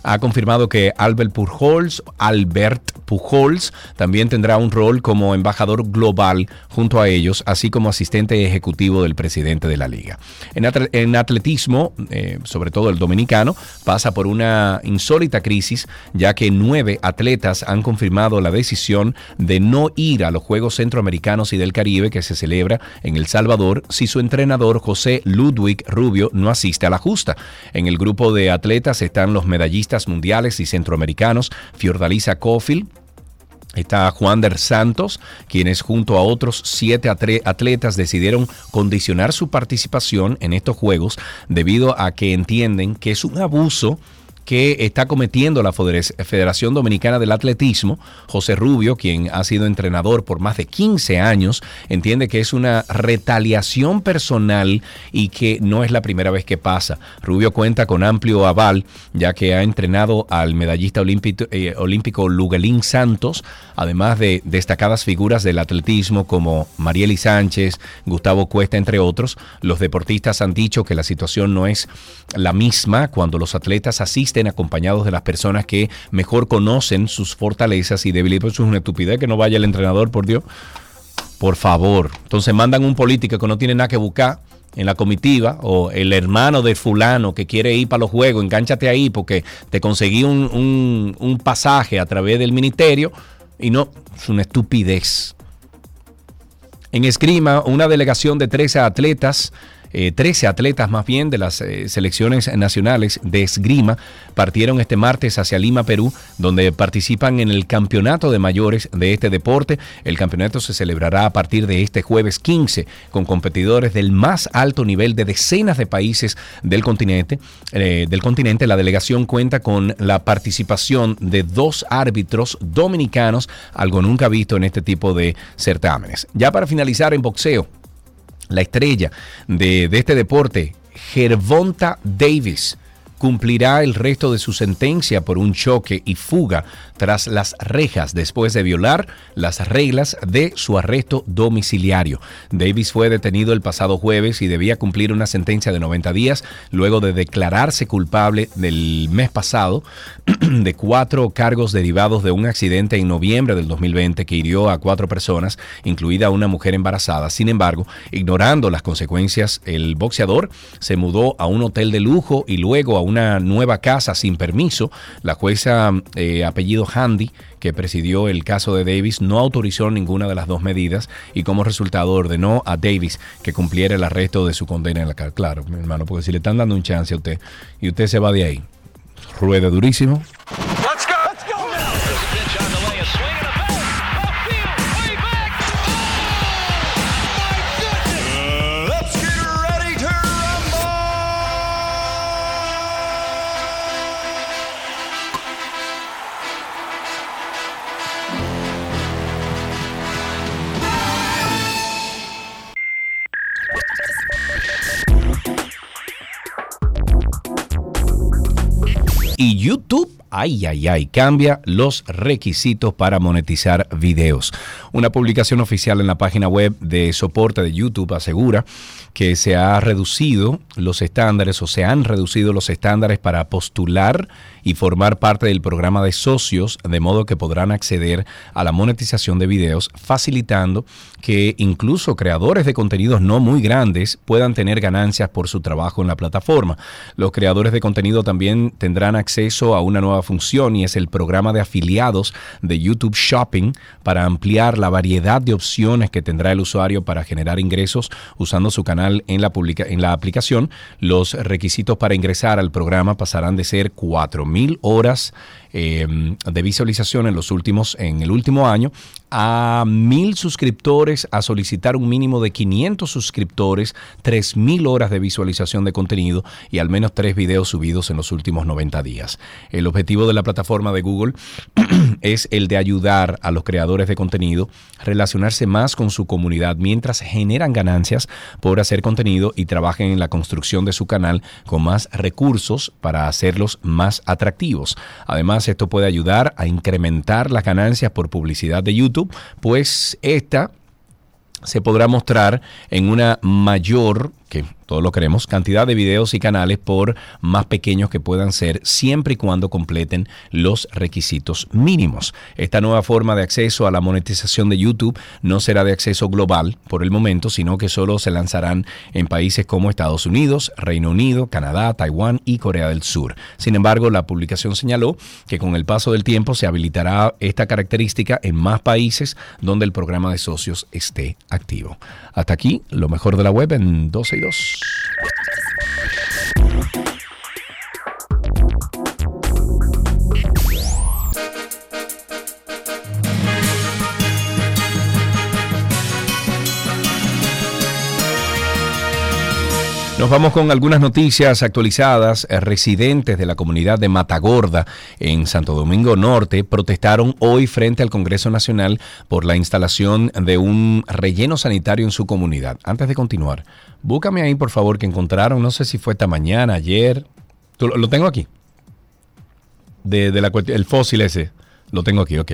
ha confirmado que Albert Pujols, Albert Pujols también tendrá un rol como embajador global junto a ellos, así como asistente ejecutivo del presidente de la liga. En, atletismo, eh, sobre todo el dominicano, pasa por una insólita crisis, ya que nueve atletas han confirmado la decisión de no ir a los Juegos Centroamericanos y del Caribe que se celebra en El Salvador si su entrenador José Ludwig Rubio no asiste a la justa. En el grupo de atletas están los medallistas mundiales y centroamericanos, Fiordalisa Cofield, Está Juan der Santos, quienes junto a otros siete atletas decidieron condicionar su participación en estos Juegos debido a que entienden que es un abuso que está cometiendo la Federación Dominicana del Atletismo. José Rubio, quien ha sido entrenador por más de 15 años, entiende que es una retaliación personal y que no es la primera vez que pasa. Rubio cuenta con amplio aval, ya que ha entrenado al medallista olímpico, eh, olímpico Lugalín Santos, además de destacadas figuras del atletismo como Marieli Sánchez, Gustavo Cuesta, entre otros. Los deportistas han dicho que la situación no es la misma cuando los atletas asisten acompañados de las personas que mejor conocen sus fortalezas y debilidades. Eso es una estupidez que no vaya el entrenador, por Dios. Por favor. Entonces mandan un político que no tiene nada que buscar en la comitiva o el hermano de fulano que quiere ir para los juegos, engánchate ahí porque te conseguí un, un pasaje a través del ministerio y no, es una estupidez. En esgrima, una delegación de 13 atletas 13 eh, atletas más bien de las eh, selecciones nacionales de esgrima partieron este martes hacia Lima, Perú, donde participan en el campeonato de mayores de este deporte. El campeonato se celebrará a partir de este jueves 15 con competidores del más alto nivel de decenas de países del continente. Eh, del continente, la delegación cuenta con la participación de dos árbitros dominicanos, algo nunca visto en este tipo de certámenes. Ya para finalizar en boxeo, la estrella de, este deporte, Gervonta Davis, cumplirá el resto de su sentencia por un choque y fuga tras las rejas después de violar las reglas de su arresto domiciliario. Davis fue detenido el pasado jueves y debía cumplir una sentencia de 90 días luego de declararse culpable del mes pasado de cuatro cargos derivados de un accidente en noviembre del 2020 que hirió a cuatro personas, incluida una mujer embarazada. Sin embargo, ignorando las consecuencias, el boxeador se mudó a un hotel de lujo y luego a una nueva casa sin permiso. La jueza eh, apellido Handy, que presidió el caso de Davis, no autorizó ninguna de las dos medidas y como resultado ordenó a Davis que cumpliera el arresto de su condena en la cárcel. Claro, mi hermano, porque si le están dando un chance a usted y usted se va de ahí, ruede durísimo. Y YouTube ay, ay, ay, cambia los requisitos para monetizar videos. Una publicación oficial en la página web de soporte de YouTube asegura que se ha reducido los estándares o se han reducido los estándares para postular y formar parte del programa de socios, de modo que podrán acceder a la monetización de videos, facilitando que incluso creadores de contenidos no muy grandes puedan tener ganancias por su trabajo en la plataforma. Los creadores de contenido también tendrán acceso a una nueva función y es el programa de afiliados de YouTube Shopping para ampliar la variedad de opciones que tendrá el usuario para generar ingresos usando su canal en la, en la aplicación. Los requisitos para ingresar al programa pasarán de ser 4.000 horas eh, de visualización en los últimos, en el último año, a mil suscriptores a solicitar un mínimo de 500 suscriptores, 3.000 horas de visualización de contenido y al menos tres videos subidos en los últimos 90 días. El objetivo de la plataforma de Google es el de ayudar a los creadores de contenido a relacionarse más con su comunidad mientras generan ganancias por hacer contenido y trabajen en la construcción de su canal con más recursos para hacerlos más atractivos. Además, esto puede ayudar a incrementar las ganancias por publicidad de YouTube, pues esta se podrá mostrar en una mayor, que todos lo queremos, cantidad de videos y canales por más pequeños que puedan ser, siempre y cuando completen los requisitos mínimos. Esta nueva forma de acceso a la monetización de YouTube no será de acceso global por el momento, sino que solo se lanzarán en países como Estados Unidos, Reino Unido, Canadá, Taiwán y Corea del Sur. Sin embargo, la publicación señaló que con el paso del tiempo se habilitará esta característica en más países donde el programa de socios esté activo. Hasta aquí, lo mejor de la web en 12 y 2. Thank you. Nos vamos con algunas noticias actualizadas. Eh, residentes de la comunidad de Matagorda en Santo Domingo Norte protestaron hoy frente al Congreso Nacional por la instalación de un relleno sanitario en su comunidad. Antes de continuar, búscame ahí por favor que encontraron, no sé si fue esta mañana, ayer. lo, tengo aquí. De, la, el fósil ese. Lo tengo aquí, ok.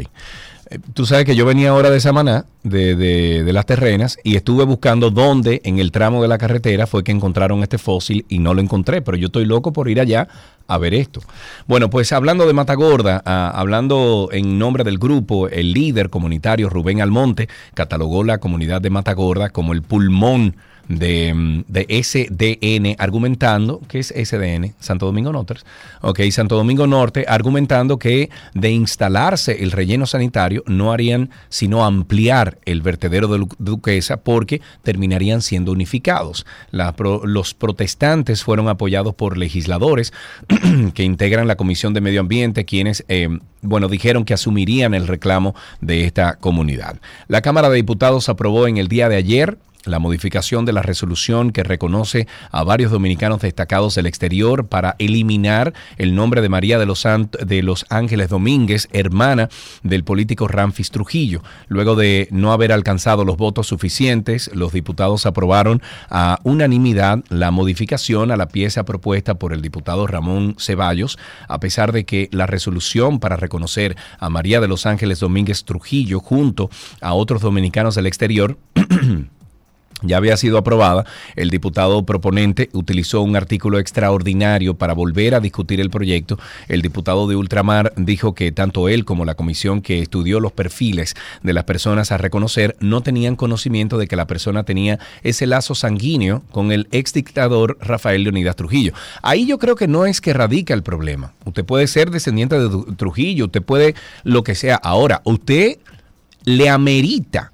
Eh, tú sabes que yo venía ahora de Samaná, de, de, las terrenas, y estuve buscando dónde en el tramo de la carretera fue que encontraron este fósil y no lo encontré, pero yo estoy loco por ir allá a ver esto. Bueno, pues hablando de Matagorda, ah, hablando en nombre del grupo, el líder comunitario Rubén Almonte catalogó la comunidad de Matagorda como el pulmón de, de, SDN argumentando, ¿qué es SDN? Santo Domingo Norte. Ok, Santo Domingo Norte argumentando que de instalarse el relleno sanitario no harían sino ampliar el vertedero de Duquesa porque terminarían siendo unificados. los protestantes fueron apoyados por legisladores que integran la Comisión de Medio Ambiente, quienes, eh, bueno, dijeron que asumirían el reclamo de esta comunidad. La Cámara de Diputados aprobó en el día de ayer la modificación de la resolución que reconoce a varios dominicanos destacados del exterior para eliminar el nombre de María de los, Ángeles Domínguez, hermana del político Ramfis Trujillo. Luego de no haber alcanzado los votos suficientes, los diputados aprobaron a unanimidad la modificación a la pieza propuesta por el diputado Ramón Ceballos, a pesar de que la resolución para reconocer a María de los Ángeles Domínguez Trujillo junto a otros dominicanos del exterior ya había sido aprobada, el diputado proponente utilizó un artículo extraordinario para volver a discutir el proyecto. El diputado de Ultramar dijo que tanto él como la comisión que estudió los perfiles de las personas a reconocer no tenían conocimiento de que la persona tenía ese lazo sanguíneo con el ex dictador Rafael Leonidas Trujillo. Ahí yo creo que no es que radica el problema. Usted puede ser descendiente de Trujillo, usted puede lo que sea. Ahora, usted le amerita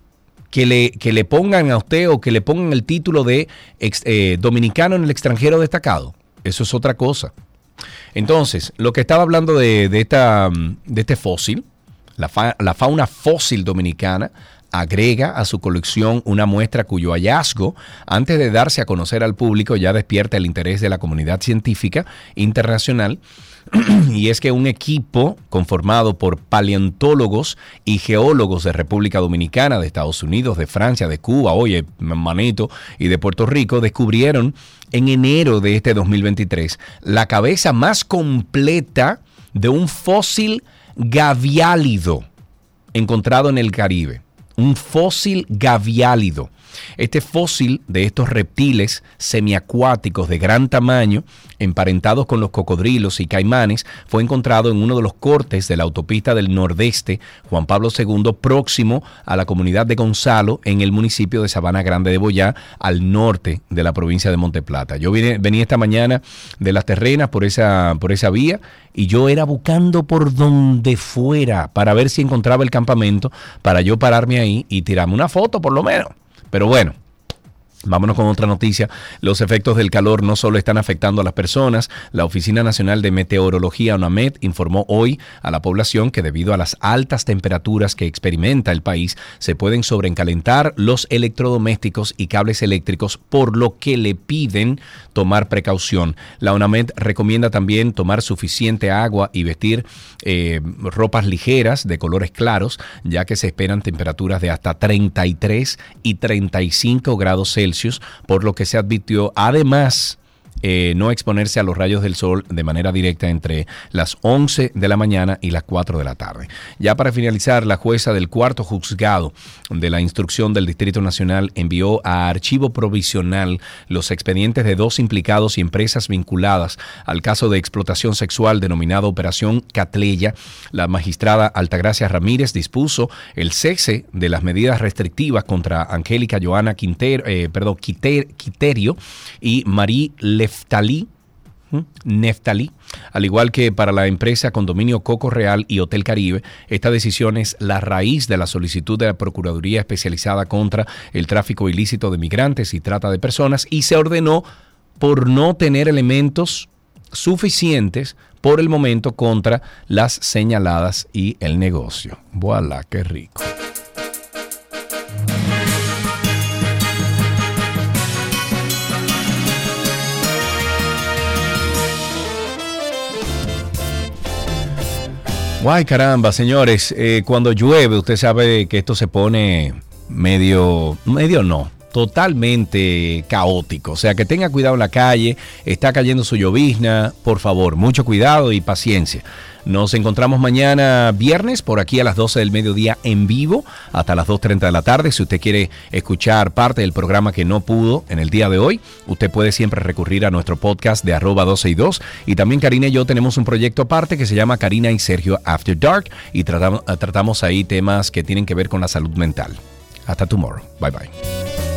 que le, que le pongan a usted o que le pongan el título de eh, dominicano en el extranjero destacado. Eso es otra cosa. Entonces, lo que estaba hablando de, esta, de este fósil, La, la fauna fósil dominicana agrega a su colección una muestra cuyo hallazgo, antes de darse a conocer al público, ya despierta el interés de la comunidad científica internacional. y es que un equipo conformado por paleontólogos y geólogos de República Dominicana, de Estados Unidos, de Francia, de Cuba, oye, manito, y de Puerto Rico, descubrieron en enero de este 2023 la cabeza más completa de un fósil gaviálido encontrado en el Caribe un fósil gaviálido. Este fósil de estos reptiles semiacuáticos de gran tamaño, emparentados con los cocodrilos y caimanes, fue encontrado en uno de los cortes de la autopista del Nordeste, Juan Pablo II, próximo a la comunidad de Gonzalo, en el municipio de Sabana Grande de Boyá, al norte de la provincia de Monteplata. Yo venía esta mañana de las terrenas por esa, por esa vía y yo era buscando por donde fuera para ver si encontraba el campamento, para yo pararme ahí y tirarme una foto por lo menos. Pero bueno, Vámonos con otra noticia. Los efectos del calor no solo están afectando a las personas. La Oficina Nacional de Meteorología, ONAMED, informó hoy a la población que debido a las altas temperaturas que experimenta el país, se pueden sobrecalentar los electrodomésticos y cables eléctricos, por lo que le piden tomar precaución. La ONAMED recomienda también tomar suficiente agua y vestir eh, ropas ligeras de colores claros, ya que se esperan temperaturas de hasta 33 y 35 grados Celsius por lo que se advirtió además eh, no exponerse a los rayos del sol de manera directa entre las 11 de la mañana y las 4 de la tarde. Ya para finalizar, la jueza del cuarto juzgado de la instrucción del Distrito Nacional envió a archivo provisional los expedientes de dos implicados y empresas vinculadas al caso de explotación sexual denominado Operación Catleya. La magistrada Altagracia Ramírez dispuso el cese de las medidas restrictivas contra Angélica Joana Quintero, eh, perdón, Quiterio y Marí Le Neftalí, al igual que para la empresa Condominio Coco Real y Hotel Caribe, esta decisión es la raíz de la solicitud de la Procuraduría Especializada contra el Tráfico Ilícito de Migrantes y Trata de Personas y se ordenó por no tener elementos suficientes por el momento contra las señaladas y el negocio. Voilà, qué rico. Guay, caramba, señores, eh, cuando llueve usted sabe que esto se pone medio, medio no, totalmente caótico. O sea, que tenga cuidado en la calle, está cayendo su llovizna, por favor, mucho cuidado y paciencia. Nos encontramos mañana viernes por aquí a las 12 del mediodía en vivo hasta las 2.30 de la tarde. Si usted quiere escuchar parte del programa que no pudo en el día de hoy, usted puede siempre recurrir a nuestro podcast de arroba 12 y 2. Y también Karina y yo tenemos un proyecto aparte que se llama Karina y Sergio After Dark y tratamos, tratamos ahí temas que tienen que ver con la salud mental. Hasta tomorrow. Bye bye.